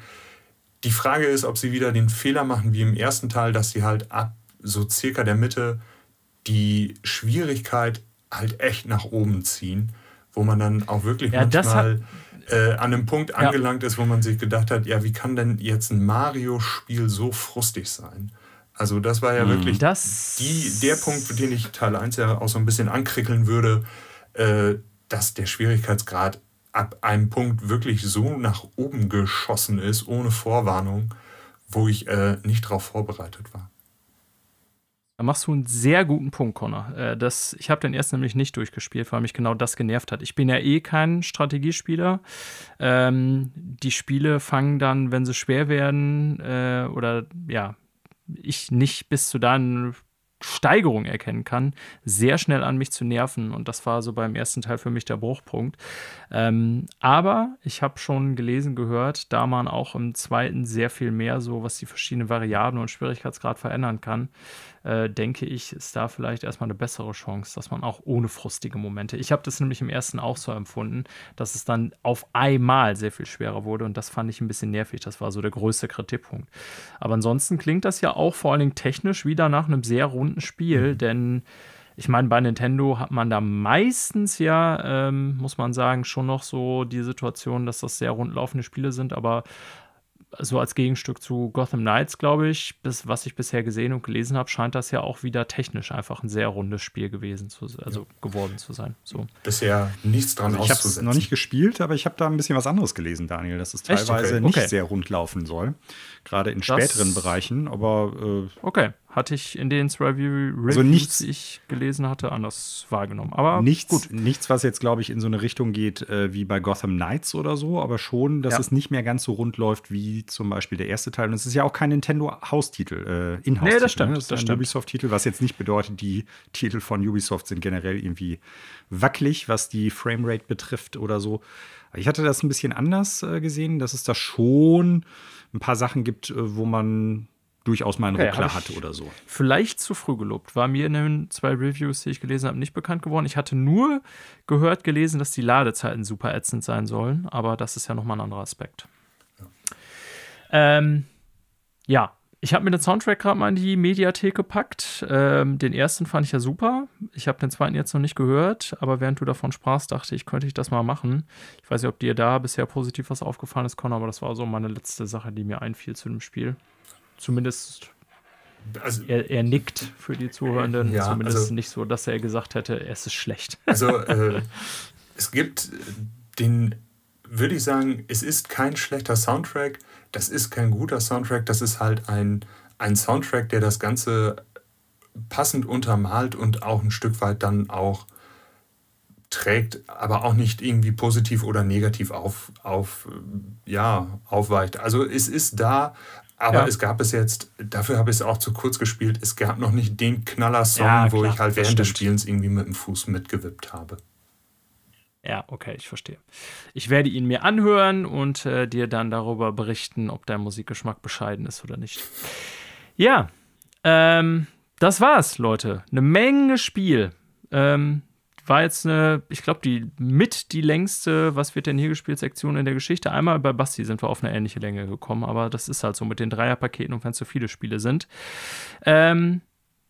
Die Frage ist, ob sie wieder den Fehler machen wie im ersten Teil, dass sie halt ab so circa der Mitte die Schwierigkeit halt echt nach oben ziehen, wo man dann auch wirklich ja, manchmal äh, an einem Punkt angelangt ist, wo man sich gedacht hat, ja, wie kann denn jetzt ein Mario-Spiel so frustig sein? Also das war ja mhm. wirklich das die, der Punkt, den ich Teil 1 ja auch so ein bisschen ankrickeln würde, äh, dass der Schwierigkeitsgrad ab einem Punkt wirklich so nach oben geschossen ist, ohne Vorwarnung, wo ich äh, nicht darauf vorbereitet war. Da machst du einen sehr guten Punkt, Connor. Äh, das, ich habe den erst nämlich nicht durchgespielt, weil mich genau das genervt hat. Ich bin ja eh kein Strategiespieler. Ähm, die Spiele fangen dann, wenn sie schwer werden äh, oder ja, ich nicht bis zu dann Steigerung erkennen kann, sehr schnell an mich zu nerven. Und das war so beim ersten Teil für mich der Bruchpunkt. Ähm, aber ich habe schon gelesen, gehört, da man auch im zweiten sehr viel mehr so, was die verschiedenen Variablen und Schwierigkeitsgrad verändern kann, äh, denke ich, ist da vielleicht erstmal eine bessere Chance, dass man auch ohne frustige Momente. Ich habe das nämlich im ersten auch so empfunden, dass es dann auf einmal sehr viel schwerer wurde und das fand ich ein bisschen nervig. Das war so der größte Kritikpunkt. Aber ansonsten klingt das ja auch vor allen Dingen technisch wieder nach einem sehr runden Spiel, mhm. denn ich meine, bei Nintendo hat man da meistens ja, ähm, muss man sagen, schon noch so die Situation, dass das sehr rundlaufende Spiele sind, aber so als Gegenstück zu Gotham Knights, glaube ich, bis, was ich bisher gesehen und gelesen habe, scheint das ja auch wieder technisch einfach ein sehr rundes Spiel gewesen zu, also ja. geworden zu sein. So. Bisher nichts dran also Ich habe es noch nicht gespielt, aber ich habe da ein bisschen was anderes gelesen, Daniel, dass es teilweise okay. nicht okay. sehr rund laufen soll. Gerade in das, späteren Bereichen, aber äh, Okay, hatte ich in den Review Reviews, also nichts, die ich gelesen hatte, anders wahrgenommen. Aber nichts, gut. nichts, was jetzt, glaube ich, in so eine Richtung geht äh, wie bei Gotham Knights oder so, aber schon, dass ja. es nicht mehr ganz so rund läuft wie zum Beispiel der erste Teil. Und es ist ja auch kein Nintendo-Haustitel, äh, Inhouse-Titel. Nee, das stimmt. Ne? Das ist das ein Ubisoft-Titel, was jetzt nicht bedeutet, die Titel von Ubisoft sind generell irgendwie wackelig, was die Framerate betrifft oder so. Ich hatte das ein bisschen anders äh, gesehen, dass es da schon ein paar Sachen gibt, äh, wo man durchaus mal einen okay, Ruckler hatte oder so. Vielleicht zu früh gelobt. War mir in den zwei Reviews, die ich gelesen habe, nicht bekannt geworden. Ich hatte nur gehört, gelesen, dass die Ladezeiten super ätzend sein sollen, aber das ist ja nochmal ein anderer Aspekt. Ja, ähm, ja. ich habe mir den Soundtrack gerade mal in die Mediathek gepackt. Ähm, den ersten fand ich ja super. Ich habe den zweiten jetzt noch nicht gehört, aber während du davon sprachst, dachte ich, könnte ich das mal machen. Ich weiß nicht, ob dir da bisher positiv was aufgefallen ist, Con, aber das war so meine letzte Sache, die mir einfiel zu dem Spiel zumindest also, er, er, nickt für die Zuhörenden. Ja, zumindest also, nicht so, dass er gesagt hätte, es ist schlecht. Also äh, es gibt den, würde ich sagen, es ist kein schlechter Soundtrack. Das ist kein guter Soundtrack. Das ist halt ein, ein Soundtrack, der das Ganze passend untermalt und auch ein Stück weit dann auch trägt, aber auch nicht irgendwie positiv oder negativ auf, auf, ja, aufweicht. Also es ist da, aber ja. es gab es jetzt, dafür habe ich es auch zu kurz gespielt, es gab noch nicht den Knaller-Song, ja, wo ich halt während des Spielens irgendwie mit dem Fuß mitgewippt habe. Ja, okay, ich verstehe. Ich werde ihn mir anhören und äh, dir dann darüber berichten, ob dein Musikgeschmack bescheiden ist oder nicht. Ja, ähm, das war's, Leute. Eine Menge Spiel. Ähm, war jetzt eine, ich glaube, die mit die längste, was wird denn hier gespielt, Sektion in der Geschichte. Einmal bei Basti sind wir auf eine ähnliche Länge gekommen, aber das ist halt so mit den Dreierpaketen und wenn es so viele Spiele sind. Ähm,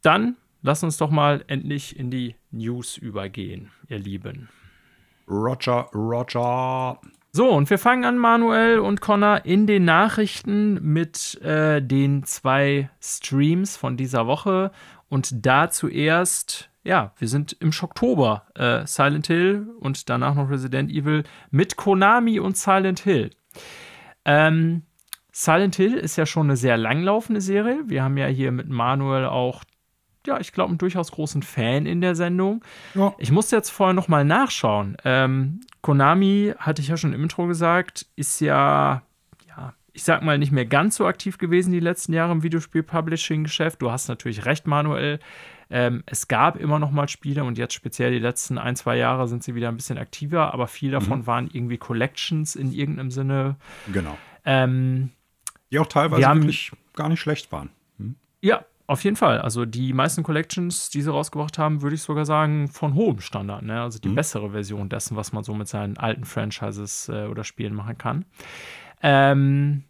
dann lass uns doch mal endlich in die News übergehen, ihr Lieben. Roger, Roger. So, und wir fangen an, Manuel und Connor, in den Nachrichten mit äh, den zwei Streams von dieser Woche. Und da zuerst ja, wir sind im Schocktober. Äh, Silent Hill und danach noch Resident Evil mit Konami und Silent Hill. Ähm, Silent Hill ist ja schon eine sehr langlaufende Serie. Wir haben ja hier mit Manuel auch, ja, ich glaube, einen durchaus großen Fan in der Sendung. Ja. Ich musste jetzt vorher noch mal nachschauen. Ähm, Konami, hatte ich ja schon im Intro gesagt, ist ja ich sag mal, nicht mehr ganz so aktiv gewesen die letzten Jahre im Videospiel-Publishing-Geschäft. Du hast natürlich recht, Manuel. Ähm, es gab immer noch mal Spiele und jetzt speziell die letzten ein, zwei Jahre sind sie wieder ein bisschen aktiver, aber viel davon mhm. waren irgendwie Collections in irgendeinem Sinne. Genau. Ähm, die auch teilweise haben, wirklich gar nicht schlecht waren. Hm? Ja, auf jeden Fall. Also die meisten Collections, die sie rausgebracht haben, würde ich sogar sagen, von hohem Standard. Ne? Also die mhm. bessere Version dessen, was man so mit seinen alten Franchises äh, oder Spielen machen kann. Ähm,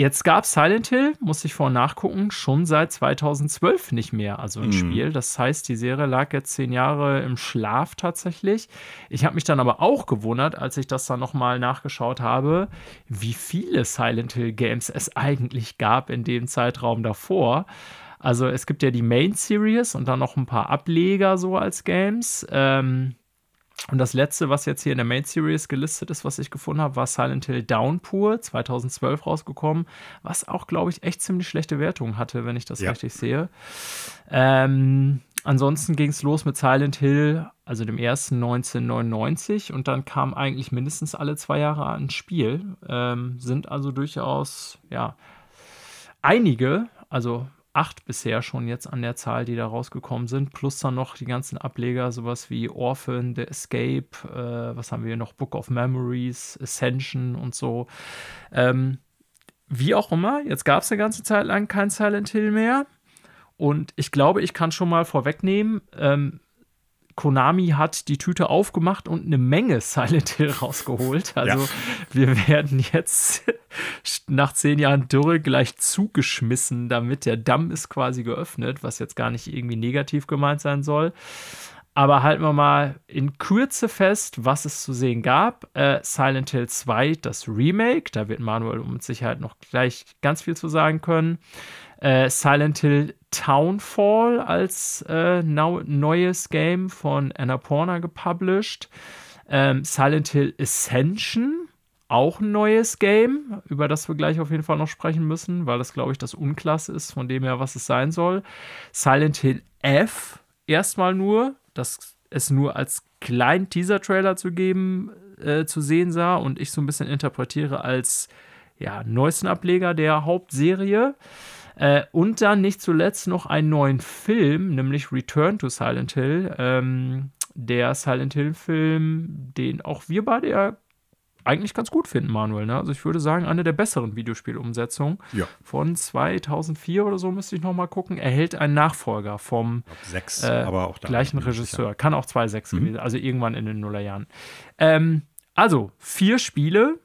Jetzt gab Silent Hill, muss ich vorher nachgucken, schon seit 2012 nicht mehr, also ein mhm. Spiel. Das heißt, die Serie lag jetzt zehn Jahre im Schlaf tatsächlich. Ich habe mich dann aber auch gewundert, als ich das dann nochmal nachgeschaut habe, wie viele Silent Hill Games es eigentlich gab in dem Zeitraum davor. Also es gibt ja die Main Series und dann noch ein paar Ableger so als Games. Ähm, und das letzte, was jetzt hier in der Main Series gelistet ist, was ich gefunden habe, war Silent Hill Downpour, 2012 rausgekommen, was auch, glaube ich, echt ziemlich schlechte Wertungen hatte, wenn ich das ja. richtig sehe. Ähm, ansonsten ging es los mit Silent Hill, also dem ersten 1999, und dann kam eigentlich mindestens alle zwei Jahre ein Spiel. Ähm, sind also durchaus, ja, einige, also acht bisher schon jetzt an der Zahl, die da rausgekommen sind, plus dann noch die ganzen Ableger, sowas wie Orphan, The Escape, äh, was haben wir noch, Book of Memories, Ascension und so. Ähm, wie auch immer, jetzt gab es eine ganze Zeit lang kein Silent Hill mehr. Und ich glaube, ich kann schon mal vorwegnehmen, ähm, Konami hat die Tüte aufgemacht und eine Menge Silent Hill rausgeholt. Also ja. wir werden jetzt nach zehn Jahren Dürre gleich zugeschmissen, damit der Damm ist quasi geöffnet, was jetzt gar nicht irgendwie negativ gemeint sein soll. Aber halten wir mal in Kürze fest, was es zu sehen gab. Äh, Silent Hill 2, das Remake, da wird Manuel mit Sicherheit noch gleich ganz viel zu sagen können. Äh, Silent Hill Townfall als äh, neues Game von Annapurna gepublished. Ähm, Silent Hill Ascension, auch ein neues Game, über das wir gleich auf jeden Fall noch sprechen müssen, weil das, glaube ich, das Unklasse ist, von dem her, was es sein soll. Silent Hill F, erstmal nur, dass es nur als kleinen Teaser-Trailer zu geben, äh, zu sehen sah und ich so ein bisschen interpretiere als ja, neuesten Ableger der Hauptserie. Äh, und dann nicht zuletzt noch einen neuen Film, nämlich Return to Silent Hill. Ähm, der Silent Hill-Film, den auch wir beide ja eigentlich ganz gut finden, Manuel. Ne? Also ich würde sagen, eine der besseren Videospielumsetzungen ja. von 2004 oder so müsste ich noch mal gucken. Erhält einen Nachfolger vom sechs, äh, aber auch gleichen Regisseur. Sicher. Kann auch 2.6 mhm. gewesen, also irgendwann in den Nullerjahren. Ähm, also vier Spiele,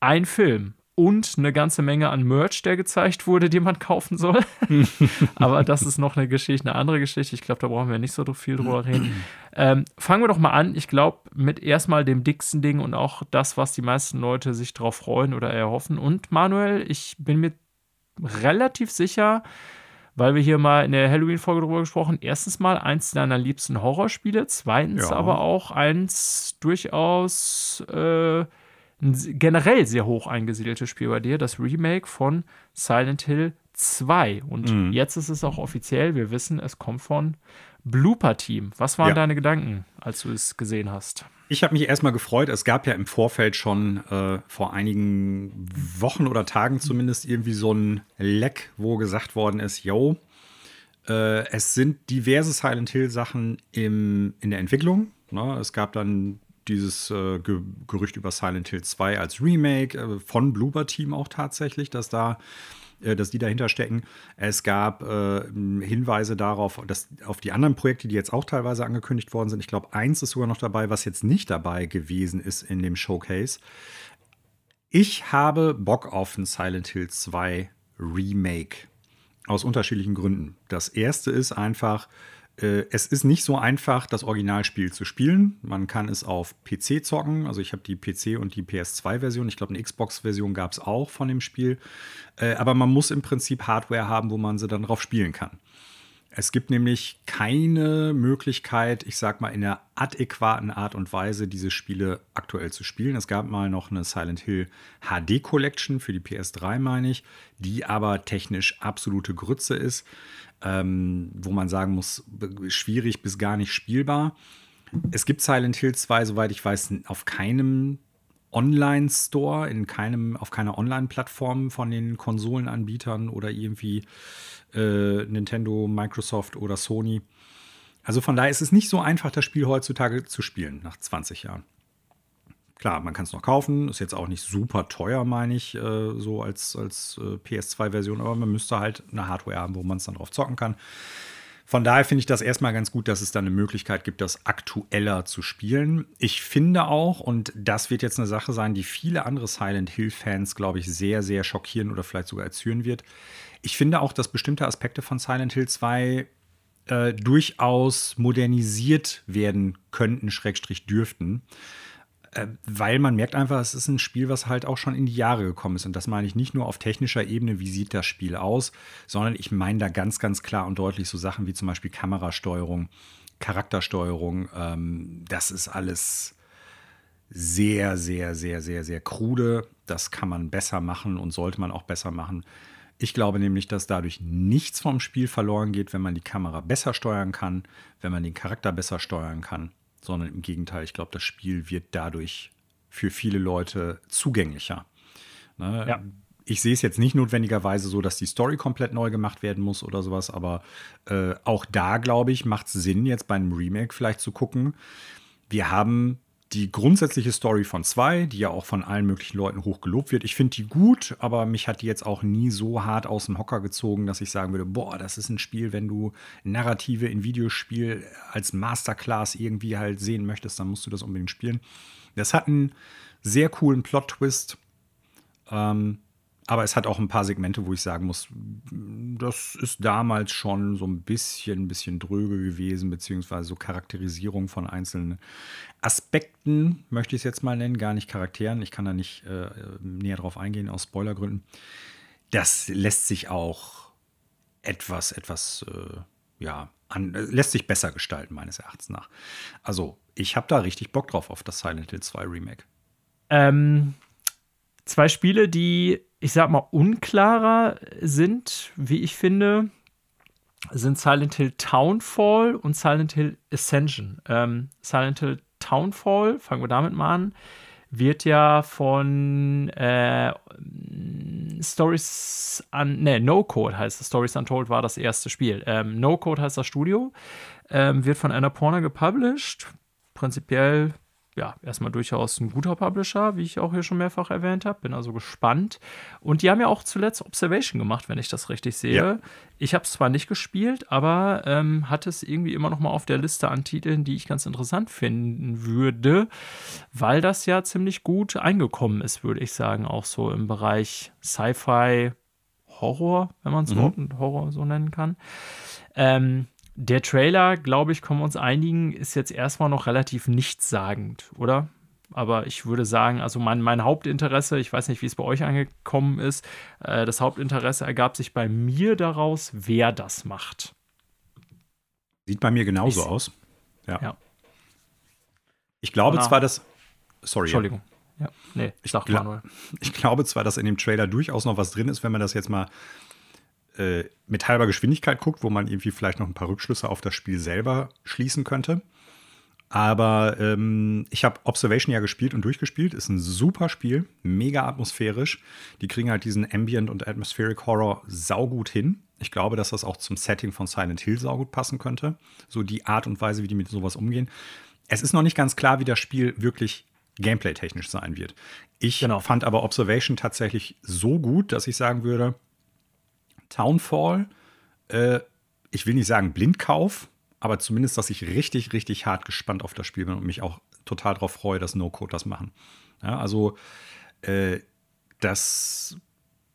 ein Film und eine ganze Menge an Merch, der gezeigt wurde, den man kaufen soll. Aber das ist noch eine Geschichte, eine andere Geschichte. Ich glaube, da brauchen wir nicht so viel drüber reden. Ähm, fangen wir doch mal an. Ich glaube, mit erstmal dem dicksten Ding und auch das, was die meisten Leute sich drauf freuen oder erhoffen. Und Manuel, ich bin mir relativ sicher, weil wir hier mal in der Halloween-Folge drüber gesprochen, erstens mal eins deiner liebsten Horrorspiele, zweitens ja. aber auch eins durchaus äh, ein generell sehr hoch eingesiedeltes Spiel bei dir, das Remake von Silent Hill 2. Und mhm. jetzt ist es auch offiziell, wir wissen, es kommt von Blooper Team. Was waren ja. deine Gedanken, als du es gesehen hast? Ich habe mich erstmal gefreut. Es gab ja im Vorfeld schon äh, vor einigen Wochen oder Tagen zumindest irgendwie so ein Leck, wo gesagt worden ist, yo, äh, es sind diverse Silent Hill Sachen im, in der Entwicklung. Ne? Es gab dann dieses äh, Ge Gerücht über Silent Hill 2 als Remake äh, von Bloober Team auch tatsächlich, dass da äh, dass die dahinter stecken. Es gab äh, Hinweise darauf, dass auf die anderen Projekte, die jetzt auch teilweise angekündigt worden sind. Ich glaube, eins ist sogar noch dabei, was jetzt nicht dabei gewesen ist in dem Showcase. Ich habe Bock auf ein Silent Hill 2 Remake. Aus unterschiedlichen Gründen. Das erste ist einfach, es ist nicht so einfach, das Originalspiel zu spielen. Man kann es auf PC zocken. Also ich habe die PC und die PS2-Version. Ich glaube, eine Xbox-Version gab es auch von dem Spiel. Äh, aber man muss im Prinzip Hardware haben, wo man sie dann drauf spielen kann. Es gibt nämlich keine Möglichkeit, ich sag mal, in einer adäquaten Art und Weise diese Spiele aktuell zu spielen. Es gab mal noch eine Silent Hill HD Collection für die PS3, meine ich, die aber technisch absolute Grütze ist ähm, wo man sagen muss, schwierig bis gar nicht spielbar. Es gibt Silent Hill 2, soweit ich weiß, auf keinem Online-Store, in keinem, auf keiner Online-Plattform von den Konsolenanbietern oder irgendwie äh, Nintendo, Microsoft oder Sony. Also von daher ist es nicht so einfach, das Spiel heutzutage zu spielen, nach 20 Jahren. Klar, man kann es noch kaufen, ist jetzt auch nicht super teuer, meine ich, äh, so als, als äh, PS2-Version, aber man müsste halt eine Hardware haben, wo man es dann drauf zocken kann. Von daher finde ich das erstmal ganz gut, dass es dann eine Möglichkeit gibt, das aktueller zu spielen. Ich finde auch, und das wird jetzt eine Sache sein, die viele andere Silent Hill-Fans, glaube ich, sehr, sehr schockieren oder vielleicht sogar erzürnen wird. Ich finde auch, dass bestimmte Aspekte von Silent Hill 2 äh, durchaus modernisiert werden könnten, Schrägstrich dürften. Äh, weil man merkt einfach, es ist ein Spiel, was halt auch schon in die Jahre gekommen ist. Und das meine ich nicht nur auf technischer Ebene, wie sieht das Spiel aus, sondern ich meine da ganz, ganz klar und deutlich so Sachen wie zum Beispiel Kamerasteuerung, Charaktersteuerung. Ähm, das ist alles sehr, sehr, sehr, sehr, sehr krude. Das kann man besser machen und sollte man auch besser machen. Ich glaube nämlich, dass dadurch nichts vom Spiel verloren geht, wenn man die Kamera besser steuern kann, wenn man den Charakter besser steuern kann sondern im Gegenteil, ich glaube, das Spiel wird dadurch für viele Leute zugänglicher. Ne? Ja. Ich sehe es jetzt nicht notwendigerweise so, dass die Story komplett neu gemacht werden muss oder sowas, aber äh, auch da, glaube ich, macht es Sinn, jetzt bei einem Remake vielleicht zu gucken. Wir haben die grundsätzliche Story von zwei, die ja auch von allen möglichen Leuten hoch gelobt wird. Ich finde die gut, aber mich hat die jetzt auch nie so hart aus dem Hocker gezogen, dass ich sagen würde, boah, das ist ein Spiel, wenn du Narrative in Videospiel als Masterclass irgendwie halt sehen möchtest, dann musst du das unbedingt spielen. Das hat einen sehr coolen Plot-Twist. Ähm, aber es hat auch ein paar Segmente, wo ich sagen muss, das ist damals schon so ein bisschen, ein bisschen dröge gewesen, beziehungsweise so Charakterisierung von einzelnen Aspekten, möchte ich es jetzt mal nennen, gar nicht Charakteren. Ich kann da nicht äh, näher drauf eingehen, aus Spoilergründen. Das lässt sich auch etwas, etwas, äh, ja, an, lässt sich besser gestalten, meines Erachtens nach. Also, ich habe da richtig Bock drauf auf das Silent Hill 2 Remake. Ähm, zwei Spiele, die ich sag mal, unklarer sind, wie ich finde, sind Silent Hill Townfall und Silent Hill Ascension. Ähm, Silent Hill Townfall, fangen wir damit mal an, wird ja von äh, Stories an, ne, No Code heißt es. Stories Untold war das erste Spiel. Ähm, no Code heißt das Studio, ähm, wird von Annapurna gepublished. Prinzipiell ja, erstmal durchaus ein guter Publisher, wie ich auch hier schon mehrfach erwähnt habe. Bin also gespannt. Und die haben ja auch zuletzt Observation gemacht, wenn ich das richtig sehe. Ja. Ich habe es zwar nicht gespielt, aber ähm, hatte es irgendwie immer noch mal auf der Liste an Titeln, die ich ganz interessant finden würde, weil das ja ziemlich gut eingekommen ist, würde ich sagen, auch so im Bereich Sci-Fi, Horror, wenn man es mhm. Horror so nennen kann. Ähm, der Trailer, glaube ich, können wir uns einigen, ist jetzt erstmal noch relativ nichtssagend, oder? Aber ich würde sagen, also mein, mein Hauptinteresse, ich weiß nicht, wie es bei euch angekommen ist, äh, das Hauptinteresse ergab sich bei mir daraus, wer das macht. Sieht bei mir genauso ich, aus. Ja. ja. Ich glaube zwar, dass. Sorry. Entschuldigung. Ja, nee, ich, glaub, ich glaube zwar, dass in dem Trailer durchaus noch was drin ist, wenn man das jetzt mal äh, mit halber Geschwindigkeit guckt, wo man irgendwie vielleicht noch ein paar Rückschlüsse auf das Spiel selber schließen könnte. Aber ähm, ich habe Observation ja gespielt und durchgespielt. Ist ein super Spiel, mega atmosphärisch. Die kriegen halt diesen Ambient und Atmospheric Horror saugut hin. Ich glaube, dass das auch zum Setting von Silent Hill saugut passen könnte. So die Art und Weise, wie die mit sowas umgehen. Es ist noch nicht ganz klar, wie das Spiel wirklich gameplay-technisch sein wird. Ich genau. fand aber Observation tatsächlich so gut, dass ich sagen würde, Townfall, äh, ich will nicht sagen Blindkauf, aber zumindest, dass ich richtig, richtig hart gespannt auf das Spiel bin und mich auch total darauf freue, dass No-Code das machen. Ja, also, äh, das,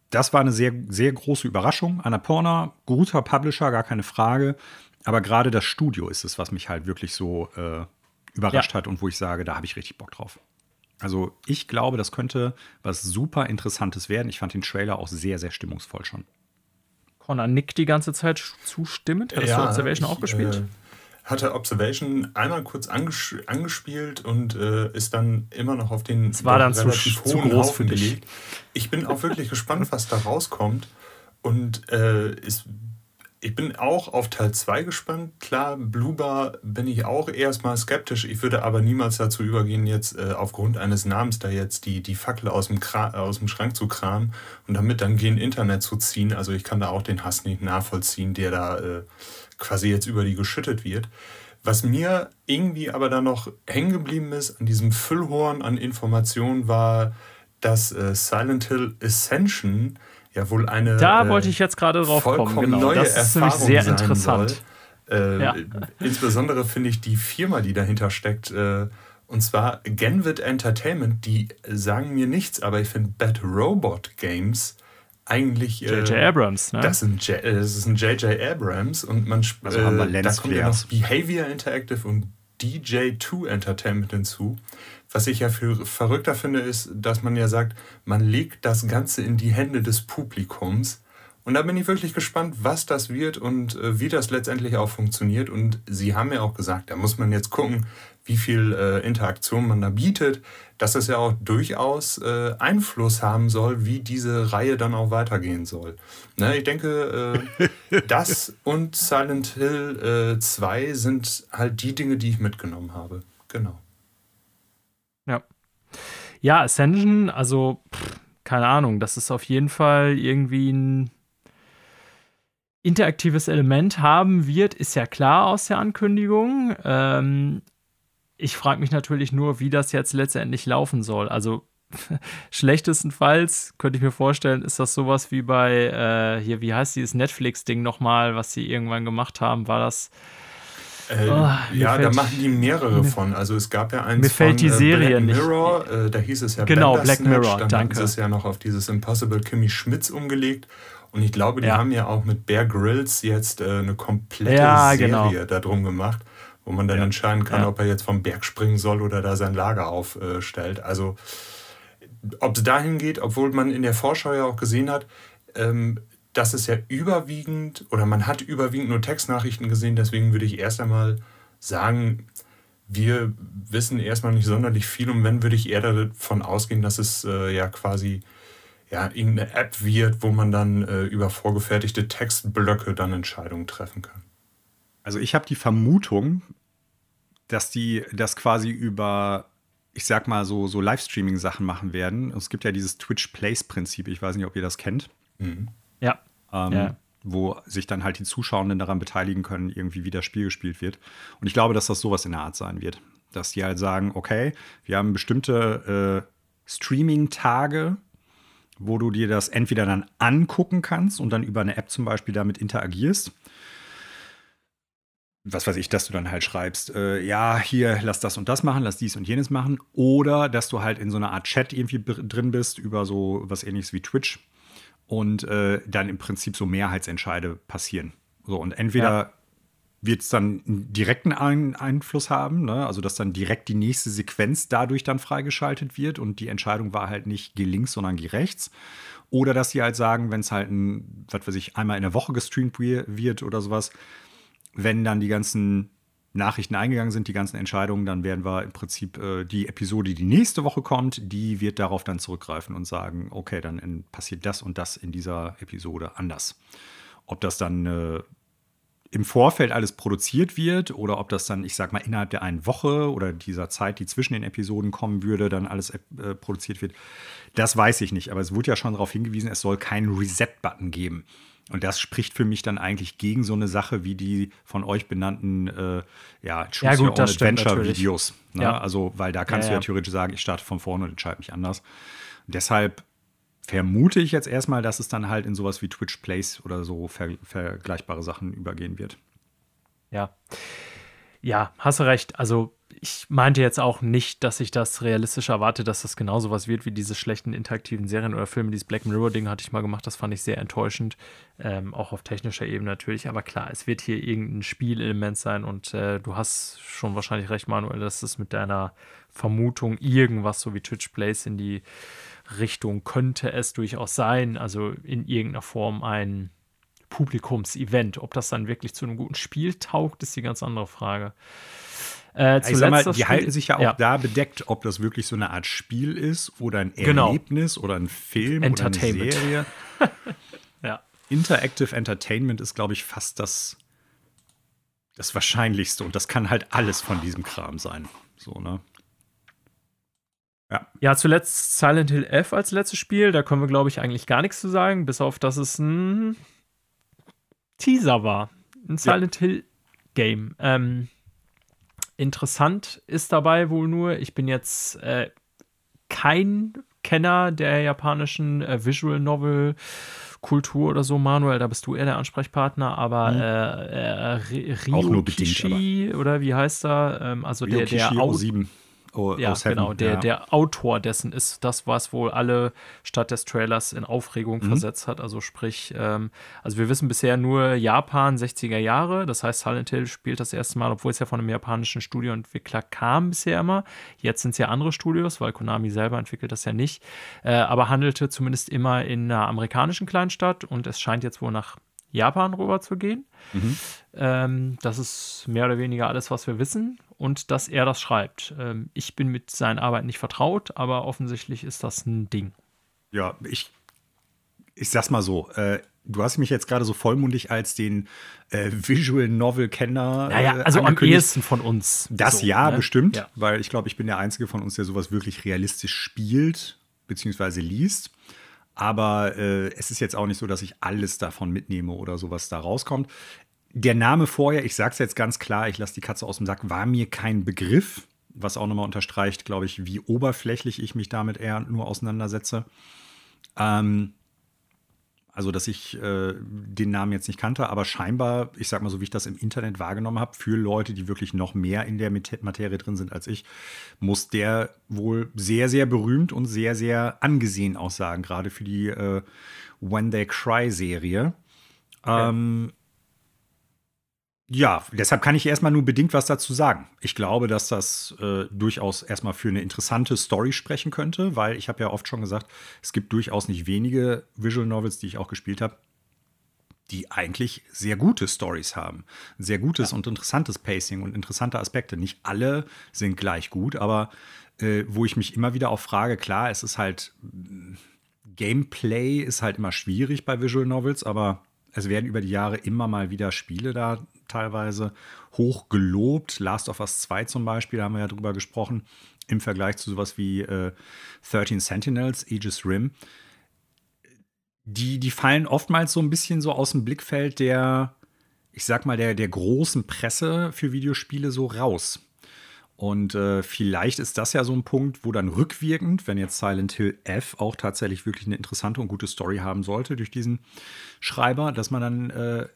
das war eine sehr, sehr große Überraschung. Annapurna, guter Publisher, gar keine Frage. Aber gerade das Studio ist es, was mich halt wirklich so äh, überrascht ja. hat und wo ich sage, da habe ich richtig Bock drauf. Also ich glaube, das könnte was super Interessantes werden. Ich fand den Trailer auch sehr, sehr stimmungsvoll schon. Connor nickt die ganze Zeit zustimmend. Hättest ja, du Observation ich, auch gespielt? Äh, hatte Observation einmal kurz anges angespielt und äh, ist dann immer noch auf den es war dann relativ zu, hohen zu Haufen gelegt. Ich bin auch wirklich gespannt, was da rauskommt. Und äh, ist ich bin auch auf Teil 2 gespannt. Klar, Bluebar bin ich auch erstmal skeptisch. Ich würde aber niemals dazu übergehen, jetzt äh, aufgrund eines Namens da jetzt die, die Fackel aus dem, aus dem Schrank zu kramen und damit dann gegen Internet zu ziehen. Also ich kann da auch den Hass nicht nachvollziehen, der da äh, quasi jetzt über die geschüttet wird. Was mir irgendwie aber dann noch hängen geblieben ist an diesem Füllhorn an Informationen war, dass äh, Silent Hill Ascension ja wohl eine. Da äh, wollte ich jetzt gerade drauf kommen, genau. Neue das ist nämlich sehr interessant. Äh, ja. Insbesondere finde ich die Firma, die dahinter steckt, äh, und zwar Genvid Entertainment, die sagen mir nichts, aber ich finde Bad Robot Games eigentlich. J.J. Äh, Abrams, ne? Das, sind J, das ist ein J.J. Abrams und man also haben wir äh, da kommt ja noch Behavior Interactive und DJ2 Entertainment hinzu. Was ich ja für verrückter finde, ist, dass man ja sagt, man legt das Ganze in die Hände des Publikums. Und da bin ich wirklich gespannt, was das wird und äh, wie das letztendlich auch funktioniert. Und Sie haben ja auch gesagt, da muss man jetzt gucken, wie viel äh, Interaktion man da bietet, dass es ja auch durchaus äh, Einfluss haben soll, wie diese Reihe dann auch weitergehen soll. Ne, ich denke, äh, das und Silent Hill 2 äh, sind halt die Dinge, die ich mitgenommen habe. Genau. Ja. Ascension, also pff, keine Ahnung, das ist auf jeden Fall irgendwie ein interaktives Element haben wird, ist ja klar aus der Ankündigung. Ähm, ich frage mich natürlich nur, wie das jetzt letztendlich laufen soll. Also schlechtestenfalls könnte ich mir vorstellen, ist das sowas wie bei äh, hier, wie heißt dieses Netflix-Ding nochmal, was sie irgendwann gemacht haben? War das äh, oh, ja, da machen die mehrere von. Also es gab ja eins mir fällt die äh, Serie Black Mirror, äh, da hieß es ja Genau, Black Mirror, dann danke. Dann ist es ja noch auf dieses Impossible Kimmy Schmitz umgelegt. Und ich glaube, die ja. haben ja auch mit Bear Grylls jetzt äh, eine komplette ja, genau. Serie genau. darum gemacht wo man dann ja. entscheiden kann, ob er jetzt vom Berg springen soll oder da sein Lager aufstellt. Also ob es dahin geht, obwohl man in der Vorschau ja auch gesehen hat, ähm, dass es ja überwiegend oder man hat überwiegend nur Textnachrichten gesehen, deswegen würde ich erst einmal sagen, wir wissen erstmal nicht sonderlich viel und wenn würde ich eher davon ausgehen, dass es äh, ja quasi ja, irgendeine App wird, wo man dann äh, über vorgefertigte Textblöcke dann Entscheidungen treffen kann. Also ich habe die Vermutung, dass die das quasi über, ich sag mal, so, so Livestreaming-Sachen machen werden. Es gibt ja dieses Twitch Plays-Prinzip, ich weiß nicht, ob ihr das kennt. Mhm. Ja. Ähm, ja. Wo sich dann halt die Zuschauenden daran beteiligen können, irgendwie wie das Spiel gespielt wird. Und ich glaube, dass das sowas in der Art sein wird. Dass die halt sagen, okay, wir haben bestimmte äh, Streaming-Tage, wo du dir das entweder dann angucken kannst und dann über eine App zum Beispiel damit interagierst was weiß ich, dass du dann halt schreibst, äh, ja, hier, lass das und das machen, lass dies und jenes machen. Oder dass du halt in so einer Art Chat irgendwie drin bist über so was ähnliches wie Twitch und äh, dann im Prinzip so Mehrheitsentscheide passieren. So, und entweder ja. wird es dann einen direkten Ein Einfluss haben, ne? also dass dann direkt die nächste Sequenz dadurch dann freigeschaltet wird und die Entscheidung war halt nicht geh links, sondern geh rechts. Oder dass sie halt sagen, wenn es halt ein, was weiß ich, einmal in der Woche gestreamt wird oder sowas, wenn dann die ganzen Nachrichten eingegangen sind, die ganzen Entscheidungen, dann werden wir im Prinzip äh, die Episode, die nächste Woche kommt, die wird darauf dann zurückgreifen und sagen, okay, dann in, passiert das und das in dieser Episode anders. Ob das dann äh, im Vorfeld alles produziert wird oder ob das dann, ich sag mal, innerhalb der einen Woche oder dieser Zeit, die zwischen den Episoden kommen würde, dann alles äh, produziert wird, das weiß ich nicht. Aber es wurde ja schon darauf hingewiesen, es soll keinen Reset-Button geben. Und das spricht für mich dann eigentlich gegen so eine Sache wie die von euch benannten äh, ja, Choose ja, gut, Your Adventure-Videos. Ne? Ja. Also, weil da kannst ja, du ja, theoretisch sagen, ich starte von vorne und entscheide mich anders. Und deshalb vermute ich jetzt erstmal, dass es dann halt in sowas wie Twitch Plays oder so ver vergleichbare Sachen übergehen wird. Ja. Ja, hast du recht. Also ich meinte jetzt auch nicht, dass ich das realistisch erwarte, dass das genauso was wird wie diese schlechten interaktiven Serien oder Filme. Dieses Black Mirror-Ding hatte ich mal gemacht, das fand ich sehr enttäuschend. Ähm, auch auf technischer Ebene natürlich. Aber klar, es wird hier irgendein Spielelement sein und äh, du hast schon wahrscheinlich recht, Manuel, dass es mit deiner Vermutung irgendwas so wie Twitch Plays in die Richtung könnte es durchaus sein. Also in irgendeiner Form ein Publikumsevent. Ob das dann wirklich zu einem guten Spiel taugt, ist die ganz andere Frage. Äh, ich sag mal, die halten sich ja auch ja. da bedeckt, ob das wirklich so eine Art Spiel ist oder ein genau. Erlebnis genau. oder ein Film oder eine Serie. ja. Interactive Entertainment ist, glaube ich, fast das, das Wahrscheinlichste. Und das kann halt alles von diesem Kram sein. So, ne? Ja. ja, zuletzt Silent Hill F als letztes Spiel. Da können wir, glaube ich, eigentlich gar nichts zu sagen, bis auf, dass es ein Teaser war. Ein Silent ja. Hill Game. Ähm, Interessant ist dabei wohl nur, ich bin jetzt äh, kein Kenner der japanischen äh, Visual Novel Kultur oder so, Manuel, da bist du eher der Ansprechpartner, aber mhm. äh, äh, Rio Kishi, oder wie heißt er? Ähm, also Rio der, der Kishi 7. Oh, ja, oh genau. Der, ja. der Autor dessen ist das, was wohl alle statt des Trailers in Aufregung mhm. versetzt hat. Also sprich, ähm, also wir wissen bisher nur Japan 60er Jahre. Das heißt, Silent Hill spielt das erste Mal, obwohl es ja von einem japanischen Studioentwickler kam bisher immer. Jetzt sind es ja andere Studios, weil Konami selber entwickelt das ja nicht. Äh, aber handelte zumindest immer in einer amerikanischen Kleinstadt und es scheint jetzt wohl nach Japan rüber zu gehen. Mhm. Ähm, das ist mehr oder weniger alles, was wir wissen und dass er das schreibt. Ähm, ich bin mit seinen Arbeiten nicht vertraut, aber offensichtlich ist das ein Ding. Ja, ich, ich sag's mal so. Äh, du hast mich jetzt gerade so vollmundig als den äh, Visual Novel-Kenner. Naja, äh, also am ehesten von uns. Das so, ja, ne? bestimmt, ja. weil ich glaube, ich bin der Einzige von uns, der sowas wirklich realistisch spielt, beziehungsweise liest. Aber äh, es ist jetzt auch nicht so, dass ich alles davon mitnehme oder sowas da rauskommt. Der Name vorher, ich sage es jetzt ganz klar, ich lasse die Katze aus dem Sack, war mir kein Begriff, was auch nochmal unterstreicht, glaube ich, wie oberflächlich ich mich damit eher nur auseinandersetze. Ähm, also, dass ich äh, den Namen jetzt nicht kannte, aber scheinbar, ich sag mal so, wie ich das im Internet wahrgenommen habe, für Leute, die wirklich noch mehr in der Materie drin sind als ich, muss der wohl sehr, sehr berühmt und sehr, sehr angesehen aussagen, gerade für die äh, When They Cry Serie. Okay. Ähm, ja, deshalb kann ich erstmal nur bedingt was dazu sagen. Ich glaube, dass das äh, durchaus erstmal für eine interessante Story sprechen könnte, weil ich habe ja oft schon gesagt, es gibt durchaus nicht wenige Visual Novels, die ich auch gespielt habe, die eigentlich sehr gute Stories haben. Sehr gutes ja. und interessantes Pacing und interessante Aspekte. Nicht alle sind gleich gut, aber äh, wo ich mich immer wieder auch frage, klar, es ist halt Gameplay ist halt immer schwierig bei Visual Novels, aber es werden über die Jahre immer mal wieder Spiele da teilweise hoch gelobt. Last of Us 2 zum Beispiel, da haben wir ja drüber gesprochen, im Vergleich zu sowas wie äh, 13 Sentinels, Aegis Rim. Die, die fallen oftmals so ein bisschen so aus dem Blickfeld der, ich sag mal, der, der großen Presse für Videospiele so raus. Und äh, vielleicht ist das ja so ein Punkt, wo dann rückwirkend, wenn jetzt Silent Hill F auch tatsächlich wirklich eine interessante und gute Story haben sollte durch diesen Schreiber, dass man dann äh,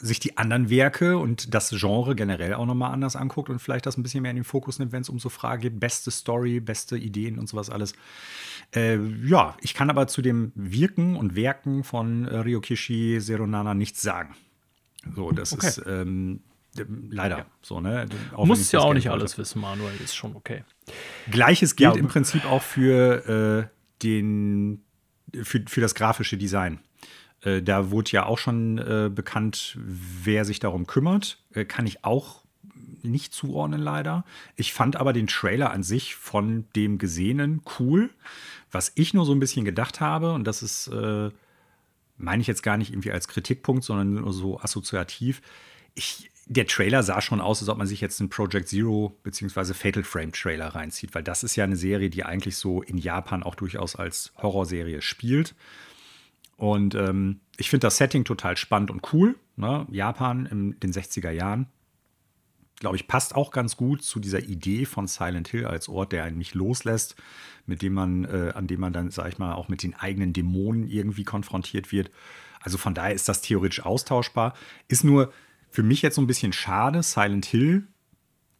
sich die anderen Werke und das Genre generell auch nochmal anders anguckt und vielleicht das ein bisschen mehr in den Fokus nimmt, wenn es um so Fragen geht, beste Story, beste Ideen und sowas alles. Äh, ja, ich kann aber zu dem Wirken und Werken von äh, Ryokishi Seronana nichts sagen. So, das okay. ist ähm, Leider. Ja. So, ne? Auch Muss ja auch nicht alles wissen, Manuel, ist schon okay. Gleiches gilt ja, im Prinzip auch für äh, den für, für das grafische Design. Äh, da wurde ja auch schon äh, bekannt, wer sich darum kümmert. Äh, kann ich auch nicht zuordnen, leider. Ich fand aber den Trailer an sich von dem Gesehenen cool. Was ich nur so ein bisschen gedacht habe, und das ist, äh, meine ich jetzt gar nicht irgendwie als Kritikpunkt, sondern nur so assoziativ. Ich, der Trailer sah schon aus, als ob man sich jetzt einen Project Zero bzw. Fatal Frame Trailer reinzieht, weil das ist ja eine Serie, die eigentlich so in Japan auch durchaus als Horrorserie spielt. Und ähm, ich finde das Setting total spannend und cool. Ne? Japan in den 60er Jahren. Glaube ich, passt auch ganz gut zu dieser Idee von Silent Hill als Ort, der einen nicht loslässt, mit dem man, äh, an dem man dann, sag ich mal, auch mit den eigenen Dämonen irgendwie konfrontiert wird. Also von daher ist das theoretisch austauschbar. Ist nur, für mich jetzt so ein bisschen schade. Silent Hill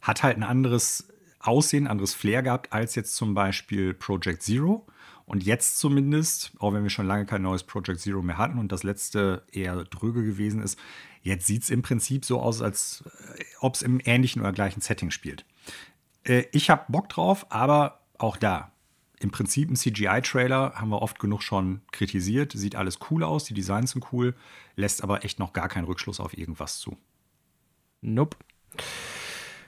hat halt ein anderes Aussehen, anderes Flair gehabt als jetzt zum Beispiel Project Zero. Und jetzt zumindest, auch wenn wir schon lange kein neues Project Zero mehr hatten und das letzte eher dröge gewesen ist, jetzt sieht es im Prinzip so aus, als äh, ob es im ähnlichen oder gleichen Setting spielt. Äh, ich habe Bock drauf, aber auch da. Im Prinzip ein CGI-Trailer haben wir oft genug schon kritisiert. Sieht alles cool aus, die Designs sind cool, lässt aber echt noch gar keinen Rückschluss auf irgendwas zu. Nope.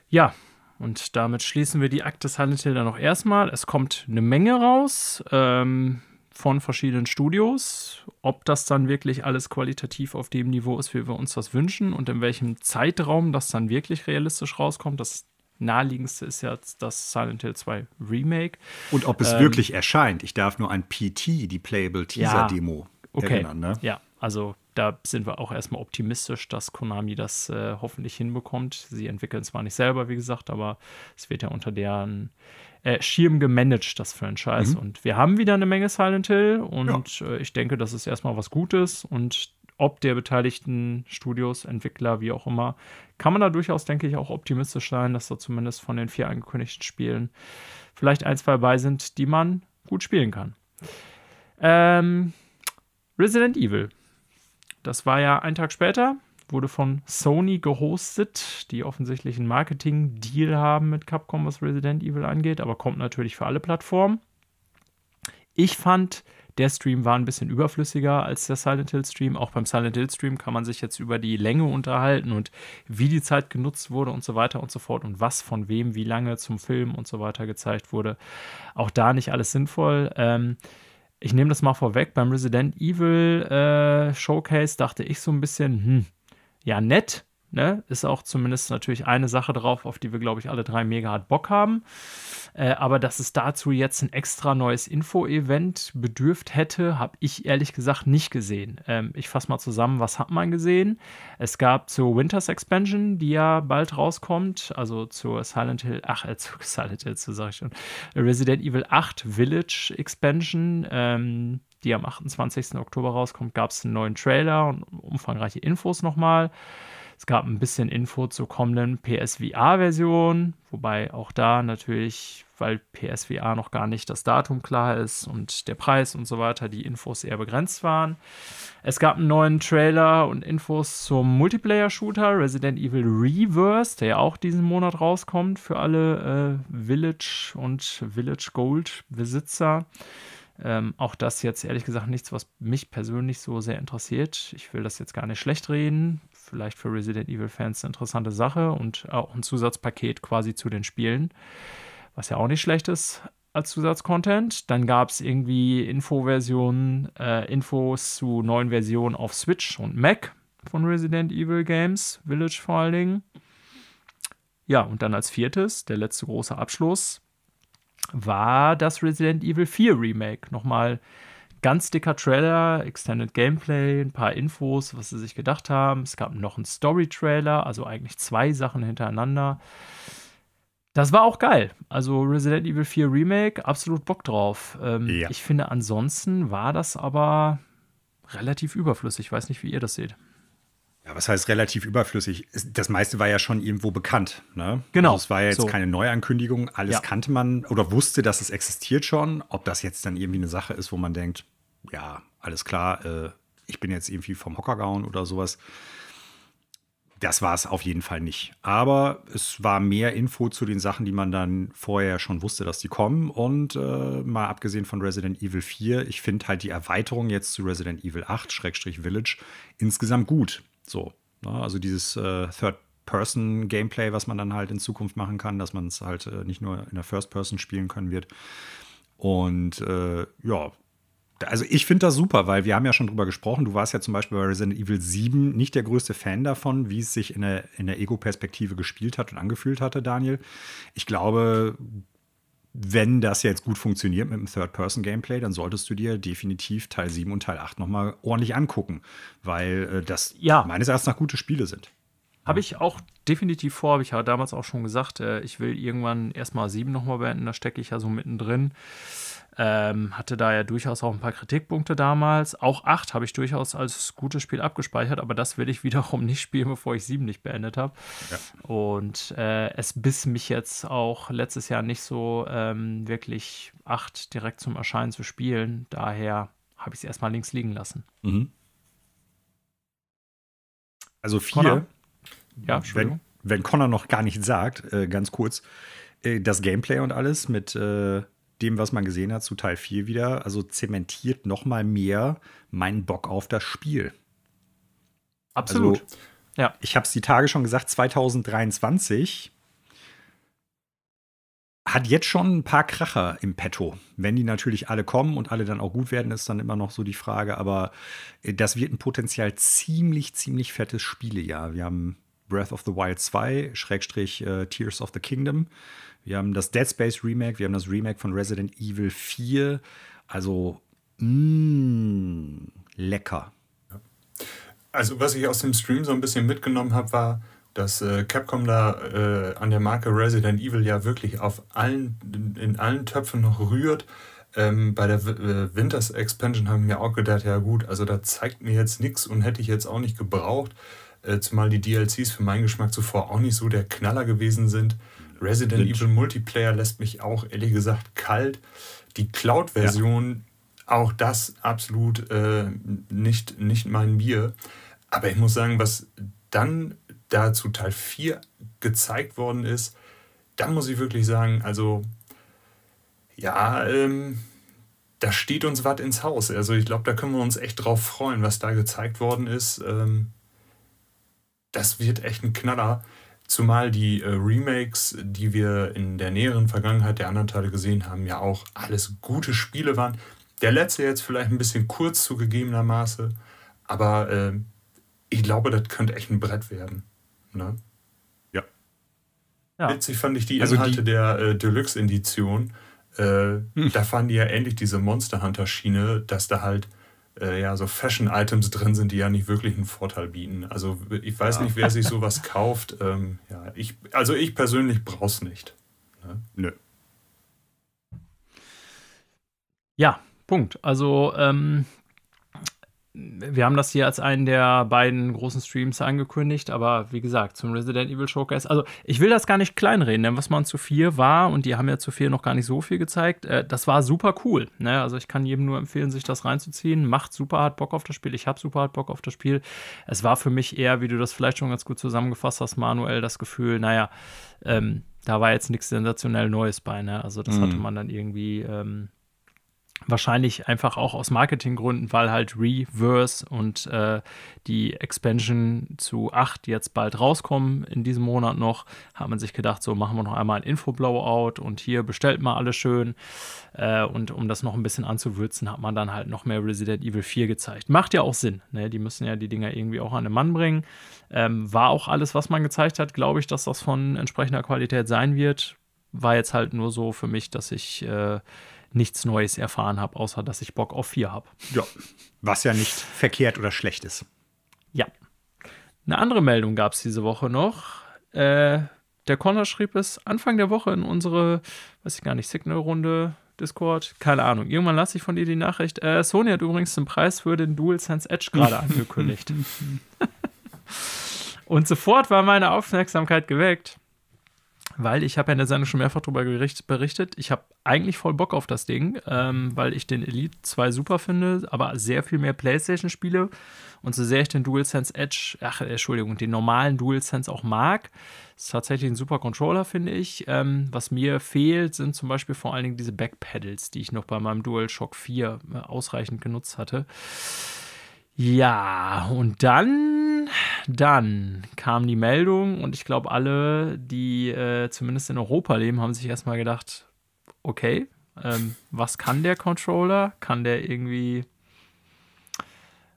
Ja, und damit schließen wir die Akte Silent Hill dann noch erstmal. Es kommt eine Menge raus ähm, von verschiedenen Studios. Ob das dann wirklich alles qualitativ auf dem Niveau ist, wie wir uns das wünschen und in welchem Zeitraum das dann wirklich realistisch rauskommt, das naheliegendste ist ja das Silent Hill 2 Remake. Und ob es ähm, wirklich erscheint. Ich darf nur ein PT, die Playable Teaser Demo, ja, okay. erinnern. Ne? Ja, also da sind wir auch erstmal optimistisch, dass Konami das äh, hoffentlich hinbekommt. Sie entwickeln zwar nicht selber, wie gesagt, aber es wird ja unter deren äh, Schirm gemanagt, das Franchise. Mhm. Und wir haben wieder eine Menge Silent Hill und ja. äh, ich denke, das ist erstmal was Gutes und ob der beteiligten Studios, Entwickler, wie auch immer, kann man da durchaus, denke ich, auch optimistisch sein, dass da zumindest von den vier angekündigten Spielen vielleicht ein, zwei bei sind, die man gut spielen kann. Ähm, Resident Evil. Das war ja ein Tag später, wurde von Sony gehostet, die offensichtlich einen Marketing-Deal haben mit Capcom, was Resident Evil angeht, aber kommt natürlich für alle Plattformen. Ich fand, der Stream war ein bisschen überflüssiger als der Silent Hill Stream. Auch beim Silent Hill Stream kann man sich jetzt über die Länge unterhalten und wie die Zeit genutzt wurde und so weiter und so fort und was von wem wie lange zum Film und so weiter gezeigt wurde. Auch da nicht alles sinnvoll. Ähm, ich nehme das mal vorweg. Beim Resident Evil äh, Showcase dachte ich so ein bisschen, hm, ja, nett. Ne? Ist auch zumindest natürlich eine Sache drauf, auf die wir, glaube ich, alle drei mega hart Bock haben. Äh, aber dass es dazu jetzt ein extra neues Info-Event bedürft hätte, habe ich ehrlich gesagt nicht gesehen. Ähm, ich fasse mal zusammen, was hat man gesehen? Es gab zur Winters Expansion, die ja bald rauskommt, also zur Silent Hill, ach, äh, zu Silent Hill, zu sag ich schon, Resident Evil 8 Village Expansion. Ähm, die am 28. Oktober rauskommt, gab es einen neuen Trailer und umfangreiche Infos nochmal. Es gab ein bisschen Info zur kommenden PSVR-Version, wobei auch da natürlich, weil PSVR noch gar nicht das Datum klar ist und der Preis und so weiter, die Infos eher begrenzt waren. Es gab einen neuen Trailer und Infos zum Multiplayer-Shooter Resident Evil Reverse, der ja auch diesen Monat rauskommt für alle äh, Village und Village Gold-Besitzer. Ähm, auch das jetzt ehrlich gesagt nichts, was mich persönlich so sehr interessiert. Ich will das jetzt gar nicht schlecht reden. Vielleicht für Resident Evil-Fans eine interessante Sache und auch ein Zusatzpaket quasi zu den Spielen, was ja auch nicht schlecht ist als Zusatzcontent. Dann gab es irgendwie Infoversionen, äh, Infos zu neuen Versionen auf Switch und Mac von Resident Evil Games, Village vor allen Dingen. Ja, und dann als viertes, der letzte große Abschluss, war das Resident Evil 4 Remake. Nochmal ganz dicker Trailer, Extended Gameplay, ein paar Infos, was sie sich gedacht haben. Es gab noch einen Story-Trailer, also eigentlich zwei Sachen hintereinander. Das war auch geil. Also Resident Evil 4 Remake, absolut Bock drauf. Ähm, ja. Ich finde, ansonsten war das aber relativ überflüssig. Ich weiß nicht, wie ihr das seht. Ja, was heißt relativ überflüssig? Das meiste war ja schon irgendwo bekannt. Ne? Genau. Also es war ja jetzt so. keine Neuankündigung. Alles ja. kannte man oder wusste, dass es existiert schon. Ob das jetzt dann irgendwie eine Sache ist, wo man denkt, ja, alles klar, äh, ich bin jetzt irgendwie vom Hocker gehauen oder sowas. Das war es auf jeden Fall nicht. Aber es war mehr Info zu den Sachen, die man dann vorher schon wusste, dass die kommen. Und äh, mal abgesehen von Resident Evil 4, ich finde halt die Erweiterung jetzt zu Resident Evil 8, Schrägstrich Village, insgesamt gut. So, ne? also dieses äh, Third-Person-Gameplay, was man dann halt in Zukunft machen kann, dass man es halt äh, nicht nur in der First-Person spielen können wird. Und äh, ja, also ich finde das super, weil wir haben ja schon drüber gesprochen. Du warst ja zum Beispiel bei Resident Evil 7 nicht der größte Fan davon, wie es sich in der, in der Ego-Perspektive gespielt hat und angefühlt hatte, Daniel. Ich glaube, wenn das jetzt gut funktioniert mit dem Third-Person-Gameplay, dann solltest du dir definitiv Teil 7 und Teil 8 nochmal ordentlich angucken, weil äh, das ja. meines Erachtens nach gute Spiele sind. Habe ich auch definitiv vor, habe ich ja damals auch schon gesagt, äh, ich will irgendwann erstmal 7 nochmal beenden, da stecke ich ja so mittendrin. Ähm, hatte da ja durchaus auch ein paar Kritikpunkte damals. Auch 8 habe ich durchaus als gutes Spiel abgespeichert, aber das will ich wiederum nicht spielen, bevor ich 7 nicht beendet habe. Ja. Und äh, es biss mich jetzt auch letztes Jahr nicht so ähm, wirklich 8 direkt zum Erscheinen zu spielen. Daher habe ich es erstmal links liegen lassen. Mhm. Also 4. Ja, wenn, wenn Connor noch gar nichts sagt, äh, ganz kurz, äh, das Gameplay und alles mit äh, dem, was man gesehen hat zu Teil 4 wieder, also zementiert noch mal mehr meinen Bock auf das Spiel. Absolut. Also, ja. Ich habe es die Tage schon gesagt, 2023 hat jetzt schon ein paar Kracher im Petto. Wenn die natürlich alle kommen und alle dann auch gut werden, ist dann immer noch so die Frage. Aber äh, das wird ein potenziell ziemlich, ziemlich fettes Spielejahr. Wir haben Breath of the Wild 2, Schrägstrich äh, Tears of the Kingdom. Wir haben das Dead Space Remake, wir haben das Remake von Resident Evil 4. Also, mh, mm, lecker. also was ich aus dem Stream so ein bisschen mitgenommen habe, war, dass äh, Capcom da äh, an der Marke Resident Evil ja wirklich auf allen, in allen Töpfen noch rührt. Ähm, bei der äh, Winters Expansion haben wir auch gedacht, ja gut, also da zeigt mir jetzt nichts und hätte ich jetzt auch nicht gebraucht, äh, zumal die DLCs für meinen Geschmack zuvor auch nicht so der Knaller gewesen sind. Resident Evil Multiplayer lässt mich auch ehrlich gesagt kalt. Die Cloud-Version, ja. auch das absolut äh, nicht, nicht mein Bier. Aber ich muss sagen, was dann da zu Teil 4 gezeigt worden ist, dann muss ich wirklich sagen, also ja, ähm, da steht uns was ins Haus. Also ich glaube, da können wir uns echt drauf freuen, was da gezeigt worden ist. Ähm, das wird echt ein Knaller. Zumal die äh, Remakes, die wir in der näheren Vergangenheit der anderen Teile gesehen haben, ja auch alles gute Spiele waren. Der letzte jetzt vielleicht ein bisschen kurz zugegebenermaßen, aber äh, ich glaube, das könnte echt ein Brett werden. Ne? Ja. ja. Witzig fand ich die also Inhalte die der äh, Deluxe-Edition. Äh, hm. Da fanden die ja ähnlich diese Monster Hunter-Schiene, dass da halt äh, ja, so Fashion-Items drin sind, die ja nicht wirklich einen Vorteil bieten. Also ich weiß ja. nicht, wer sich sowas kauft. Ähm, ja, ich, also ich persönlich brauche es nicht. Ne? Nö. Ja, Punkt. Also ähm, wir haben das hier als einen der beiden großen Streams angekündigt, aber wie gesagt, zum Resident Evil Showcase, also ich will das gar nicht kleinreden, denn was man zu vier war, und die haben ja zu vier noch gar nicht so viel gezeigt, äh, das war super cool. Ne? Also ich kann jedem nur empfehlen, sich das reinzuziehen. Macht super hart Bock auf das Spiel. Ich habe super hart Bock auf das Spiel. Es war für mich eher, wie du das vielleicht schon ganz gut zusammengefasst hast, Manuel, das Gefühl, naja, ähm, da war jetzt nichts sensationell Neues bei. Ne? Also das mhm. hatte man dann irgendwie. Ähm, Wahrscheinlich einfach auch aus Marketinggründen, weil halt Reverse und äh, die Expansion zu 8 jetzt bald rauskommen in diesem Monat noch, hat man sich gedacht, so machen wir noch einmal ein Info-Blowout und hier bestellt mal alles schön. Äh, und um das noch ein bisschen anzuwürzen, hat man dann halt noch mehr Resident Evil 4 gezeigt. Macht ja auch Sinn, ne? die müssen ja die Dinger irgendwie auch an den Mann bringen. Ähm, war auch alles, was man gezeigt hat, glaube ich, dass das von entsprechender Qualität sein wird. War jetzt halt nur so für mich, dass ich. Äh, nichts Neues erfahren habe, außer dass ich Bock auf 4 habe. Ja, was ja nicht verkehrt oder schlecht ist. Ja. Eine andere Meldung gab es diese Woche noch. Äh, der Connor schrieb es Anfang der Woche in unsere, weiß ich gar nicht, Signal-Runde, Discord, keine Ahnung. Irgendwann lasse ich von dir die Nachricht. Äh, Sony hat übrigens den Preis für den DualSense Edge gerade angekündigt. Und sofort war meine Aufmerksamkeit geweckt weil ich habe ja in der Sendung schon mehrfach darüber berichtet. Ich habe eigentlich voll Bock auf das Ding, ähm, weil ich den Elite 2 super finde, aber sehr viel mehr PlayStation-Spiele. Und so sehr ich den DualSense Edge, ach, Entschuldigung, den normalen DualSense auch mag, ist tatsächlich ein super Controller, finde ich. Ähm, was mir fehlt, sind zum Beispiel vor allen Dingen diese Backpedals, die ich noch bei meinem DualShock 4 äh, ausreichend genutzt hatte. Ja, und dann, dann kam die Meldung und ich glaube, alle, die äh, zumindest in Europa leben, haben sich erstmal gedacht, okay, ähm, was kann der Controller? Kann der irgendwie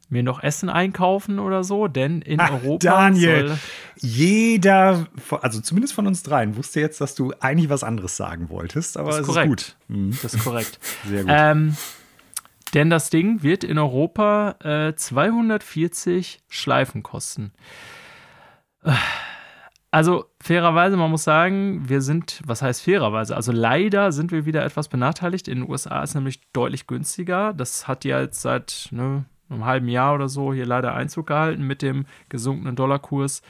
mir noch Essen einkaufen oder so? Denn in Ach, Europa. Daniel, jeder, also zumindest von uns dreien, wusste jetzt, dass du eigentlich was anderes sagen wolltest, aber das ist, ist gut. Mhm. Das ist korrekt. Sehr gut. Ähm, denn das Ding wird in Europa äh, 240 Schleifen kosten. Also fairerweise, man muss sagen, wir sind, was heißt fairerweise? Also leider sind wir wieder etwas benachteiligt. In den USA ist nämlich deutlich günstiger. Das hat ja jetzt seit ne, einem halben Jahr oder so hier leider Einzug gehalten mit dem gesunkenen Dollarkurs.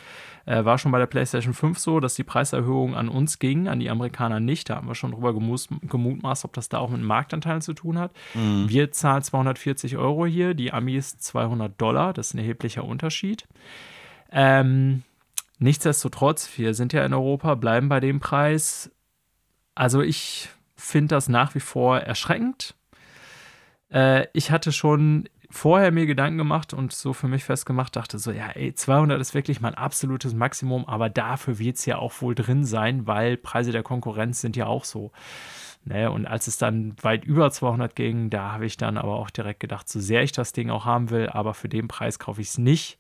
Äh, war schon bei der PlayStation 5 so, dass die Preiserhöhung an uns ging, an die Amerikaner nicht. Da haben wir schon drüber gemutmaßt, ob das da auch mit Marktanteilen zu tun hat. Mhm. Wir zahlen 240 Euro hier, die Amis 200 Dollar. Das ist ein erheblicher Unterschied. Ähm, nichtsdestotrotz, wir sind ja in Europa, bleiben bei dem Preis. Also ich finde das nach wie vor erschreckend. Äh, ich hatte schon vorher mir Gedanken gemacht und so für mich festgemacht, dachte so, ja, ey, 200 ist wirklich mein absolutes Maximum, aber dafür wird es ja auch wohl drin sein, weil Preise der Konkurrenz sind ja auch so. Ne, und als es dann weit über 200 ging, da habe ich dann aber auch direkt gedacht, so sehr ich das Ding auch haben will, aber für den Preis kaufe ich es nicht.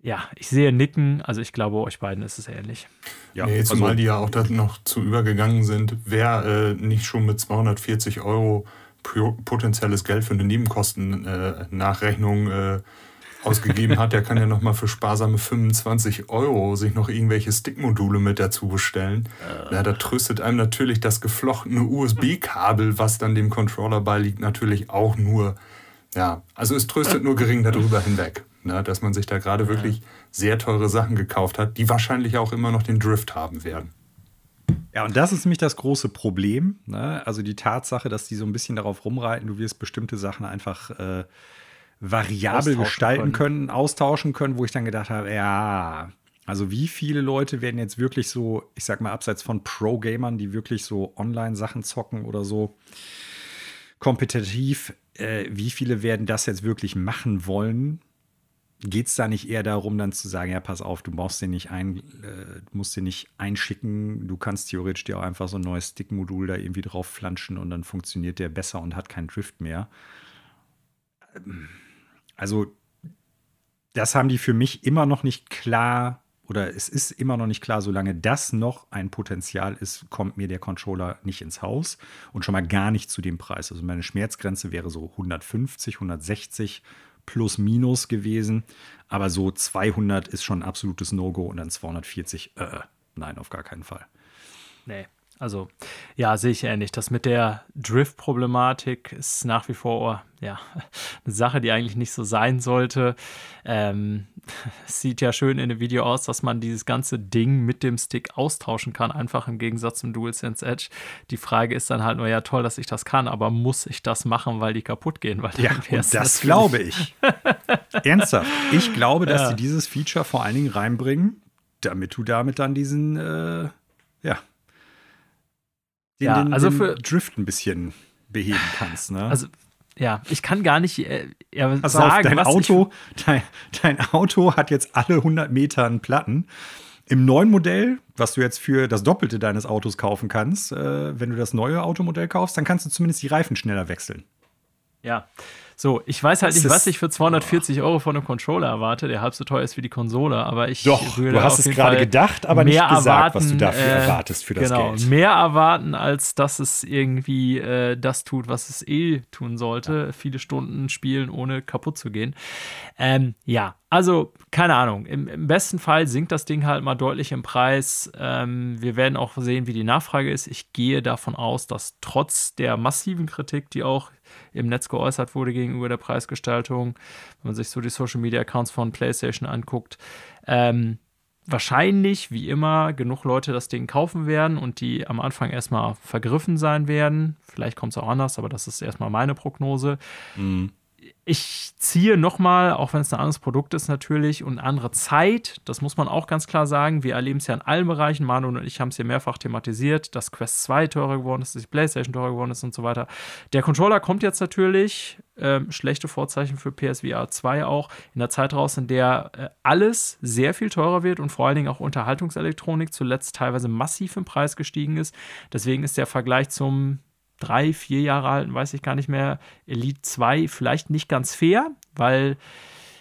Ja, ich sehe Nicken, also ich glaube, euch beiden ist es ähnlich. Ja, nee, zumal also, die ja auch da noch zu übergegangen sind. Wer äh, nicht schon mit 240 Euro potenzielles Geld für eine Nebenkostennachrechnung äh, ausgegeben hat, der kann ja noch mal für sparsame 25 Euro sich noch irgendwelche Stickmodule mit dazu bestellen. Äh. Ja, da tröstet einem natürlich das geflochtene USB-Kabel, was dann dem Controller beiliegt, natürlich auch nur. Ja, also es tröstet nur gering darüber hinweg, ne, dass man sich da gerade wirklich sehr teure Sachen gekauft hat, die wahrscheinlich auch immer noch den Drift haben werden. Ja, und das ist nämlich das große Problem. Ne? Also die Tatsache, dass die so ein bisschen darauf rumreiten, du wirst bestimmte Sachen einfach äh, variabel gestalten können. können, austauschen können, wo ich dann gedacht habe, ja, also wie viele Leute werden jetzt wirklich so, ich sag mal, abseits von Pro-Gamern, die wirklich so Online-Sachen zocken oder so kompetitiv, äh, wie viele werden das jetzt wirklich machen wollen? Geht es da nicht eher darum, dann zu sagen, ja, pass auf, du brauchst den nicht ein, äh, musst den nicht einschicken, du kannst theoretisch dir auch einfach so ein neues Stick-Modul da irgendwie drauf flanschen und dann funktioniert der besser und hat keinen Drift mehr. Ähm, also, das haben die für mich immer noch nicht klar, oder es ist immer noch nicht klar, solange das noch ein Potenzial ist, kommt mir der Controller nicht ins Haus und schon mal gar nicht zu dem Preis. Also meine Schmerzgrenze wäre so 150, 160 plus minus gewesen. Aber so 200 ist schon ein absolutes No-Go und dann 240, äh, nein, auf gar keinen Fall. Nee. Also, ja, sehe ich ähnlich. Das mit der Drift-Problematik ist nach wie vor ja, eine Sache, die eigentlich nicht so sein sollte. Ähm, es sieht ja schön in dem Video aus, dass man dieses ganze Ding mit dem Stick austauschen kann, einfach im Gegensatz zum DualSense Edge. Die Frage ist dann halt nur, ja, toll, dass ich das kann, aber muss ich das machen, weil die kaputt gehen? Weil ja, und das glaube ich. Ernsthaft. Ich glaube, dass ja. sie dieses Feature vor allen Dingen reinbringen, damit du damit dann diesen, äh, ja, den, ja, den, also für Drift ein bisschen beheben kannst. Ne? Also ja, ich kann gar nicht äh, sagen, auf, dein Auto, dein, dein, Auto hat jetzt alle 100 Meter einen Platten. Im neuen Modell, was du jetzt für das Doppelte deines Autos kaufen kannst, äh, wenn du das neue Automodell kaufst, dann kannst du zumindest die Reifen schneller wechseln. Ja, so, ich weiß halt nicht, was ich für 240 Euro von einem Controller erwarte, der halb so teuer ist wie die Konsole, aber ich Doch, du hast es gerade gedacht, aber nicht gesagt, erwarten, was du dafür äh, erwartest für das genau, Geld. Mehr erwarten, als dass es irgendwie äh, das tut, was es eh tun sollte. Ja. Viele Stunden spielen, ohne kaputt zu gehen. Ähm, ja, also, keine Ahnung. Im, Im, besten Fall sinkt das Ding halt mal deutlich im Preis. Ähm, wir werden auch sehen, wie die Nachfrage ist. Ich gehe davon aus, dass trotz der massiven Kritik, die auch im Netz geäußert wurde gegenüber der Preisgestaltung, wenn man sich so die Social Media Accounts von PlayStation anguckt. Ähm, wahrscheinlich, wie immer, genug Leute das Ding kaufen werden und die am Anfang erstmal vergriffen sein werden. Vielleicht kommt es auch anders, aber das ist erstmal meine Prognose. Mhm ich ziehe nochmal, auch wenn es ein anderes Produkt ist natürlich und andere Zeit, das muss man auch ganz klar sagen. Wir erleben es ja in allen Bereichen. Manu und ich haben es hier mehrfach thematisiert, dass Quest 2 teurer geworden ist, dass die PlayStation teurer geworden ist und so weiter. Der Controller kommt jetzt natürlich, ähm, schlechte Vorzeichen für PSVR 2 auch, in der Zeit raus, in der äh, alles sehr viel teurer wird und vor allen Dingen auch Unterhaltungselektronik zuletzt teilweise massiv im Preis gestiegen ist. Deswegen ist der Vergleich zum drei, vier Jahre alten, weiß ich gar nicht mehr, Elite 2 vielleicht nicht ganz fair, weil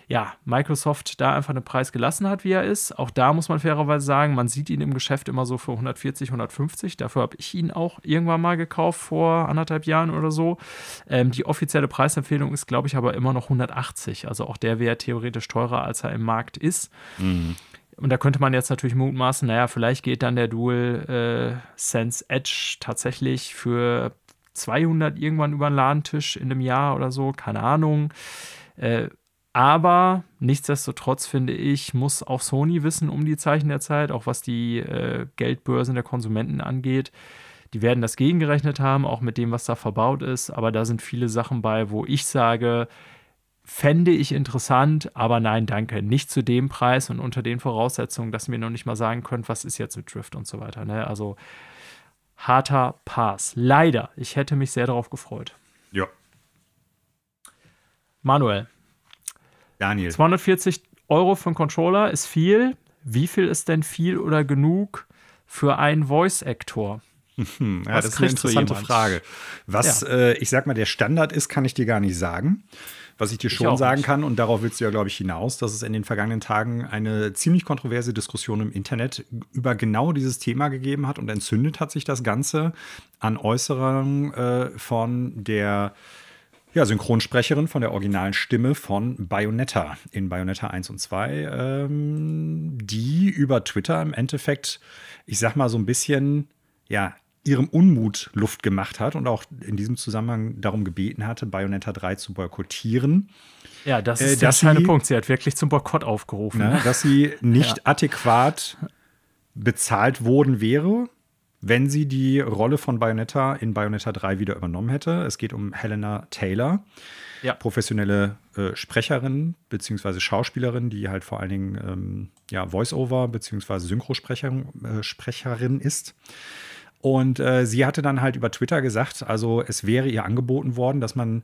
ja, Microsoft da einfach einen Preis gelassen hat, wie er ist. Auch da muss man fairerweise sagen, man sieht ihn im Geschäft immer so für 140, 150. Dafür habe ich ihn auch irgendwann mal gekauft vor anderthalb Jahren oder so. Ähm, die offizielle Preisempfehlung ist, glaube ich, aber immer noch 180. Also auch der wäre theoretisch teurer, als er im Markt ist. Mhm. Und da könnte man jetzt natürlich mutmaßen, naja, vielleicht geht dann der Dual äh, Sense Edge tatsächlich für 200 irgendwann über den Ladentisch in einem Jahr oder so, keine Ahnung. Äh, aber nichtsdestotrotz finde ich, muss auch Sony wissen um die Zeichen der Zeit, auch was die äh, Geldbörsen der Konsumenten angeht. Die werden das gegengerechnet haben, auch mit dem, was da verbaut ist. Aber da sind viele Sachen bei, wo ich sage, fände ich interessant, aber nein, danke. Nicht zu dem Preis und unter den Voraussetzungen, dass mir noch nicht mal sagen könnt, was ist jetzt mit Drift und so weiter. Ne? Also harter Pass. Leider. Ich hätte mich sehr darauf gefreut. Ja. Manuel. Daniel. 240 Euro für einen Controller ist viel. Wie viel ist denn viel oder genug für einen Voice-Actor? ja, das ist eine interessante Frage. Was, ja. äh, ich sag mal, der Standard ist, kann ich dir gar nicht sagen. Was ich dir schon ich sagen nicht. kann, und darauf willst du ja, glaube ich, hinaus, dass es in den vergangenen Tagen eine ziemlich kontroverse Diskussion im Internet über genau dieses Thema gegeben hat und entzündet hat sich das Ganze an Äußerungen äh, von der Ja, Synchronsprecherin von der originalen Stimme von Bayonetta in Bayonetta 1 und 2, ähm, die über Twitter im Endeffekt, ich sag mal, so ein bisschen, ja, ihrem Unmut Luft gemacht hat und auch in diesem Zusammenhang darum gebeten hatte, Bayonetta 3 zu boykottieren. Ja, das ist äh, der entscheidende Punkt. Sie hat wirklich zum Boykott aufgerufen. Ne, dass sie nicht ja. adäquat bezahlt worden wäre wenn sie die Rolle von Bayonetta in Bayonetta 3 wieder übernommen hätte. Es geht um Helena Taylor, ja. professionelle äh, Sprecherin bzw. Schauspielerin, die halt vor allen Dingen ähm, ja, Voice-Over bzw. Synchrosprecherin äh, ist. Und äh, sie hatte dann halt über Twitter gesagt, also es wäre ihr angeboten worden, dass man,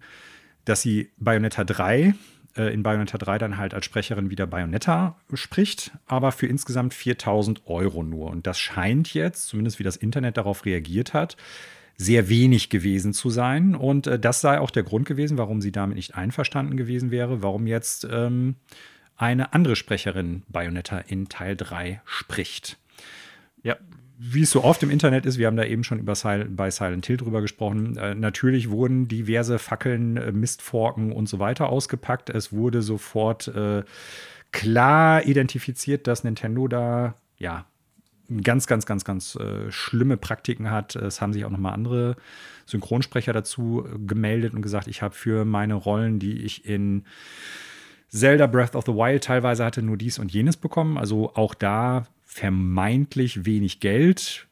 dass sie Bayonetta 3 äh, in Bayonetta 3 dann halt als Sprecherin wieder Bayonetta spricht, aber für insgesamt 4000 Euro nur. Und das scheint jetzt, zumindest wie das Internet darauf reagiert hat, sehr wenig gewesen zu sein. Und äh, das sei auch der Grund gewesen, warum sie damit nicht einverstanden gewesen wäre, warum jetzt ähm, eine andere Sprecherin Bayonetta in Teil 3 spricht. Wie es so oft im Internet ist, wir haben da eben schon über Sil bei Silent Hill drüber gesprochen, äh, natürlich wurden diverse Fackeln, äh, Mistforken und so weiter ausgepackt. Es wurde sofort äh, klar identifiziert, dass Nintendo da ja ganz, ganz, ganz, ganz äh, schlimme Praktiken hat. Es haben sich auch nochmal andere Synchronsprecher dazu gemeldet und gesagt, ich habe für meine Rollen, die ich in Zelda Breath of the Wild teilweise hatte, nur dies und jenes bekommen. Also auch da vermeintlich wenig Geld.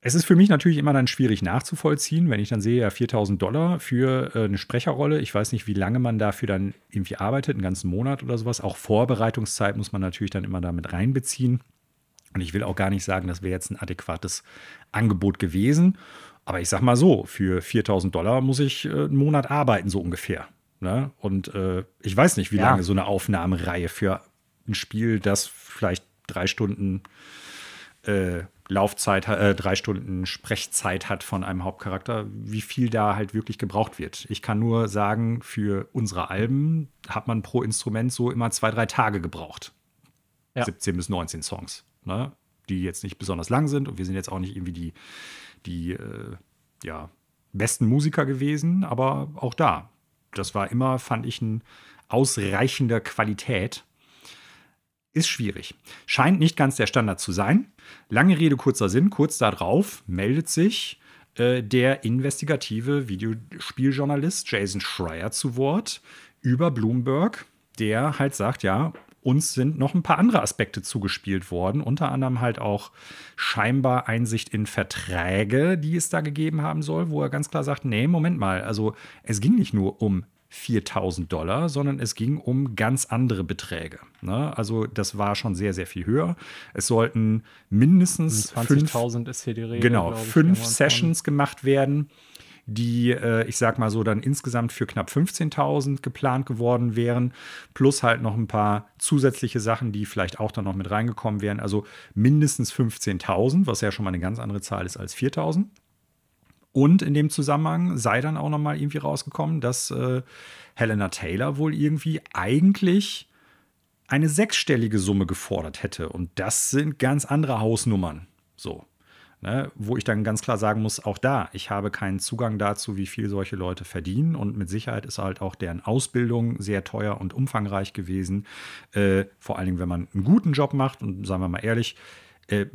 Es ist für mich natürlich immer dann schwierig nachzuvollziehen, wenn ich dann sehe, ja, 4000 Dollar für äh, eine Sprecherrolle. Ich weiß nicht, wie lange man dafür dann irgendwie arbeitet, einen ganzen Monat oder sowas. Auch Vorbereitungszeit muss man natürlich dann immer damit reinbeziehen. Und ich will auch gar nicht sagen, das wäre jetzt ein adäquates Angebot gewesen. Aber ich sag mal so, für 4000 Dollar muss ich äh, einen Monat arbeiten, so ungefähr. Ne? Und äh, ich weiß nicht, wie ja. lange so eine Aufnahmereihe für ein Spiel, das vielleicht drei Stunden äh, Laufzeit, äh, drei Stunden Sprechzeit hat von einem Hauptcharakter, wie viel da halt wirklich gebraucht wird. Ich kann nur sagen, für unsere Alben hat man pro Instrument so immer zwei, drei Tage gebraucht. Ja. 17 bis 19 Songs, ne? die jetzt nicht besonders lang sind und wir sind jetzt auch nicht irgendwie die, die äh, ja, besten Musiker gewesen, aber auch da. Das war immer, fand ich, ein ausreichender Qualität ist schwierig. Scheint nicht ganz der Standard zu sein. Lange Rede, kurzer Sinn. Kurz darauf meldet sich äh, der investigative Videospieljournalist Jason Schreier zu Wort über Bloomberg, der halt sagt, ja, uns sind noch ein paar andere Aspekte zugespielt worden, unter anderem halt auch scheinbar Einsicht in Verträge, die es da gegeben haben soll, wo er ganz klar sagt, nee, Moment mal, also es ging nicht nur um 4000 Dollar, sondern es ging um ganz andere Beträge. Ne? Also das war schon sehr, sehr viel höher. Es sollten mindestens 20.000 ist hier die Rede. Genau, fünf Sessions gemacht werden, die, äh, ich sag mal so, dann insgesamt für knapp 15.000 geplant geworden wären, plus halt noch ein paar zusätzliche Sachen, die vielleicht auch dann noch mit reingekommen wären. Also mindestens 15.000, was ja schon mal eine ganz andere Zahl ist als 4.000. Und in dem Zusammenhang sei dann auch nochmal irgendwie rausgekommen, dass äh, Helena Taylor wohl irgendwie eigentlich eine sechsstellige Summe gefordert hätte. Und das sind ganz andere Hausnummern. So. Ne? Wo ich dann ganz klar sagen muss, auch da, ich habe keinen Zugang dazu, wie viel solche Leute verdienen. Und mit Sicherheit ist halt auch deren Ausbildung sehr teuer und umfangreich gewesen. Äh, vor allen Dingen, wenn man einen guten Job macht. Und sagen wir mal ehrlich, äh,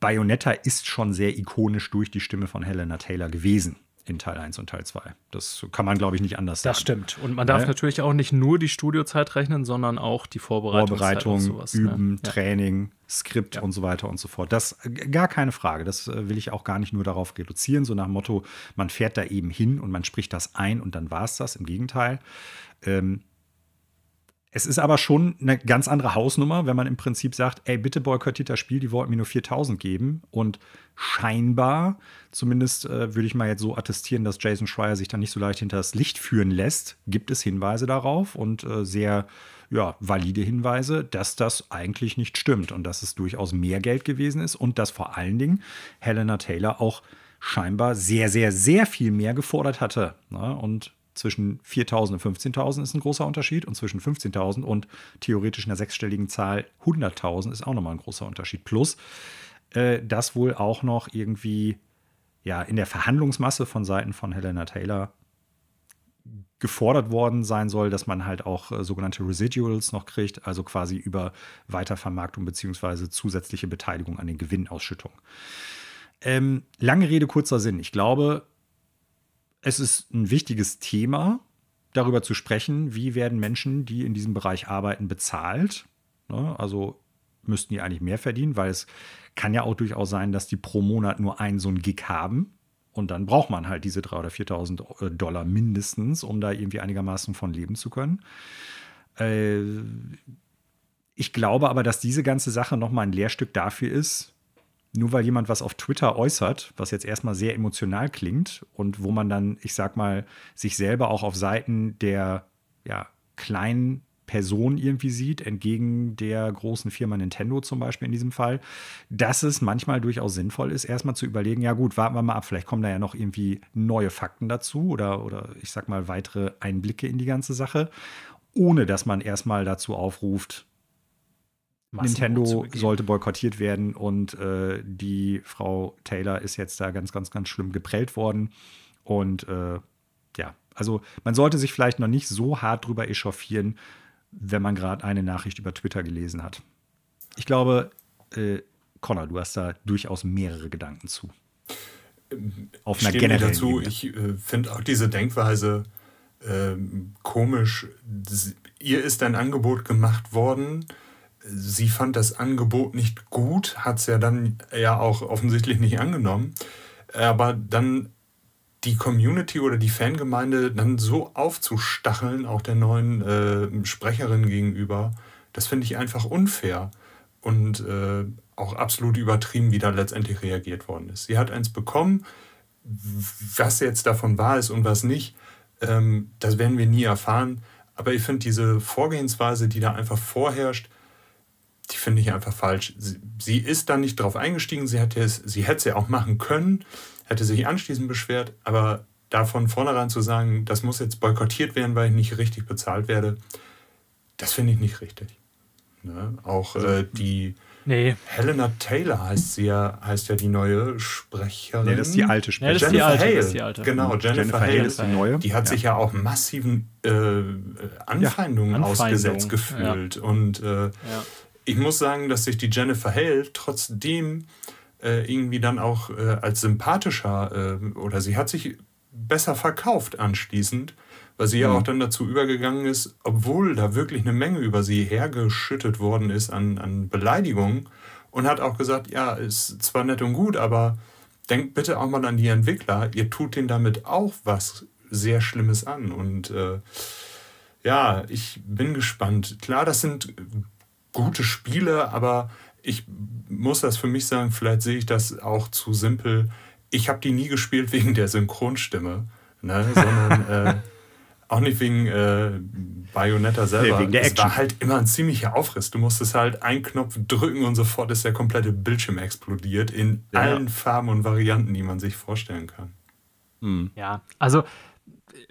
Bayonetta ist schon sehr ikonisch durch die Stimme von Helena Taylor gewesen in Teil 1 und Teil 2. Das kann man, glaube ich, nicht anders sagen. Das stimmt. Und man darf ja. natürlich auch nicht nur die Studiozeit rechnen, sondern auch die Vorbereitung, sowas, ne? Üben, ne? Training, Skript ja. und so weiter und so fort. Das gar keine Frage. Das äh, will ich auch gar nicht nur darauf reduzieren, so nach dem Motto, man fährt da eben hin und man spricht das ein und dann war es das. Im Gegenteil. Ähm, es ist aber schon eine ganz andere Hausnummer, wenn man im Prinzip sagt, ey, bitte boykottiert das Spiel, die wollten mir nur 4000 geben. Und scheinbar, zumindest äh, würde ich mal jetzt so attestieren, dass Jason Schreier sich dann nicht so leicht hinter das Licht führen lässt, gibt es Hinweise darauf und äh, sehr ja, valide Hinweise, dass das eigentlich nicht stimmt und dass es durchaus mehr Geld gewesen ist und dass vor allen Dingen Helena Taylor auch scheinbar sehr, sehr, sehr viel mehr gefordert hatte. Ne? Und zwischen 4.000 und 15.000 ist ein großer Unterschied und zwischen 15.000 und theoretisch einer sechsstelligen Zahl 100.000 ist auch nochmal ein großer Unterschied. Plus, äh, dass wohl auch noch irgendwie ja in der Verhandlungsmasse von Seiten von Helena Taylor gefordert worden sein soll, dass man halt auch äh, sogenannte Residuals noch kriegt, also quasi über Weitervermarktung beziehungsweise zusätzliche Beteiligung an den Gewinnausschüttungen. Ähm, lange Rede, kurzer Sinn. Ich glaube, es ist ein wichtiges Thema, darüber zu sprechen, wie werden Menschen, die in diesem Bereich arbeiten, bezahlt. Ne? Also müssten die eigentlich mehr verdienen, weil es kann ja auch durchaus sein, dass die pro Monat nur einen so einen Gig haben und dann braucht man halt diese 3.000 oder 4.000 äh, Dollar mindestens, um da irgendwie einigermaßen von leben zu können. Äh, ich glaube aber, dass diese ganze Sache nochmal ein Lehrstück dafür ist, nur weil jemand was auf Twitter äußert, was jetzt erstmal sehr emotional klingt und wo man dann, ich sag mal, sich selber auch auf Seiten der ja, kleinen Person irgendwie sieht, entgegen der großen Firma Nintendo zum Beispiel in diesem Fall, dass es manchmal durchaus sinnvoll ist, erstmal zu überlegen, ja gut, warten wir mal ab, vielleicht kommen da ja noch irgendwie neue Fakten dazu oder, oder ich sag mal weitere Einblicke in die ganze Sache, ohne dass man erstmal dazu aufruft, Nintendo sollte boykottiert werden und äh, die Frau Taylor ist jetzt da ganz, ganz, ganz schlimm geprellt worden. Und äh, ja, also man sollte sich vielleicht noch nicht so hart drüber echauffieren, wenn man gerade eine Nachricht über Twitter gelesen hat. Ich glaube, äh, Connor, du hast da durchaus mehrere Gedanken zu. Auf einer generellen dazu. Ebene. Ich äh, finde auch diese Denkweise äh, komisch. Ihr ist ein Angebot gemacht worden. Sie fand das Angebot nicht gut, hat es ja dann ja auch offensichtlich nicht angenommen. Aber dann die Community oder die Fangemeinde dann so aufzustacheln, auch der neuen äh, Sprecherin gegenüber, das finde ich einfach unfair und äh, auch absolut übertrieben, wie da letztendlich reagiert worden ist. Sie hat eins bekommen, was jetzt davon wahr ist und was nicht, ähm, das werden wir nie erfahren. Aber ich finde diese Vorgehensweise, die da einfach vorherrscht, die finde ich einfach falsch. Sie, sie, ist da nicht drauf eingestiegen, sie hätte es, sie hätte es ja auch machen können hätte sich anschließend beschwert, aber davon vornherein zu sagen, das muss jetzt boykottiert werden, weil ich nicht richtig bezahlt werde, das finde ich nicht richtig. Ne? Auch äh, die nee. Helena Taylor heißt sie ja, heißt ja die neue Sprecherin. Nee, das ist die alte Sprecherin. Ja, Jennifer Hale. ist die alte. Genau, Jennifer, Jennifer Hale ist die neue. Die hat ja. sich ja auch massiven äh, Anfeindungen ja, ausgesetzt gefühlt. Und äh, ich muss sagen, dass sich die Jennifer Hale trotzdem äh, irgendwie dann auch äh, als sympathischer äh, oder sie hat sich besser verkauft anschließend, weil sie mhm. ja auch dann dazu übergegangen ist, obwohl da wirklich eine Menge über sie hergeschüttet worden ist an, an Beleidigungen und hat auch gesagt, ja, ist zwar nett und gut, aber denkt bitte auch mal an die Entwickler, ihr tut denen damit auch was sehr Schlimmes an und äh, ja, ich bin gespannt. Klar, das sind gute Spiele, aber ich muss das für mich sagen, vielleicht sehe ich das auch zu simpel. Ich habe die nie gespielt wegen der Synchronstimme, ne, sondern äh, auch nicht wegen äh, Bayonetta selber. Nee, wegen der es Action. war halt immer ein ziemlicher Aufriss. Du musstest halt einen Knopf drücken und sofort ist der komplette Bildschirm explodiert in ja. allen Farben und Varianten, die man sich vorstellen kann. Hm. Ja, also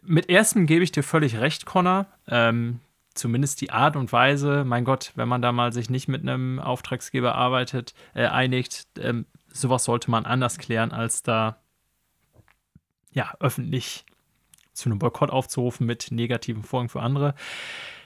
mit ersten gebe ich dir völlig recht, Connor. Ähm, zumindest die Art und Weise, mein Gott, wenn man da mal sich nicht mit einem Auftragsgeber arbeitet, äh, einigt, ähm, sowas sollte man anders klären, als da ja öffentlich zu einem Boykott aufzurufen mit negativen Folgen für andere.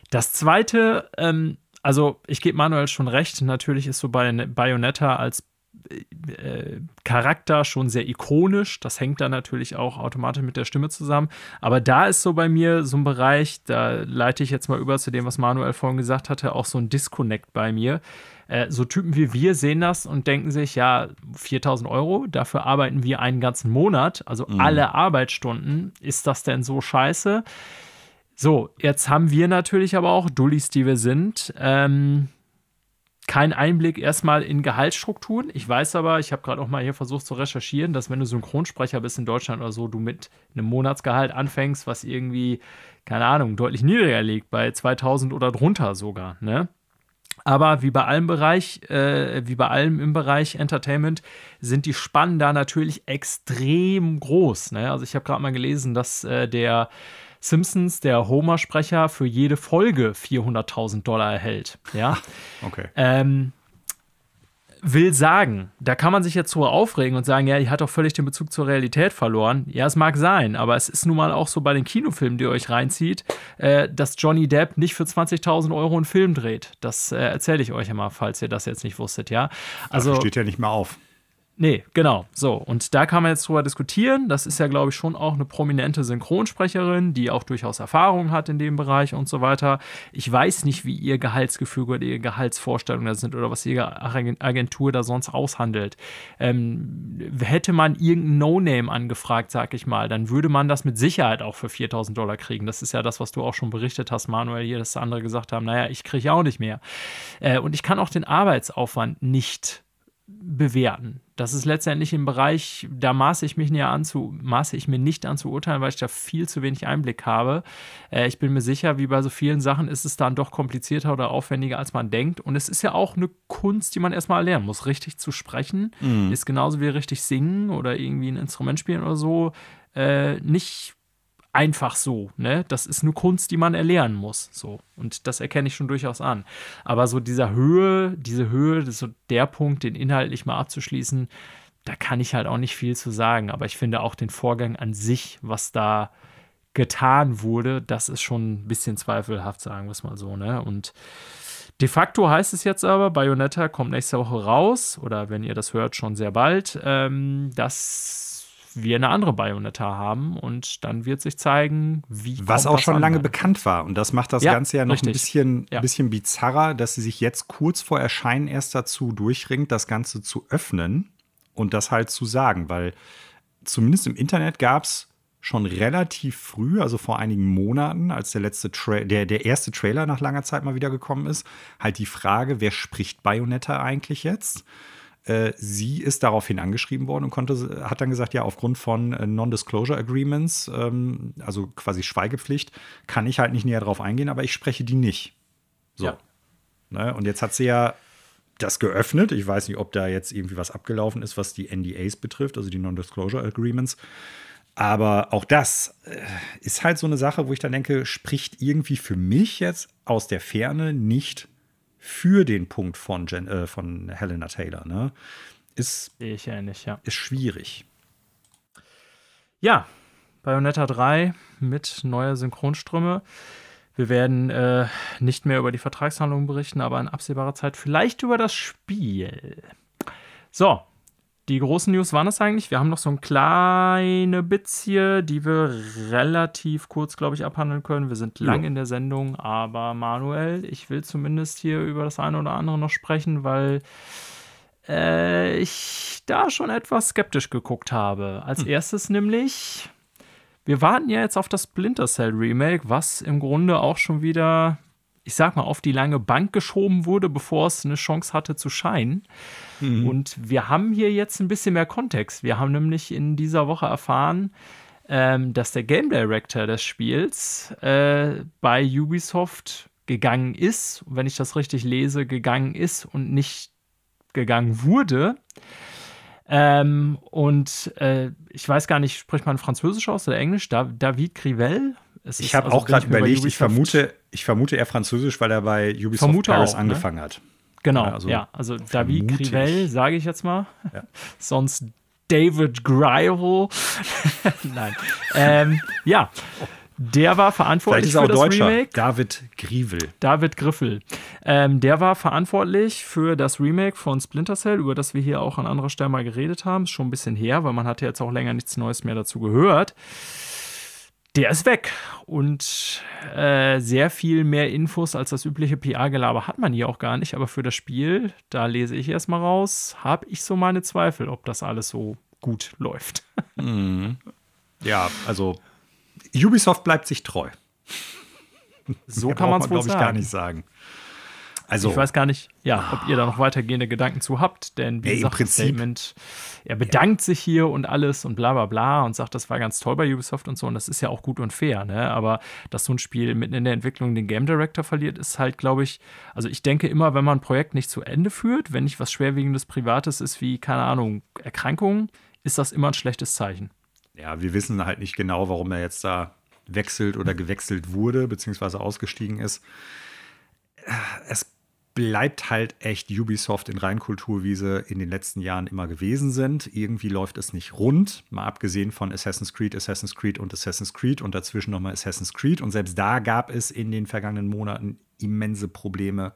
Das zweite, ähm, also ich gebe Manuel schon recht, natürlich ist so bei Bayonetta als äh, Charakter schon sehr ikonisch. Das hängt dann natürlich auch automatisch mit der Stimme zusammen. Aber da ist so bei mir so ein Bereich, da leite ich jetzt mal über zu dem, was Manuel vorhin gesagt hatte, auch so ein Disconnect bei mir. Äh, so Typen wie wir sehen das und denken sich, ja, 4000 Euro, dafür arbeiten wir einen ganzen Monat, also mhm. alle Arbeitsstunden. Ist das denn so scheiße? So, jetzt haben wir natürlich aber auch, Dullis, die wir sind, ähm, kein Einblick erstmal in Gehaltsstrukturen. Ich weiß aber, ich habe gerade auch mal hier versucht zu recherchieren, dass wenn du Synchronsprecher bist in Deutschland oder so, du mit einem Monatsgehalt anfängst, was irgendwie, keine Ahnung, deutlich niedriger liegt, bei 2000 oder drunter sogar, ne? Aber wie bei allem Bereich, äh, wie bei allem im Bereich Entertainment, sind die Spannen da natürlich extrem groß. Ne? Also ich habe gerade mal gelesen, dass äh, der Simpsons, der Homer-Sprecher, für jede Folge 400.000 Dollar erhält. Ja. Okay. Ähm, will sagen, da kann man sich jetzt so aufregen und sagen, ja, die hat doch völlig den Bezug zur Realität verloren. Ja, es mag sein, aber es ist nun mal auch so bei den Kinofilmen, die ihr euch reinzieht, äh, dass Johnny Depp nicht für 20.000 Euro einen Film dreht. Das äh, erzähle ich euch immer, falls ihr das jetzt nicht wusstet, ja. Also Ach, steht ja nicht mehr auf. Nee, genau. So, und da kann man jetzt drüber diskutieren. Das ist ja, glaube ich, schon auch eine prominente Synchronsprecherin, die auch durchaus Erfahrung hat in dem Bereich und so weiter. Ich weiß nicht, wie ihr Gehaltsgefüge oder ihre Gehaltsvorstellungen da sind oder was ihre Agentur da sonst aushandelt. Ähm, hätte man irgendein No-Name angefragt, sag ich mal, dann würde man das mit Sicherheit auch für 4000 Dollar kriegen. Das ist ja das, was du auch schon berichtet hast, Manuel, hier, dass andere gesagt haben, naja, ich kriege auch nicht mehr. Äh, und ich kann auch den Arbeitsaufwand nicht bewerten. Das ist letztendlich im Bereich, da maße ich mich näher an zu, maße ich mir nicht an zu urteilen, weil ich da viel zu wenig Einblick habe. Äh, ich bin mir sicher, wie bei so vielen Sachen ist es dann doch komplizierter oder aufwendiger, als man denkt. Und es ist ja auch eine Kunst, die man erstmal lernen muss. Richtig zu sprechen mhm. ist genauso wie richtig singen oder irgendwie ein Instrument spielen oder so. Äh, nicht einfach so, ne? Das ist eine Kunst, die man erlernen muss, so. Und das erkenne ich schon durchaus an. Aber so dieser Höhe, diese Höhe, das so der Punkt, den inhaltlich mal abzuschließen, da kann ich halt auch nicht viel zu sagen. Aber ich finde auch den Vorgang an sich, was da getan wurde, das ist schon ein bisschen zweifelhaft, sagen wir es mal so, ne? Und De facto heißt es jetzt aber, Bayonetta kommt nächste Woche raus, oder wenn ihr das hört, schon sehr bald, ähm, dass wir eine andere Bayonetta haben und dann wird sich zeigen, wie. Was auch schon lange bekannt war. Und das macht das ja, Ganze ja noch richtig. ein bisschen, ja. bisschen bizarrer, dass sie sich jetzt kurz vor Erscheinen erst dazu durchringt, das Ganze zu öffnen und das halt zu sagen, weil zumindest im Internet gab es schon relativ früh, also vor einigen Monaten, als der letzte Tra der, der erste Trailer nach langer Zeit mal wieder gekommen ist, halt die Frage, wer spricht Bayonetta eigentlich jetzt? Äh, sie ist daraufhin angeschrieben worden und konnte, hat dann gesagt, ja, aufgrund von äh, Non-Disclosure Agreements, ähm, also quasi Schweigepflicht, kann ich halt nicht näher drauf eingehen, aber ich spreche die nicht. So. Ja. Ne? Und jetzt hat sie ja das geöffnet. Ich weiß nicht, ob da jetzt irgendwie was abgelaufen ist, was die NDAs betrifft, also die Non-Disclosure Agreements. Aber auch das äh, ist halt so eine Sache, wo ich dann denke, spricht irgendwie für mich jetzt aus der Ferne nicht für den Punkt von, Jen, äh, von Helena Taylor. Ne? Ist, ich ähnlich, ja. Ist schwierig. Ja, Bayonetta 3 mit neuer Synchronströme. Wir werden äh, nicht mehr über die Vertragshandlungen berichten, aber in absehbarer Zeit vielleicht über das Spiel. So, die großen News waren es eigentlich. Wir haben noch so ein kleine Bits hier, die wir relativ kurz, glaube ich, abhandeln können. Wir sind lang ja. in der Sendung, aber Manuel, ich will zumindest hier über das eine oder andere noch sprechen, weil äh, ich da schon etwas skeptisch geguckt habe. Als hm. erstes nämlich, wir warten ja jetzt auf das Splinter Cell Remake, was im Grunde auch schon wieder ich sag mal, auf die lange Bank geschoben wurde, bevor es eine Chance hatte zu scheinen. Mhm. Und wir haben hier jetzt ein bisschen mehr Kontext. Wir haben nämlich in dieser Woche erfahren, ähm, dass der Game Director des Spiels äh, bei Ubisoft gegangen ist, wenn ich das richtig lese, gegangen ist und nicht gegangen wurde. Ähm, und äh, ich weiß gar nicht, spricht man Französisch aus oder Englisch? Da, David Crivell? ich habe also, auch gerade überlegt, ich vermute, ich vermute eher Französisch, weil er bei Ubisoft vermute Paris auch, ne? angefangen ne? hat. Genau, also, ja. Also David Crivell, sage ich jetzt mal. Ja. Sonst David Grivel. Nein. ähm, ja. Der war verantwortlich für das Deutscher. Remake. David Grivel. David Griffel. Ähm, der war verantwortlich für das Remake von Splinter Cell, über das wir hier auch an anderer Stelle mal geredet haben. Ist schon ein bisschen her, weil man hatte jetzt auch länger nichts Neues mehr dazu gehört der ist weg. Und äh, sehr viel mehr Infos als das übliche PR-Gelaber hat man hier auch gar nicht. Aber für das Spiel, da lese ich erstmal raus, habe ich so meine Zweifel, ob das alles so gut läuft. Mhm. Ja, also Ubisoft bleibt sich treu. So kann man es wohl, glaube ich, gar nicht sagen. Also, ich weiß gar nicht, ja, ob ihr da noch weitergehende Gedanken zu habt, denn wie ey, gesagt, Prinzip, Statement, er bedankt ja. sich hier und alles und bla bla bla und sagt, das war ganz toll bei Ubisoft und so und das ist ja auch gut und fair, ne? Aber dass so ein Spiel mitten in der Entwicklung den Game Director verliert, ist halt, glaube ich, also ich denke immer, wenn man ein Projekt nicht zu Ende führt, wenn nicht was schwerwiegendes Privates ist, wie, keine Ahnung, Erkrankungen, ist das immer ein schlechtes Zeichen. Ja, wir wissen halt nicht genau, warum er jetzt da wechselt oder gewechselt wurde, beziehungsweise ausgestiegen ist. Es bleibt halt echt Ubisoft in Reinkultur, wie sie in den letzten Jahren immer gewesen sind. Irgendwie läuft es nicht rund, mal abgesehen von Assassin's Creed, Assassin's Creed und Assassin's Creed und dazwischen nochmal Assassin's Creed. Und selbst da gab es in den vergangenen Monaten immense Probleme.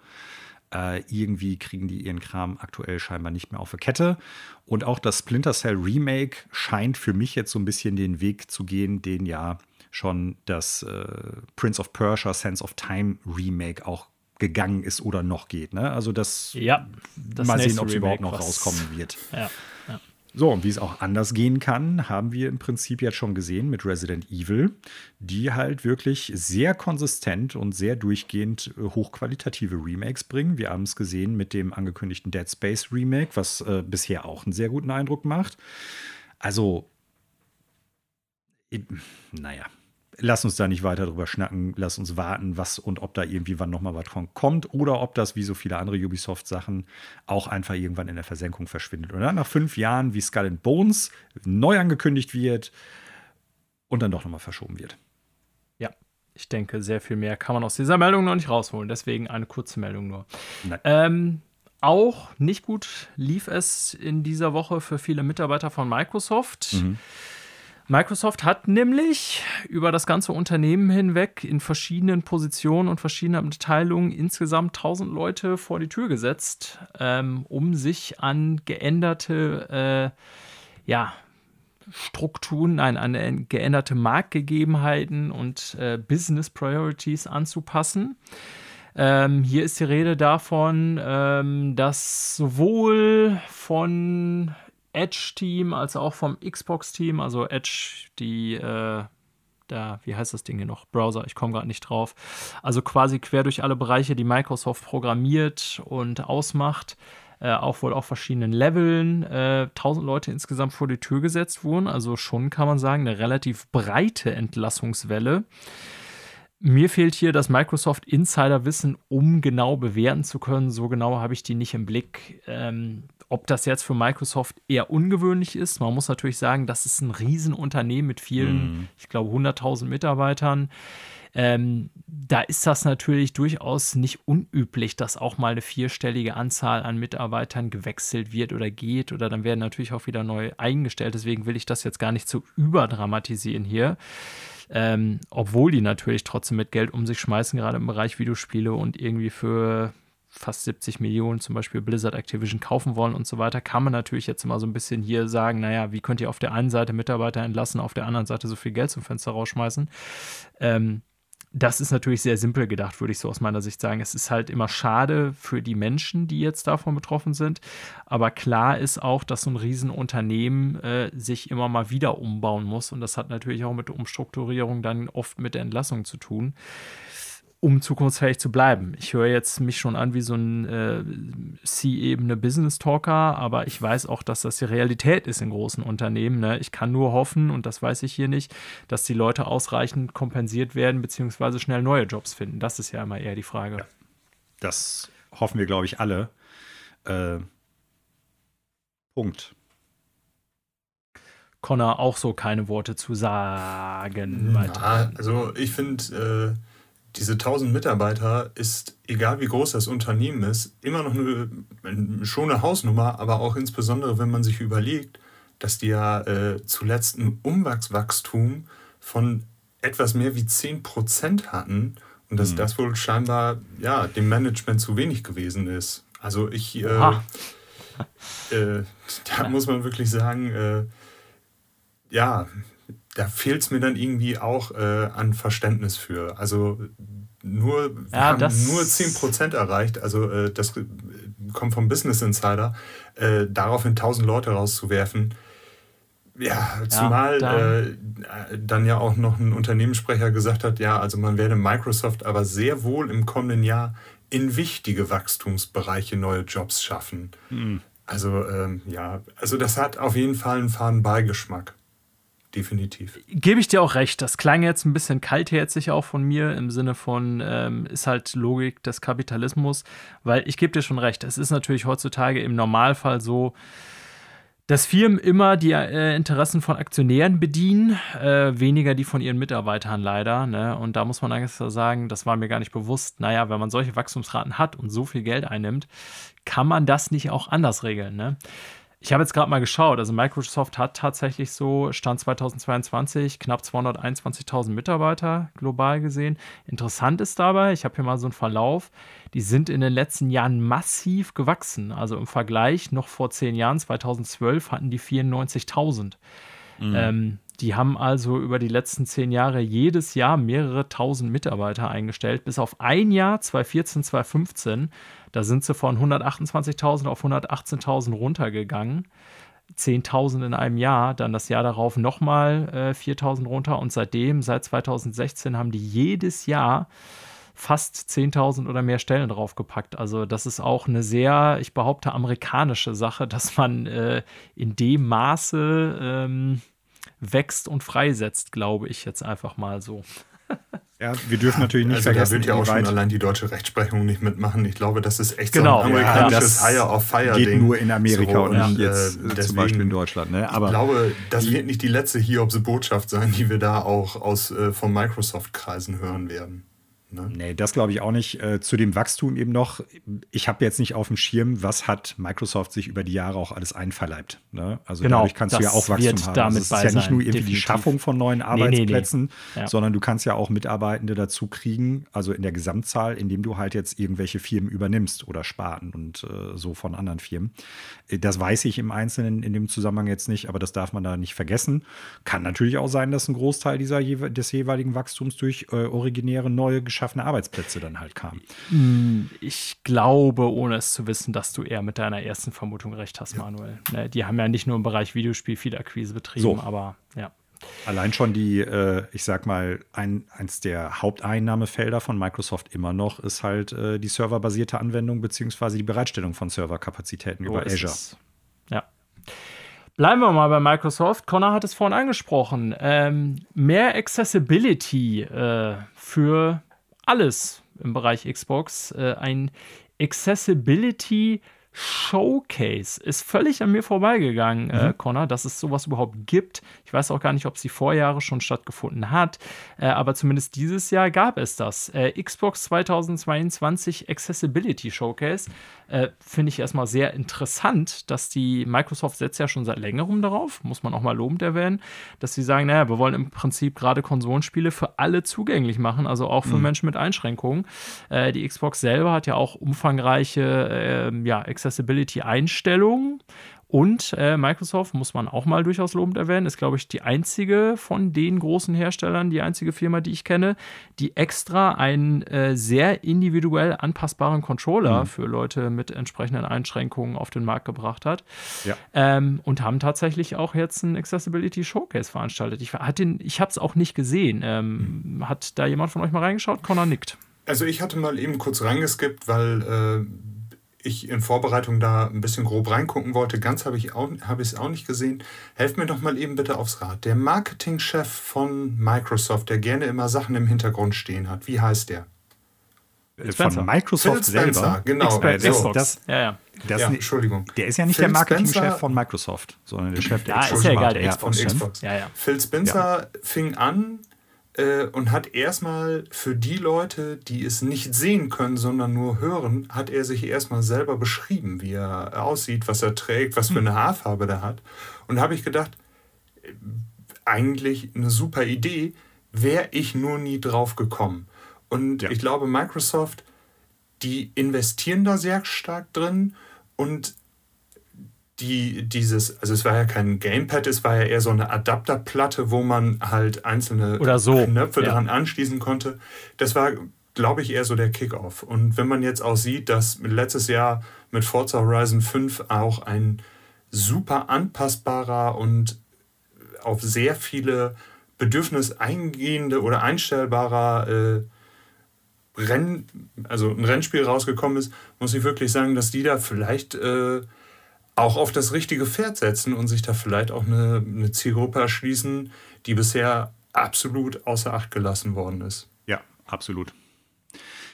Äh, irgendwie kriegen die ihren Kram aktuell scheinbar nicht mehr auf der Kette. Und auch das Splinter Cell Remake scheint für mich jetzt so ein bisschen den Weg zu gehen, den ja schon das äh, Prince of Persia Sense of Time Remake auch gegangen ist oder noch geht. Ne? Also das, ja, das mal sehen, ob es überhaupt noch rauskommen wird. Ja, ja. So, und wie es auch anders gehen kann, haben wir im Prinzip jetzt schon gesehen mit Resident Evil, die halt wirklich sehr konsistent und sehr durchgehend äh, hochqualitative Remakes bringen. Wir haben es gesehen mit dem angekündigten Dead Space Remake, was äh, bisher auch einen sehr guten Eindruck macht. Also, naja, lass uns da nicht weiter drüber schnacken. Lass uns warten, was und ob da irgendwie wann nochmal was kommt oder ob das wie so viele andere Ubisoft-Sachen auch einfach irgendwann in der Versenkung verschwindet. Und dann nach fünf Jahren wie Skull and Bones neu angekündigt wird und dann doch nochmal verschoben wird. Ja, ich denke, sehr viel mehr kann man aus dieser Meldung noch nicht rausholen. Deswegen eine kurze Meldung nur. Ähm, auch nicht gut lief es in dieser Woche für viele Mitarbeiter von Microsoft. Mhm. Microsoft hat nämlich über das ganze Unternehmen hinweg in verschiedenen Positionen und verschiedenen Abteilungen insgesamt 1000 Leute vor die Tür gesetzt, ähm, um sich an geänderte äh, ja, Strukturen, nein, an geänderte Marktgegebenheiten und äh, Business Priorities anzupassen. Ähm, hier ist die Rede davon, ähm, dass sowohl von Edge-Team als auch vom Xbox-Team, also Edge, die, äh, da, wie heißt das Ding hier noch? Browser, ich komme gerade nicht drauf. Also quasi quer durch alle Bereiche, die Microsoft programmiert und ausmacht, äh, auch wohl auf verschiedenen Leveln, äh, 1000 Leute insgesamt vor die Tür gesetzt wurden. Also schon kann man sagen, eine relativ breite Entlassungswelle. Mir fehlt hier das Microsoft Insider-Wissen, um genau bewerten zu können. So genau habe ich die nicht im Blick. Ähm, ob das jetzt für Microsoft eher ungewöhnlich ist, man muss natürlich sagen, das ist ein Riesenunternehmen mit vielen, mm. ich glaube, 100.000 Mitarbeitern. Ähm, da ist das natürlich durchaus nicht unüblich, dass auch mal eine vierstellige Anzahl an Mitarbeitern gewechselt wird oder geht oder dann werden natürlich auch wieder neu eingestellt. Deswegen will ich das jetzt gar nicht so überdramatisieren hier. Ähm, obwohl die natürlich trotzdem mit Geld um sich schmeißen, gerade im Bereich Videospiele und irgendwie für fast 70 Millionen zum Beispiel Blizzard Activision kaufen wollen und so weiter, kann man natürlich jetzt mal so ein bisschen hier sagen, naja, wie könnt ihr auf der einen Seite Mitarbeiter entlassen, auf der anderen Seite so viel Geld zum Fenster rausschmeißen. Ähm, das ist natürlich sehr simpel gedacht, würde ich so aus meiner Sicht sagen. Es ist halt immer schade für die Menschen, die jetzt davon betroffen sind. Aber klar ist auch, dass so ein Riesenunternehmen äh, sich immer mal wieder umbauen muss. Und das hat natürlich auch mit Umstrukturierung dann oft mit der Entlassung zu tun um zukunftsfähig zu bleiben. Ich höre jetzt mich schon an wie so ein äh, C-Ebene Business Talker, aber ich weiß auch, dass das die Realität ist in großen Unternehmen. Ne? Ich kann nur hoffen, und das weiß ich hier nicht, dass die Leute ausreichend kompensiert werden, beziehungsweise schnell neue Jobs finden. Das ist ja immer eher die Frage. Ja. Das hoffen wir, glaube ich, alle. Äh, Punkt. Connor auch so keine Worte zu sagen. Ja, also ich finde, äh diese 1000 Mitarbeiter ist, egal wie groß das Unternehmen ist, immer noch eine, schon eine Hausnummer, aber auch insbesondere, wenn man sich überlegt, dass die ja äh, zuletzt ein Umwachswachstum von etwas mehr wie 10% hatten und dass mhm. das wohl scheinbar ja, dem Management zu wenig gewesen ist. Also ich, äh, äh, da muss man wirklich sagen, äh, ja, da fehlt es mir dann irgendwie auch äh, an Verständnis für. Also nur, wir ja, haben nur 10% erreicht, also äh, das kommt vom Business Insider, äh, daraufhin 1000 Leute rauszuwerfen. Ja, zumal ja, dann. Äh, dann ja auch noch ein Unternehmenssprecher gesagt hat, ja, also man werde Microsoft aber sehr wohl im kommenden Jahr in wichtige Wachstumsbereiche neue Jobs schaffen. Mhm. Also ähm, ja, also das hat auf jeden Fall einen faden Beigeschmack definitiv. Gebe ich dir auch recht. Das klang jetzt ein bisschen kaltherzig auch von mir im Sinne von, ähm, ist halt Logik des Kapitalismus, weil ich gebe dir schon recht. Es ist natürlich heutzutage im Normalfall so, dass Firmen immer die äh, Interessen von Aktionären bedienen, äh, weniger die von ihren Mitarbeitern leider. Ne? Und da muss man eigentlich sagen, das war mir gar nicht bewusst. Naja, wenn man solche Wachstumsraten hat und so viel Geld einnimmt, kann man das nicht auch anders regeln. Ne? Ich habe jetzt gerade mal geschaut, also Microsoft hat tatsächlich so, Stand 2022, knapp 221.000 Mitarbeiter global gesehen. Interessant ist dabei, ich habe hier mal so einen Verlauf, die sind in den letzten Jahren massiv gewachsen. Also im Vergleich noch vor zehn Jahren, 2012, hatten die 94.000. Mhm. Ähm, die haben also über die letzten zehn Jahre jedes Jahr mehrere tausend Mitarbeiter eingestellt, bis auf ein Jahr, 2014, 2015 da sind sie von 128.000 auf 118.000 runtergegangen. 10.000 in einem Jahr, dann das Jahr darauf nochmal äh, 4.000 runter und seitdem, seit 2016, haben die jedes Jahr fast 10.000 oder mehr Stellen draufgepackt. Also das ist auch eine sehr, ich behaupte, amerikanische Sache, dass man äh, in dem Maße ähm, wächst und freisetzt, glaube ich jetzt einfach mal so. Ja, wir dürfen natürlich nicht also vergessen, da wird ja auch schon allein die deutsche Rechtsprechung nicht mitmachen. Ich glaube, das ist echt genau, so ein amerikanisches ja, Hire of Fire geht Ding. nur in Amerika so, und ja, nicht jetzt äh, deswegen, zum Beispiel in Deutschland. Ne? Aber ich glaube, das wird nicht die letzte Hiobs-Botschaft sein, die wir da auch aus äh, von Microsoft-Kreisen hören werden. Ne? Nee, das glaube ich auch nicht. Äh, zu dem Wachstum eben noch. Ich habe jetzt nicht auf dem Schirm, was hat Microsoft sich über die Jahre auch alles einverleibt. Ne? Also genau, dadurch kannst du ja auch Wachstum haben. Also es ist ja nicht nur irgendwie die Schaffung von neuen Arbeitsplätzen, nee, nee, nee. Ja. sondern du kannst ja auch Mitarbeitende dazu kriegen, also in der Gesamtzahl, indem du halt jetzt irgendwelche Firmen übernimmst oder Sparten und äh, so von anderen Firmen. Äh, das weiß ich im Einzelnen in dem Zusammenhang jetzt nicht, aber das darf man da nicht vergessen. Kann natürlich auch sein, dass ein Großteil dieser, des jeweiligen Wachstums durch äh, originäre neue Geschäfte geschaffene Arbeitsplätze dann halt kamen. Hm, ich glaube, ohne es zu wissen, dass du eher mit deiner ersten Vermutung recht hast, ja. Manuel. Ne, die haben ja nicht nur im Bereich Videospiel viel Akquise betrieben, so. aber ja. Allein schon die, äh, ich sag mal, ein, eins der Haupteinnahmefelder von Microsoft immer noch ist halt äh, die serverbasierte Anwendung beziehungsweise die Bereitstellung von Serverkapazitäten so über Azure. Es. Ja. Bleiben wir mal bei Microsoft. Connor hat es vorhin angesprochen. Ähm, mehr Accessibility äh, für alles im Bereich Xbox. Äh, ein Accessibility Showcase ist völlig an mir vorbeigegangen, äh, mhm. äh, Connor, dass es sowas überhaupt gibt. Ich weiß auch gar nicht, ob es die Vorjahre schon stattgefunden hat, äh, aber zumindest dieses Jahr gab es das. Äh, Xbox 2022 Accessibility Showcase. Äh, finde ich erstmal sehr interessant, dass die Microsoft setzt ja schon seit längerem darauf, muss man auch mal lobend erwähnen, dass sie sagen, naja, wir wollen im Prinzip gerade Konsolenspiele für alle zugänglich machen, also auch für mhm. Menschen mit Einschränkungen. Äh, die Xbox selber hat ja auch umfangreiche äh, ja, Accessibility-Einstellungen und äh, Microsoft, muss man auch mal durchaus lobend erwähnen, ist, glaube ich, die einzige von den großen Herstellern, die einzige Firma, die ich kenne, die extra einen äh, sehr individuell anpassbaren Controller mhm. für Leute mit entsprechenden Einschränkungen auf den Markt gebracht hat. Ja. Ähm, und haben tatsächlich auch jetzt ein Accessibility Showcase veranstaltet. Ich, ich habe es auch nicht gesehen. Ähm, mhm. Hat da jemand von euch mal reingeschaut? Connor nickt. Also ich hatte mal eben kurz reingeskippt, weil äh, ich in Vorbereitung da ein bisschen grob reingucken wollte. Ganz habe ich es auch, hab auch nicht gesehen. Helft mir doch mal eben bitte aufs Rad. Der Marketingchef von Microsoft, der gerne immer Sachen im Hintergrund stehen hat, wie heißt der? Äh, von Microsoft selber. Genau, Xbox. Das, das, ja, ja. Das, ja, Entschuldigung. Der ist ja nicht Phil der Marketingchef von Microsoft, sondern der Chef der ja, Xbox. Ist ja egal, der Xbox. Von Xbox. Ja, ja. Phil Spencer fing an, äh, und hat erstmal für die Leute, die es nicht sehen können, sondern nur hören, hat er sich erstmal selber beschrieben, wie er aussieht, was er trägt, was für eine hm. Haarfarbe der hat. Und da habe ich gedacht, eigentlich eine super Idee, wäre ich nur nie drauf gekommen. Und ja. ich glaube, Microsoft, die investieren da sehr stark drin und die dieses, also es war ja kein Gamepad, es war ja eher so eine Adapterplatte, wo man halt einzelne so. Knöpfe ja. dran anschließen konnte. Das war, glaube ich, eher so der Kickoff. Und wenn man jetzt auch sieht, dass letztes Jahr mit Forza Horizon 5 auch ein super anpassbarer und auf sehr viele Bedürfnisse eingehende oder einstellbarer äh, Renn, also ein Rennspiel rausgekommen ist, muss ich wirklich sagen, dass die da vielleicht äh, auch auf das richtige Pferd setzen und sich da vielleicht auch eine, eine Zielgruppe erschließen, die bisher absolut außer Acht gelassen worden ist. Ja, absolut.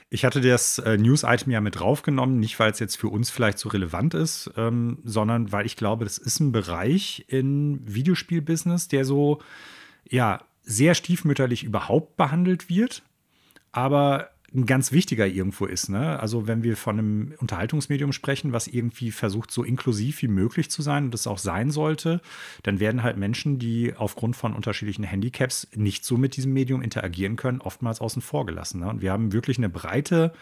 Ich hatte das äh, News-Item ja mit draufgenommen, nicht weil es jetzt für uns vielleicht so relevant ist, ähm, sondern weil ich glaube, das ist ein Bereich im Videospielbusiness, der so ja sehr stiefmütterlich überhaupt behandelt wird, aber ein ganz wichtiger irgendwo ist. Ne? Also wenn wir von einem Unterhaltungsmedium sprechen, was irgendwie versucht, so inklusiv wie möglich zu sein und das auch sein sollte, dann werden halt Menschen, die aufgrund von unterschiedlichen Handicaps nicht so mit diesem Medium interagieren können, oftmals außen vor gelassen. Ne? Und wir haben wirklich eine breite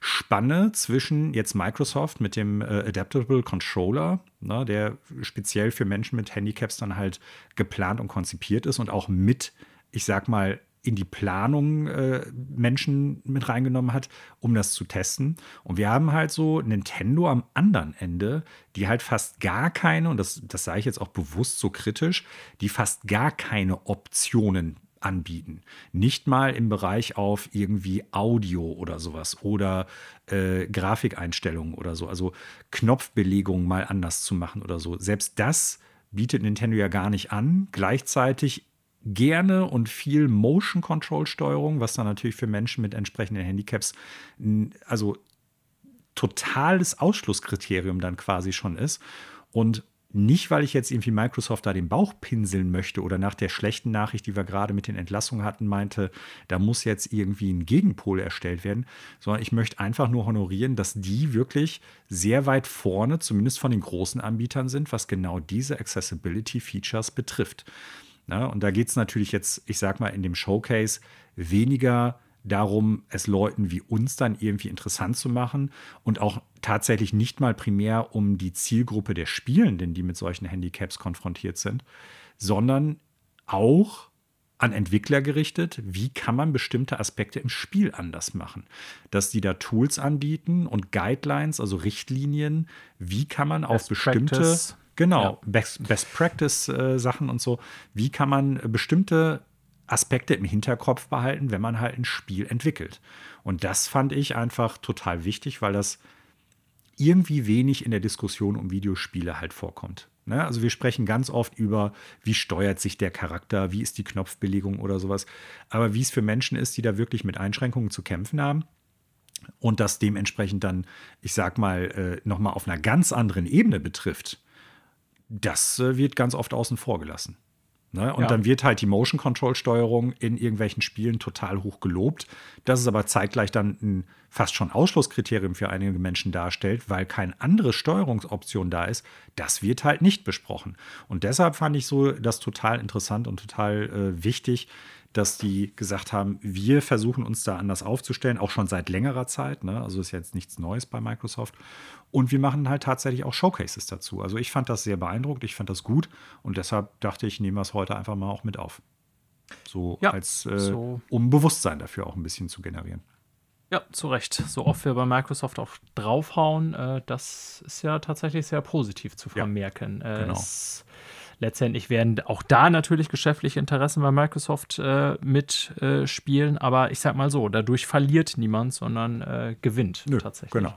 Spanne zwischen jetzt Microsoft mit dem äh, Adaptable Controller, ne, der speziell für Menschen mit Handicaps dann halt geplant und konzipiert ist und auch mit, ich sag mal, in die Planung äh, Menschen mit reingenommen hat, um das zu testen. Und wir haben halt so Nintendo am anderen Ende, die halt fast gar keine, und das, das sage ich jetzt auch bewusst so kritisch, die fast gar keine Optionen anbieten. Nicht mal im Bereich auf irgendwie Audio oder sowas oder äh, Grafikeinstellungen oder so. Also Knopfbelegung mal anders zu machen oder so. Selbst das bietet Nintendo ja gar nicht an. Gleichzeitig gerne und viel Motion Control Steuerung, was dann natürlich für Menschen mit entsprechenden Handicaps also totales Ausschlusskriterium dann quasi schon ist. Und nicht, weil ich jetzt irgendwie Microsoft da den Bauch pinseln möchte oder nach der schlechten Nachricht, die wir gerade mit den Entlassungen hatten, meinte, da muss jetzt irgendwie ein Gegenpol erstellt werden, sondern ich möchte einfach nur honorieren, dass die wirklich sehr weit vorne, zumindest von den großen Anbietern sind, was genau diese Accessibility-Features betrifft. Ne? Und da geht es natürlich jetzt, ich sag mal, in dem Showcase weniger darum, es Leuten wie uns dann irgendwie interessant zu machen und auch tatsächlich nicht mal primär um die Zielgruppe der Spielenden, die mit solchen Handicaps konfrontiert sind, sondern auch an Entwickler gerichtet, wie kann man bestimmte Aspekte im Spiel anders machen. Dass die da Tools anbieten und Guidelines, also Richtlinien, wie kann man auf bestimmte Practice. Genau, ja. Best, Best Practice-Sachen äh, und so. Wie kann man bestimmte Aspekte im Hinterkopf behalten, wenn man halt ein Spiel entwickelt? Und das fand ich einfach total wichtig, weil das irgendwie wenig in der Diskussion um Videospiele halt vorkommt. Ne? Also wir sprechen ganz oft über, wie steuert sich der Charakter, wie ist die Knopfbelegung oder sowas. Aber wie es für Menschen ist, die da wirklich mit Einschränkungen zu kämpfen haben, und das dementsprechend dann, ich sag mal, äh, nochmal auf einer ganz anderen Ebene betrifft, das äh, wird ganz oft außen vor gelassen. Ne? Und ja. dann wird halt die Motion Control Steuerung in irgendwelchen Spielen total hoch gelobt. Das ist aber zeitgleich dann ein fast schon Ausschlusskriterium für einige Menschen darstellt, weil keine andere Steuerungsoption da ist. Das wird halt nicht besprochen. Und deshalb fand ich so das total interessant und total äh, wichtig, dass die gesagt haben, wir versuchen uns da anders aufzustellen, auch schon seit längerer Zeit. Ne? Also ist jetzt nichts Neues bei Microsoft. Und wir machen halt tatsächlich auch Showcases dazu. Also ich fand das sehr beeindruckend, ich fand das gut und deshalb dachte ich, nehmen wir es heute einfach mal auch mit auf. So ja, als äh, so. um Bewusstsein dafür auch ein bisschen zu generieren. Ja, zu Recht. So oft wir bei Microsoft auch draufhauen, äh, das ist ja tatsächlich sehr positiv zu vermerken. Ja, genau. Es, letztendlich werden auch da natürlich geschäftliche Interessen bei Microsoft äh, mitspielen, äh, aber ich sag mal so, dadurch verliert niemand, sondern äh, gewinnt Nö, tatsächlich. Genau.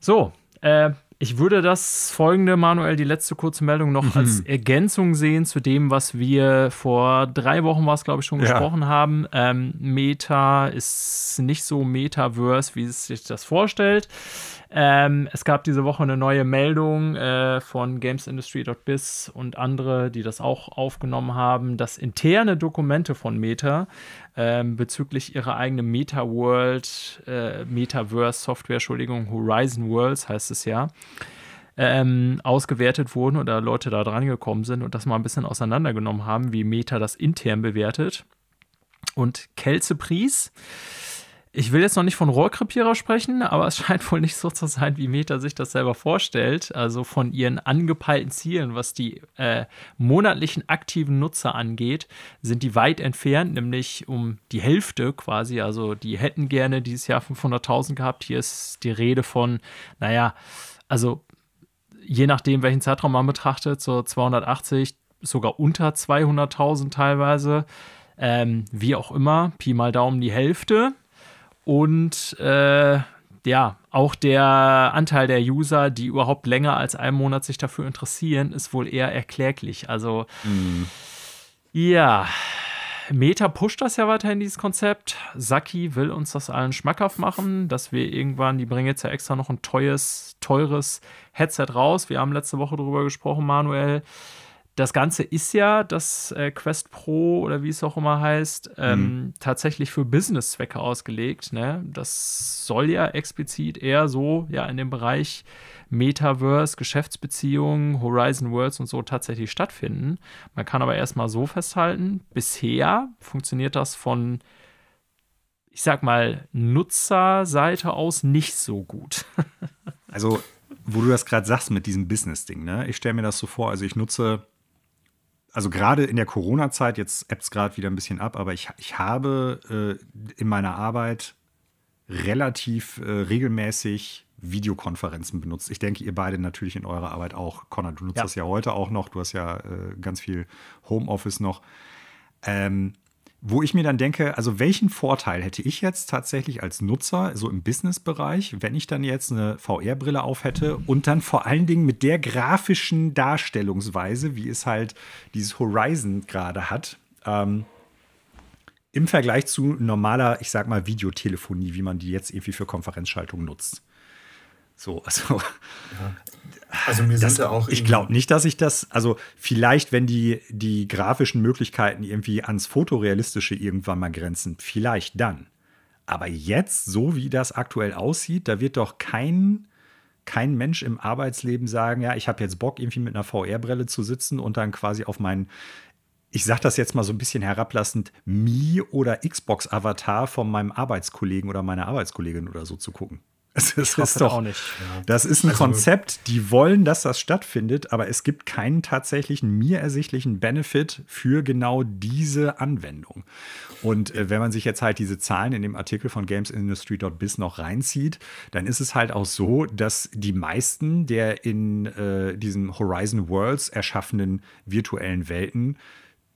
So, äh, ich würde das folgende, Manuel, die letzte kurze Meldung noch mhm. als Ergänzung sehen zu dem, was wir vor drei Wochen, war es glaube ich, schon ja. gesprochen haben. Ähm, Meta ist nicht so Metaverse, wie es sich das vorstellt. Ähm, es gab diese Woche eine neue Meldung äh, von GamesIndustry.biz und andere, die das auch aufgenommen haben, dass interne Dokumente von Meta ähm, bezüglich ihrer eigenen Meta-World, äh, Metaverse-Software, Entschuldigung, Horizon Worlds heißt es ja, ähm, ausgewertet wurden oder Leute da dran gekommen sind und das mal ein bisschen auseinandergenommen haben, wie Meta das intern bewertet. Und Kelze Pries ich will jetzt noch nicht von Rohrkrepierer sprechen, aber es scheint wohl nicht so zu sein, wie Meta sich das selber vorstellt. Also von ihren angepeilten Zielen, was die äh, monatlichen aktiven Nutzer angeht, sind die weit entfernt, nämlich um die Hälfte quasi. Also die hätten gerne dieses Jahr 500.000 gehabt. Hier ist die Rede von, naja, also je nachdem, welchen Zeitraum man betrachtet, so 280, sogar unter 200.000 teilweise. Ähm, wie auch immer, Pi mal Daumen die Hälfte. Und äh, ja, auch der Anteil der User, die überhaupt länger als einen Monat sich dafür interessieren, ist wohl eher erklärlich. Also, mm. ja, Meta pusht das ja weiterhin, dieses Konzept. Saki will uns das allen schmackhaft machen, dass wir irgendwann, die bringen jetzt ja extra noch ein teures, teures Headset raus. Wir haben letzte Woche darüber gesprochen, Manuel. Das Ganze ist ja das äh, Quest Pro oder wie es auch immer heißt, ähm, mhm. tatsächlich für Business-Zwecke ausgelegt. Ne? Das soll ja explizit eher so ja in dem Bereich Metaverse, Geschäftsbeziehungen, Horizon Worlds und so tatsächlich stattfinden. Man kann aber erstmal so festhalten, bisher funktioniert das von, ich sag mal, Nutzerseite aus nicht so gut. also, wo du das gerade sagst mit diesem Business-Ding, ne? Ich stelle mir das so vor, also ich nutze also gerade in der Corona-Zeit, jetzt ebbt es gerade wieder ein bisschen ab, aber ich, ich habe äh, in meiner Arbeit relativ äh, regelmäßig Videokonferenzen benutzt. Ich denke, ihr beide natürlich in eurer Arbeit auch. Connor, du nutzt ja. das ja heute auch noch. Du hast ja äh, ganz viel Homeoffice noch. Ähm, wo ich mir dann denke, also welchen Vorteil hätte ich jetzt tatsächlich als Nutzer, so im Business-Bereich, wenn ich dann jetzt eine VR-Brille auf hätte und dann vor allen Dingen mit der grafischen Darstellungsweise, wie es halt dieses Horizon gerade hat, ähm, im Vergleich zu normaler, ich sag mal, Videotelefonie, wie man die jetzt irgendwie für Konferenzschaltung nutzt. So, also. Ja. Also mir das, sind ja auch. Ich glaube nicht, dass ich das, also vielleicht, wenn die, die grafischen Möglichkeiten irgendwie ans Fotorealistische irgendwann mal grenzen, vielleicht dann. Aber jetzt, so wie das aktuell aussieht, da wird doch kein, kein Mensch im Arbeitsleben sagen, ja, ich habe jetzt Bock, irgendwie mit einer VR-Brille zu sitzen und dann quasi auf meinen, ich sage das jetzt mal so ein bisschen herablassend, Mi- oder Xbox-Avatar von meinem Arbeitskollegen oder meiner Arbeitskollegin oder so zu gucken. Das ist, doch, das ist ein also, Konzept, die wollen, dass das stattfindet, aber es gibt keinen tatsächlichen mir ersichtlichen Benefit für genau diese Anwendung. Und äh, wenn man sich jetzt halt diese Zahlen in dem Artikel von gamesindustry.biz noch reinzieht, dann ist es halt auch so, dass die meisten der in äh, diesen Horizon Worlds erschaffenen virtuellen Welten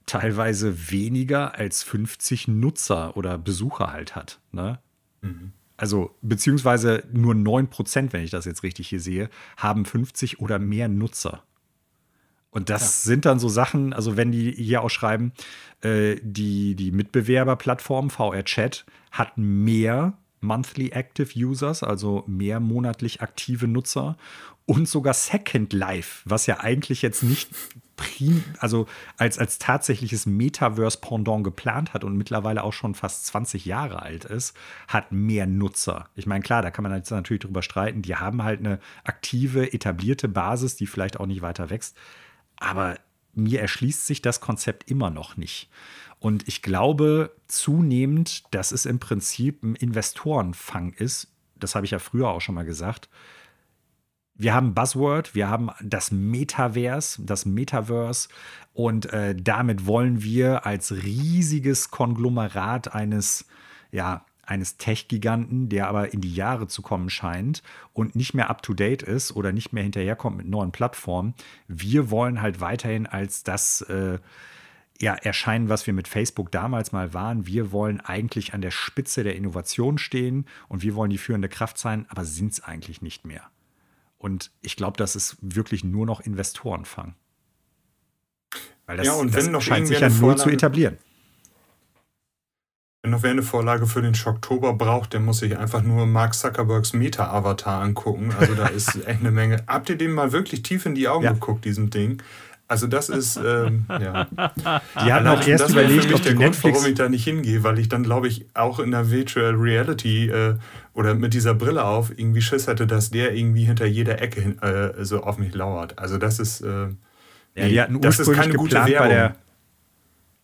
teilweise weniger als 50 Nutzer oder Besucher halt hat. Ne? Mhm also beziehungsweise nur 9%, wenn ich das jetzt richtig hier sehe, haben 50 oder mehr Nutzer. Und das ja. sind dann so Sachen, also wenn die hier auch schreiben, äh, die, die Mitbewerberplattform VR Chat hat mehr Monthly Active Users, also mehr monatlich aktive Nutzer und sogar Second Life, was ja eigentlich jetzt nicht prim, also als, als tatsächliches Metaverse-Pendant geplant hat und mittlerweile auch schon fast 20 Jahre alt ist, hat mehr Nutzer. Ich meine, klar, da kann man jetzt natürlich drüber streiten. Die haben halt eine aktive, etablierte Basis, die vielleicht auch nicht weiter wächst. Aber mir erschließt sich das Konzept immer noch nicht. Und ich glaube zunehmend, dass es im Prinzip ein Investorenfang ist. Das habe ich ja früher auch schon mal gesagt. Wir haben Buzzword, wir haben das Metaverse, das Metaverse und äh, damit wollen wir als riesiges Konglomerat eines, ja, eines Tech-Giganten, der aber in die Jahre zu kommen scheint und nicht mehr up-to-date ist oder nicht mehr hinterherkommt mit neuen Plattformen. Wir wollen halt weiterhin als das äh, ja, erscheinen, was wir mit Facebook damals mal waren. Wir wollen eigentlich an der Spitze der Innovation stehen und wir wollen die führende Kraft sein, aber sind es eigentlich nicht mehr. Und ich glaube, das ist wirklich nur noch Investorenfang. Weil das, ja, und wenn das noch scheint sich ja nur zu etablieren. Wenn noch wer eine Vorlage für den Schocktober braucht, der muss sich einfach nur Mark Zuckerbergs Meta-Avatar angucken. Also da ist echt eine Menge. Habt ihr dem mal wirklich tief in die Augen ja. geguckt, diesem Ding? Also das ist, ähm, ja. Die hatten auch erst überlegt, ob der Grund, warum ich da nicht hingehe, weil ich dann, glaube ich, auch in der Virtual Reality äh, oder mit dieser Brille auf irgendwie Schiss hatte, dass der irgendwie hinter jeder Ecke hin, äh, so auf mich lauert. Also das ist, äh, ja, die hatten das ist keine gute Werbung. Der,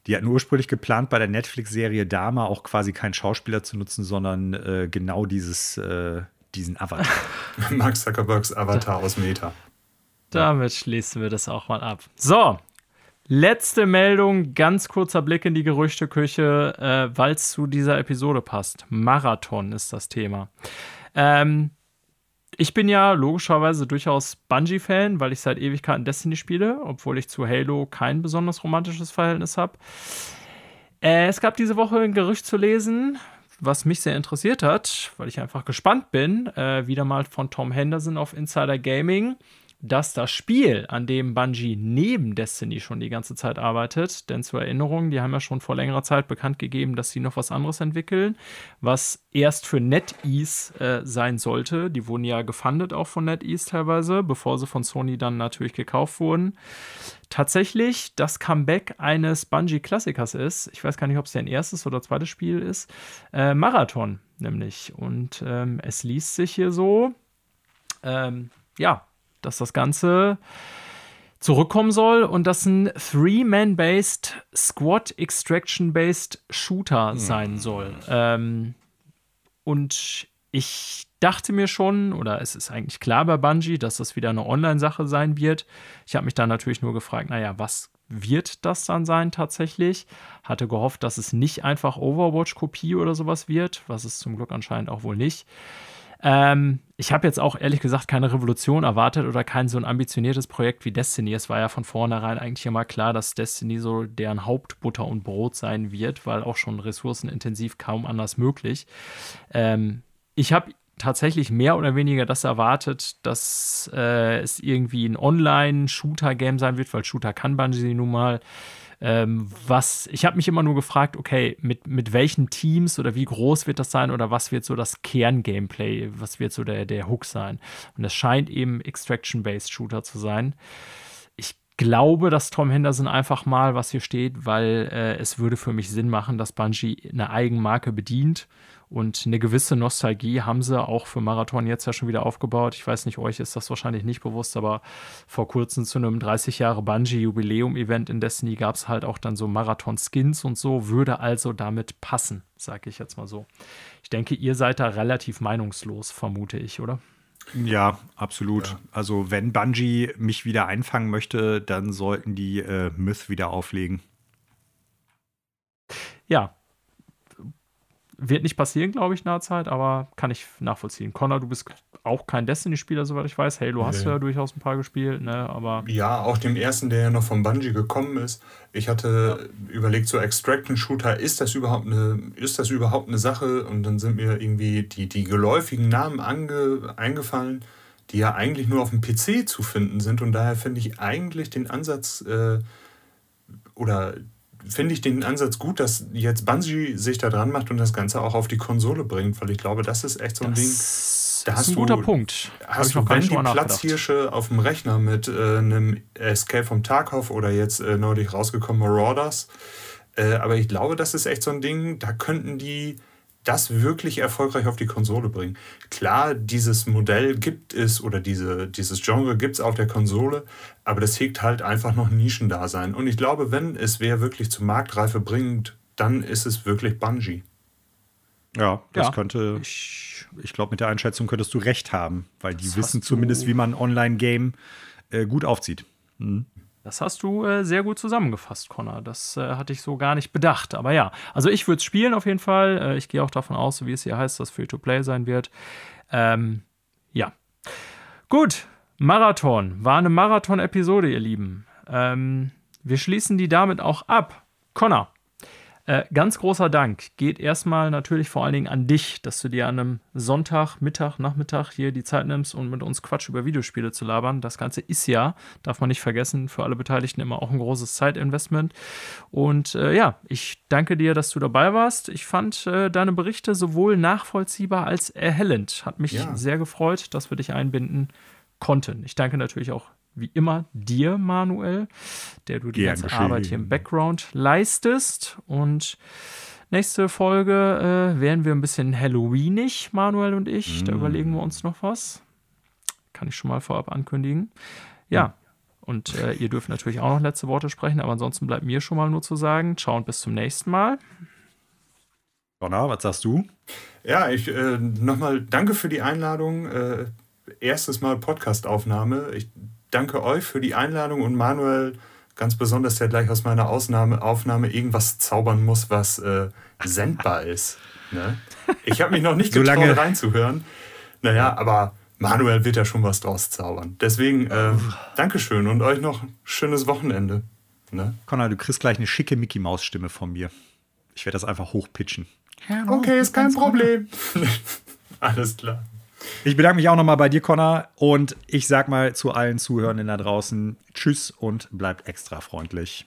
die hatten ursprünglich geplant, bei der Netflix-Serie Dama auch quasi keinen Schauspieler zu nutzen, sondern äh, genau dieses, äh, diesen Avatar. Mark Zuckerbergs Avatar aus Meta. Damit schließen wir das auch mal ab. So, letzte Meldung, ganz kurzer Blick in die Gerüchteküche, äh, weil es zu dieser Episode passt. Marathon ist das Thema. Ähm, ich bin ja logischerweise durchaus Bungie-Fan, weil ich seit Ewigkeiten Destiny spiele, obwohl ich zu Halo kein besonders romantisches Verhältnis habe. Äh, es gab diese Woche ein Gerücht zu lesen, was mich sehr interessiert hat, weil ich einfach gespannt bin, äh, wieder mal von Tom Henderson auf Insider Gaming dass das Spiel, an dem Bungie neben Destiny schon die ganze Zeit arbeitet, denn zur Erinnerung, die haben ja schon vor längerer Zeit bekannt gegeben, dass sie noch was anderes entwickeln, was erst für NetEase äh, sein sollte. Die wurden ja gefundet auch von NetEase teilweise, bevor sie von Sony dann natürlich gekauft wurden. Tatsächlich das Comeback eines Bungie-Klassikers ist, ich weiß gar nicht, ob es ein erstes oder zweites Spiel ist, äh, Marathon nämlich. Und ähm, es liest sich hier so, ähm, ja, dass das Ganze zurückkommen soll und das ein Three-Man-Based, Squad-Extraction-Based Shooter hm. sein soll. Ähm, und ich dachte mir schon, oder es ist eigentlich klar bei Bungie, dass das wieder eine Online-Sache sein wird. Ich habe mich dann natürlich nur gefragt, naja, was wird das dann sein tatsächlich? Hatte gehofft, dass es nicht einfach Overwatch-Kopie oder sowas wird, was es zum Glück anscheinend auch wohl nicht. Ähm, ich habe jetzt auch ehrlich gesagt keine Revolution erwartet oder kein so ein ambitioniertes Projekt wie Destiny. Es war ja von vornherein eigentlich immer klar, dass Destiny so deren Hauptbutter und Brot sein wird, weil auch schon ressourcenintensiv kaum anders möglich. Ähm, ich habe tatsächlich mehr oder weniger das erwartet, dass äh, es irgendwie ein Online-Shooter-Game sein wird, weil Shooter kann Bungie nun mal. Ähm, was, ich habe mich immer nur gefragt, okay, mit, mit welchen Teams oder wie groß wird das sein oder was wird so das Kern-Gameplay, was wird so der, der Hook sein? Und es scheint eben Extraction-Based Shooter zu sein. Ich glaube, dass Tom Henderson einfach mal, was hier steht, weil äh, es würde für mich Sinn machen, dass Bungie eine Eigenmarke bedient und eine gewisse Nostalgie haben sie auch für Marathon jetzt ja schon wieder aufgebaut. Ich weiß nicht, euch ist das wahrscheinlich nicht bewusst, aber vor kurzem zu einem 30 Jahre Bungee-Jubiläum-Event in Destiny gab es halt auch dann so Marathon-Skins und so, würde also damit passen, sage ich jetzt mal so. Ich denke, ihr seid da relativ meinungslos, vermute ich, oder? Ja, absolut. Ja. Also, wenn Bungie mich wieder einfangen möchte, dann sollten die äh, Myth wieder auflegen. Ja, wird nicht passieren, glaube ich, nahe Zeit, aber kann ich nachvollziehen. Connor, du bist auch kein Destiny-Spieler, soweit ich weiß. Halo nee. hast du ja durchaus ein paar gespielt, ne? Aber. Ja, auch dem ersten, der ja noch von Bungie gekommen ist. Ich hatte ja. überlegt, so Extraction-Shooter, ist das überhaupt eine, ist das überhaupt eine Sache? Und dann sind mir irgendwie die, die geläufigen Namen ange, eingefallen, die ja eigentlich nur auf dem PC zu finden sind. Und daher finde ich eigentlich den Ansatz äh, oder finde ich den Ansatz gut, dass jetzt Bungie sich da dran macht und das Ganze auch auf die Konsole bringt, weil ich glaube, das ist echt so ein das Ding. Da hast ist ein du, guter Punkt. Hast du, wenn die Platzhirsche auf dem Rechner mit äh, einem Escape vom Tarkov oder jetzt äh, neulich rausgekommen Marauders, äh, aber ich glaube, das ist echt so ein Ding, da könnten die das wirklich erfolgreich auf die Konsole bringen. Klar, dieses Modell gibt es oder diese, dieses Genre gibt es auf der Konsole, aber das hegt halt einfach noch Nischendasein. Und ich glaube, wenn es wer wirklich zur Marktreife bringt, dann ist es wirklich Bungie. Ja, das ja. könnte, ich, ich glaube, mit der Einschätzung könntest du recht haben, weil die das wissen zumindest, wie man Online-Game äh, gut aufzieht. Mhm. Das hast du äh, sehr gut zusammengefasst, Connor. Das äh, hatte ich so gar nicht bedacht. Aber ja, also ich würde es spielen auf jeden Fall. Äh, ich gehe auch davon aus, wie es hier heißt, dass Free-to-Play sein wird. Ähm, ja. Gut, Marathon. War eine Marathon-Episode, ihr Lieben. Ähm, wir schließen die damit auch ab. Connor, äh, ganz großer Dank geht erstmal natürlich vor allen Dingen an dich, dass du dir an einem Sonntag, Mittag, Nachmittag hier die Zeit nimmst, um mit uns Quatsch über Videospiele zu labern. Das Ganze ist ja, darf man nicht vergessen, für alle Beteiligten immer auch ein großes Zeitinvestment. Und äh, ja, ich danke dir, dass du dabei warst. Ich fand äh, deine Berichte sowohl nachvollziehbar als erhellend. Hat mich ja. sehr gefreut, dass wir dich einbinden konnten. Ich danke natürlich auch wie immer dir, Manuel, der du die Gern ganze geschehen. Arbeit hier im Background leistest. Und nächste Folge äh, werden wir ein bisschen Halloweenig, Manuel und ich. Mm. Da überlegen wir uns noch was. Kann ich schon mal vorab ankündigen. Ja. Und äh, ihr dürft natürlich auch noch letzte Worte sprechen, aber ansonsten bleibt mir schon mal nur zu sagen, ciao und bis zum nächsten Mal. Donner, was sagst du? Ja, ich äh, nochmal danke für die Einladung. Äh, erstes Mal Podcastaufnahme. Ich danke euch für die Einladung und Manuel ganz besonders, der gleich aus meiner Ausnahme, Aufnahme irgendwas zaubern muss, was äh, sendbar ist. Ne? Ich habe mich noch nicht getraut, so reinzuhören. Naja, aber Manuel wird ja schon was draus zaubern. Deswegen, äh, Dankeschön und euch noch ein schönes Wochenende. Ne? Conrad, du kriegst gleich eine schicke Mickey-Maus-Stimme von mir. Ich werde das einfach hochpitchen. Okay, ist kein Problem. Alles klar. Ich bedanke mich auch nochmal bei dir, Connor. Und ich sag mal zu allen Zuhörenden da draußen Tschüss und bleibt extra freundlich.